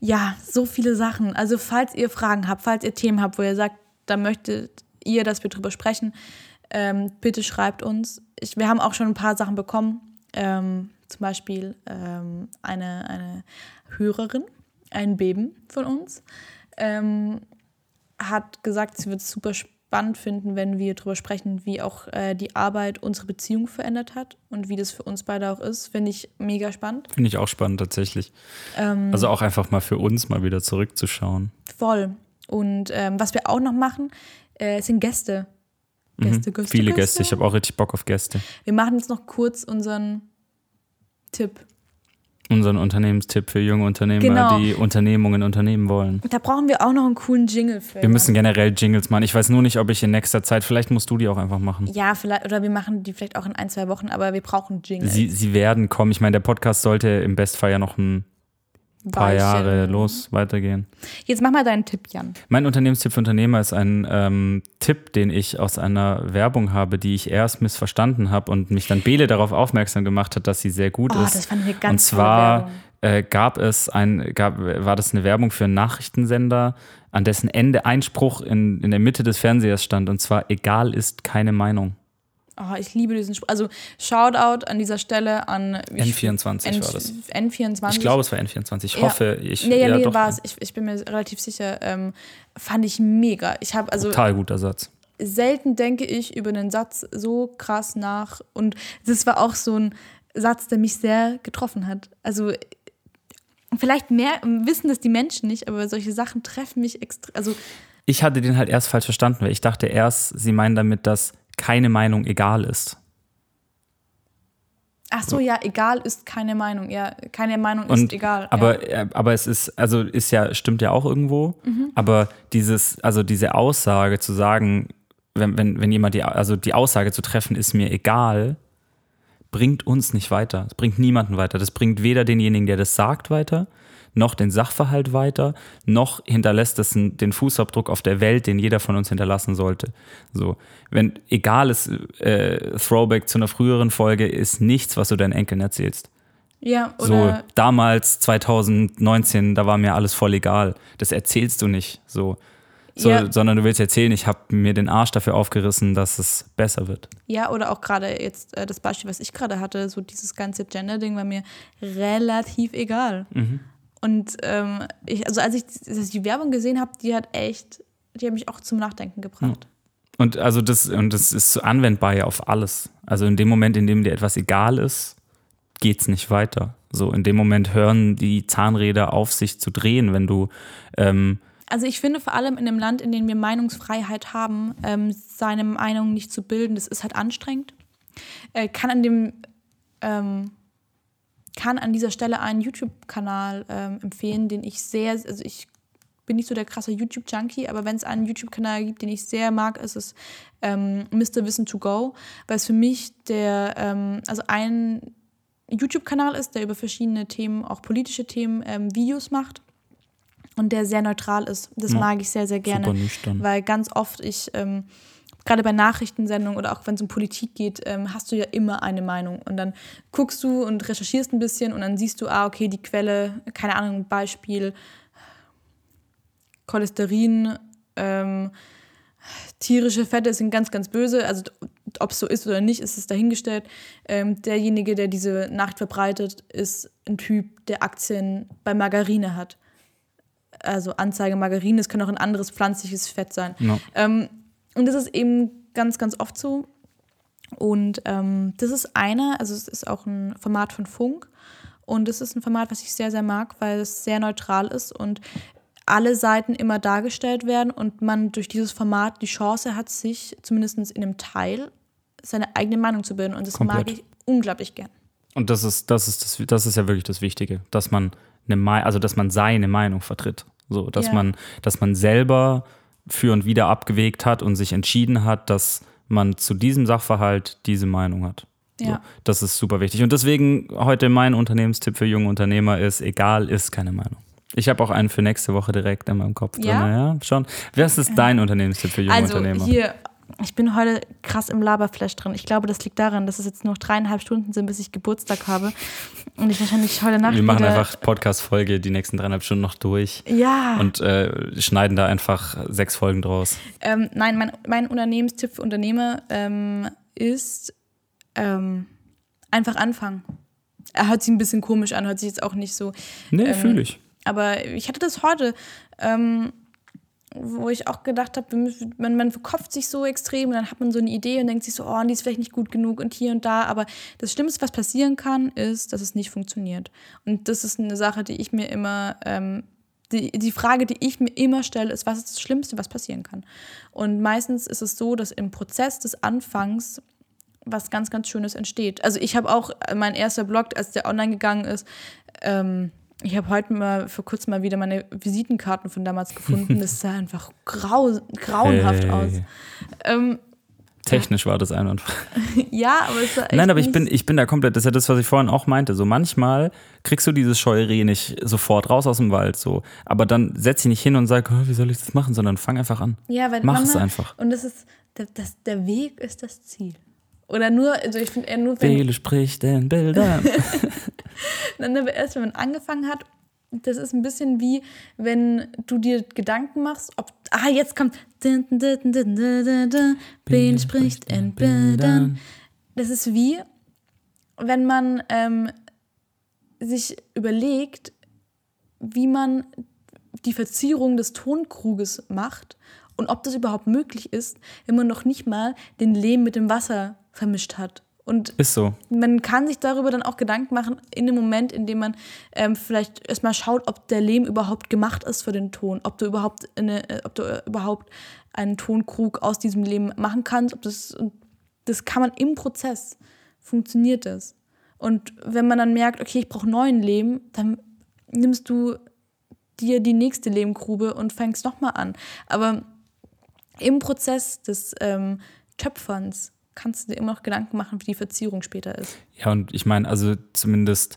ja, so viele Sachen. Also falls ihr Fragen habt, falls ihr Themen habt, wo ihr sagt, da möchtet ihr, dass wir drüber sprechen, ähm, bitte schreibt uns. Ich, wir haben auch schon ein paar Sachen bekommen. Ähm, zum Beispiel ähm, eine, eine Hörerin, ein Beben von uns, ähm, hat gesagt, sie wird es super spannend finden, wenn wir darüber sprechen, wie auch äh, die Arbeit unsere Beziehung verändert hat und wie das für uns beide auch ist. Finde ich mega spannend. Finde ich auch spannend tatsächlich. Ähm, Also auch einfach mal für uns mal wieder zurückzuschauen. Voll. Und ähm, was wir auch noch machen, äh, sind Gäste. Gäste, Gäste, Mhm. Viele Gäste. Ich habe auch richtig Bock auf Gäste. Wir machen jetzt noch kurz unseren Tipp. Unseren Unternehmenstipp für junge Unternehmer, Genau. die Unternehmungen unternehmen wollen. Da brauchen wir auch noch einen coolen Jingle für. Wir müssen generell Jingles machen. Ich weiß nur nicht, ob ich in nächster Zeit, vielleicht musst du die auch einfach machen. ja, vielleicht, oder wir machen die vielleicht auch in ein, zwei Wochen, aber wir brauchen Jingle. Sie, sie werden kommen. Ich meine, der Podcast sollte im Bestfall ja noch ein paar Weilchen. Jahre los weitergehen. Jetzt mach mal deinen Tipp, Jan. Mein Unternehmenstipp für Unternehmer ist ein ähm, Tipp, den ich aus einer Werbung habe, die ich erst missverstanden habe und mich dann Bele darauf aufmerksam gemacht hat, dass sie sehr gut Oh, ist. das fand ich eine und ganz tolle zwar äh, gab es ein, gab, war das eine Werbung für einen Nachrichtensender, an dessen Ende ein Spruch in, in der Mitte des Fernsehers stand, und zwar egal ist keine Meinung. Oh, ich liebe diesen Spruch. Also Shoutout an dieser Stelle an ich- N24 N war das. N24. Ich glaube, es war N24. Ich Ja. hoffe, ich. Nee, ja, nee, war es. Ich, ich bin mir relativ sicher. Ähm, fand ich mega. Ich habe also Total guter Satz. selten denke ich über einen Satz so krass nach. Und das war auch so ein Satz, der mich sehr getroffen hat. Also vielleicht mehr wissen das die Menschen nicht, aber solche Sachen treffen mich extrem. Also Ich hatte den halt erst falsch verstanden, weil ich dachte erst, sie meinen damit, dass keine Meinung egal ist. Ach so, ja, egal ist keine Meinung. Ja, keine Meinung Und, ist egal. Aber, ja. äh, aber es ist, also ist ja, stimmt ja auch irgendwo. Aber dieses, also diese Aussage zu sagen, wenn, wenn, wenn jemand die, also die Aussage zu treffen, ist mir egal, bringt uns nicht weiter. Es bringt niemanden weiter. Das bringt weder denjenigen, der das sagt, weiter, noch den Sachverhalt weiter, noch hinterlässt es den Fußabdruck auf der Welt, den jeder von uns hinterlassen sollte. So, wenn egal ist, äh, Throwback zu einer früheren Folge ist nichts, was du deinen Enkeln erzählst. ja, So, oder damals, 2019, da war mir alles voll egal. Das erzählst du nicht so. so Ja. Sondern du willst erzählen, ich habe mir den Arsch dafür aufgerissen, dass es besser wird. Ja, oder auch gerade jetzt äh, das Beispiel, was ich gerade hatte, so dieses ganze Gender-Ding war mir relativ egal. Und ähm, ich, also als ich, als ich die Werbung gesehen habe, die hat echt, die hat mich auch zum Nachdenken gebracht. Und also das, und das ist so anwendbar ja auf alles. Also in dem Moment, in dem dir etwas egal ist, geht's nicht weiter. So, in dem Moment hören die Zahnräder auf, sich zu drehen, wenn du ähm, Also ich finde vor allem in einem Land, in dem wir Meinungsfreiheit haben, ähm, seine Meinung nicht zu bilden, das ist halt anstrengend. Äh, kann an dem ähm, kann an dieser Stelle einen YouTube-Kanal ähm, empfehlen, den ich sehr, also ich bin nicht so der krasse YouTube-Junkie, aber wenn es einen YouTube-Kanal gibt, den ich sehr mag, ist es ähm, Mr. Wissen to Go, weil es für mich der, ähm, also ein YouTube-Kanal ist, der über verschiedene Themen, auch politische Themen, ähm, Videos macht und der sehr neutral ist. Das Ja. mag ich sehr, sehr gerne. Weil ganz oft ich, ähm, gerade bei Nachrichtensendungen oder auch wenn es um Politik geht, ähm, hast du ja immer eine Meinung. Und dann guckst du und recherchierst ein bisschen und dann siehst du, ah, okay, die Quelle, keine Ahnung, Beispiel Cholesterin, ähm, tierische Fette sind ganz, ganz böse. Also ob es so ist oder nicht, ist es dahingestellt. Ähm, derjenige, der diese Nachricht verbreitet, ist ein Typ, der Aktien bei Margarine hat. Also Anzeige Margarine, es kann auch ein anderes pflanzliches Fett sein. Ja. Ähm, und das ist eben ganz, ganz oft so. Und ähm, das ist eine, also es ist auch ein Format von Funk. Und das ist ein Format, was ich sehr, sehr mag, weil es sehr neutral ist und alle Seiten immer dargestellt werden und man durch dieses Format die Chance hat, sich zumindest in einem Teil seine eigene Meinung zu bilden. Und das mag Komplett. ich unglaublich gern. Und das ist, das ist, das, das ist ja wirklich das Wichtige, dass man eine also dass man seine Meinung vertritt. So, dass Ja. man, dass man selber für und wieder abgewegt hat und sich entschieden hat, dass man zu diesem Sachverhalt diese Meinung hat. So, Ja. das ist super wichtig. Und deswegen heute mein Unternehmenstipp für junge Unternehmer ist, egal ist keine Meinung. Ich habe auch einen für nächste Woche direkt in meinem Kopf Ja? drin. Ja, schon. Was ist dein Unternehmenstipp für junge Also Unternehmer? hier, ich bin heute krass im Laberflash drin. Ich glaube, das liegt daran, dass es jetzt noch dreieinhalb Stunden sind, bis ich Geburtstag habe. Und ich wahrscheinlich heute Nacht Wir machen einfach Podcast-Folge die nächsten dreieinhalb Stunden noch durch Ja. und äh, schneiden da einfach sechs Folgen draus. Ähm, nein, mein, mein Unternehmenstipp für Unternehmer ähm, ist ähm, einfach anfangen. Er hört sich ein bisschen komisch an, hört sich jetzt auch nicht so. Nee, Ähm, fühle ich. Aber ich hatte das heute, ähm, wo ich auch gedacht habe, man, man verkopft sich so extrem und dann hat man so eine Idee und denkt sich so, oh, die ist vielleicht nicht gut genug und hier und da. Aber das Schlimmste, was passieren kann, ist, dass es nicht funktioniert. Und das ist eine Sache, die ich mir immer, ähm, die, die Frage, die ich mir immer stelle, ist, was ist das Schlimmste, was passieren kann? Und meistens ist es so, dass im Prozess des Anfangs was ganz, ganz Schönes entsteht. Also ich habe auch mein erster Blog, als der online gegangen ist, ähm, ich habe heute mal vor kurzem mal wieder meine Visitenkarten von damals gefunden. Das sah einfach grau, grauenhaft Hey. aus. Ähm, Technisch war das einwandfrei. ja, aber es sah echt Nein, aber ich bin, ich bin da komplett, das ist ja das, was ich vorhin auch meinte. So manchmal kriegst du dieses Scheureh nicht sofort raus aus dem Wald, so. Aber dann setz dich nicht hin und sag, "Oh, wie soll ich das machen, sondern fang einfach an. ja, weil Mach es einfach. Und das ist, der, das, der Weg ist das Ziel. Oder nur, also ich finde eher nur, wenn, Seele spricht in Bildern. Dann aber erst, wenn man angefangen hat, das ist ein bisschen wie, wenn du dir Gedanken machst, ob, ah, jetzt kommt, Bill spricht in Bildern. Das ist wie, wenn man ähm, sich überlegt, wie man die Verzierung des Tonkruges macht und ob das überhaupt möglich ist, wenn man noch nicht mal den Lehm mit dem Wasser vermischt hat. Und Ist so. man kann sich darüber dann auch Gedanken machen, in dem Moment, in dem man ähm, vielleicht erstmal schaut, ob der Lehm überhaupt gemacht ist für den Ton, ob du überhaupt, eine, äh, ob du äh, überhaupt einen Tonkrug aus diesem Lehm machen kannst. Ob das, das kann man im Prozess, funktioniert das. Und wenn man dann merkt, okay, ich brauche neuen Leben, dann nimmst du dir die nächste Lehmgrube und fängst nochmal an. Aber im Prozess des ähm, Töpferns kannst du dir immer noch Gedanken machen, wie die Verzierung später ist. Ja, und ich meine, also zumindest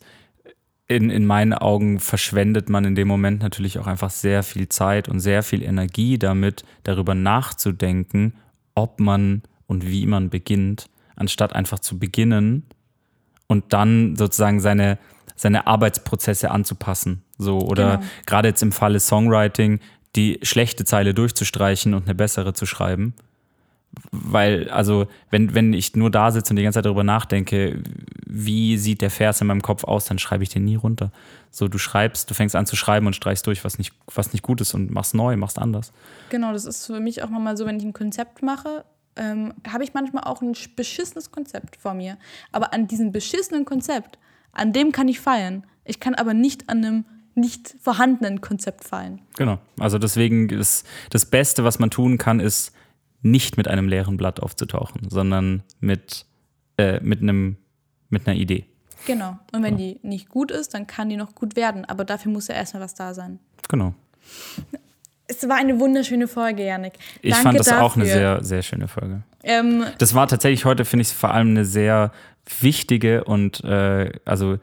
in, in meinen Augen verschwendet man in dem Moment natürlich auch einfach sehr viel Zeit und sehr viel Energie damit, darüber nachzudenken, ob man und wie man beginnt, anstatt einfach zu beginnen und dann sozusagen seine, seine Arbeitsprozesse anzupassen. So, oder Genau. gerade jetzt im Falle Songwriting, die schlechte Zeile durchzustreichen und eine bessere zu schreiben. Weil, also, wenn, wenn ich nur da sitze und die ganze Zeit darüber nachdenke, wie sieht der Vers in meinem Kopf aus, dann schreibe ich den nie runter. So, du schreibst, du fängst an zu schreiben und streichst durch, was nicht, was nicht gut ist und machst neu, machst anders. Genau, das ist für mich auch nochmal so, wenn ich ein Konzept mache, ähm, habe ich manchmal auch ein beschissenes Konzept vor mir. Aber an diesem beschissenen Konzept, an dem kann ich feiern. Ich kann aber nicht an einem nicht vorhandenen Konzept feiern. Genau. Also deswegen ist das Beste, was man tun kann, ist nicht mit einem leeren Blatt aufzutauchen, sondern mit, äh, mit, einem, mit einer Idee. Genau. Und wenn die nicht gut ist, dann kann die noch gut werden. Aber dafür muss ja erstmal was da sein. Genau. Es war eine wunderschöne Folge, Janik. Ich Danke fand das dafür. auch eine sehr, sehr schöne Folge. Ähm, Das war tatsächlich heute, finde ich, vor allem eine sehr wichtige und äh, also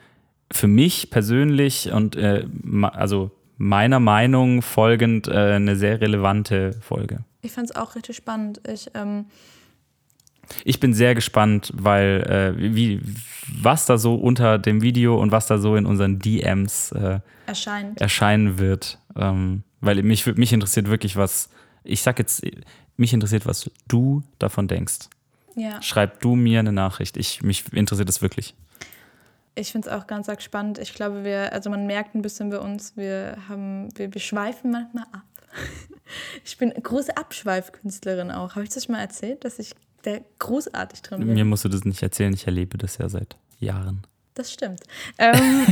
für mich persönlich und äh, also meiner Meinung folgend äh, eine sehr relevante Folge. Ich fand es auch richtig spannend. Ich, ähm, Ich bin sehr gespannt, weil äh, wie, was da so unter dem Video und was da so in unseren DMs äh, erscheint. erscheinen wird. Ähm, weil mich, mich interessiert wirklich, was, ich sag jetzt, mich interessiert, was du davon denkst. Ja. Schreib du mir eine Nachricht. Ich, mich interessiert es wirklich. Ich finde es auch ganz arg spannend. Ich glaube, wir, also man merkt ein bisschen bei uns, wir haben, wir, wir schweifen manchmal ab. Ich bin große Abschweifkünstlerin auch. Habe ich das schon mal erzählt, dass ich da großartig drin bin? Mir musst du das nicht erzählen, ich erlebe das ja seit Jahren. Das stimmt. Ähm,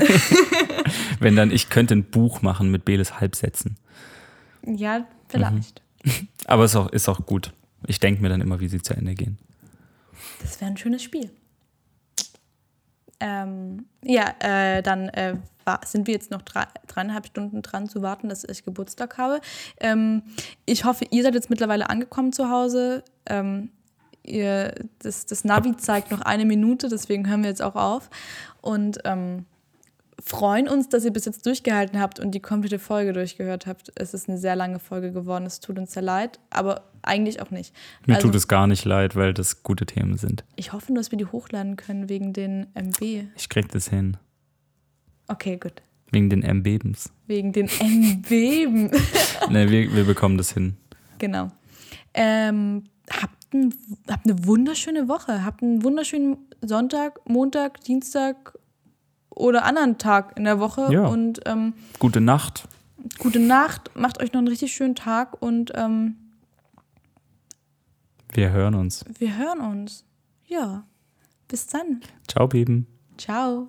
Wenn dann, ich könnte ein Buch machen mit Beles Halbsätzen. ja, vielleicht. Aber es ist auch, ist auch gut. Ich denke mir dann immer, wie sie zu Ende gehen. Das wäre ein schönes Spiel. Ähm, ja, äh, dann äh, sind wir jetzt noch drei, dreieinhalb Stunden dran zu warten, dass ich Geburtstag habe. Ähm, ich hoffe, ihr seid jetzt mittlerweile angekommen zu Hause. Ähm, ihr, das, das Navi zeigt noch eine Minute, deswegen hören wir jetzt auch auf. Und ähm, freuen uns, dass ihr bis jetzt durchgehalten habt und die komplette Folge durchgehört habt. Es ist eine sehr lange Folge geworden. Es tut uns sehr leid, aber eigentlich auch nicht. Mir Also- tut es gar nicht leid, weil das gute Themen sind. Ich hoffe nur, dass wir die hochladen können wegen den MB. Ich krieg das hin. Okay, gut. Wegen den M-Bebens. Wegen den MB. ne, wir, wir bekommen das hin. genau. Ähm, habt, ein, habt eine wunderschöne Woche. Habt einen wunderschönen Sonntag, Montag, Dienstag oder anderen Tag in der Woche. Ja. Und ähm, Gute Nacht. gute Nacht. Macht euch noch einen richtig schönen Tag und ähm, Wir hören uns. wir hören uns. Ja. Bis dann. Ciao, Beben. Ciao.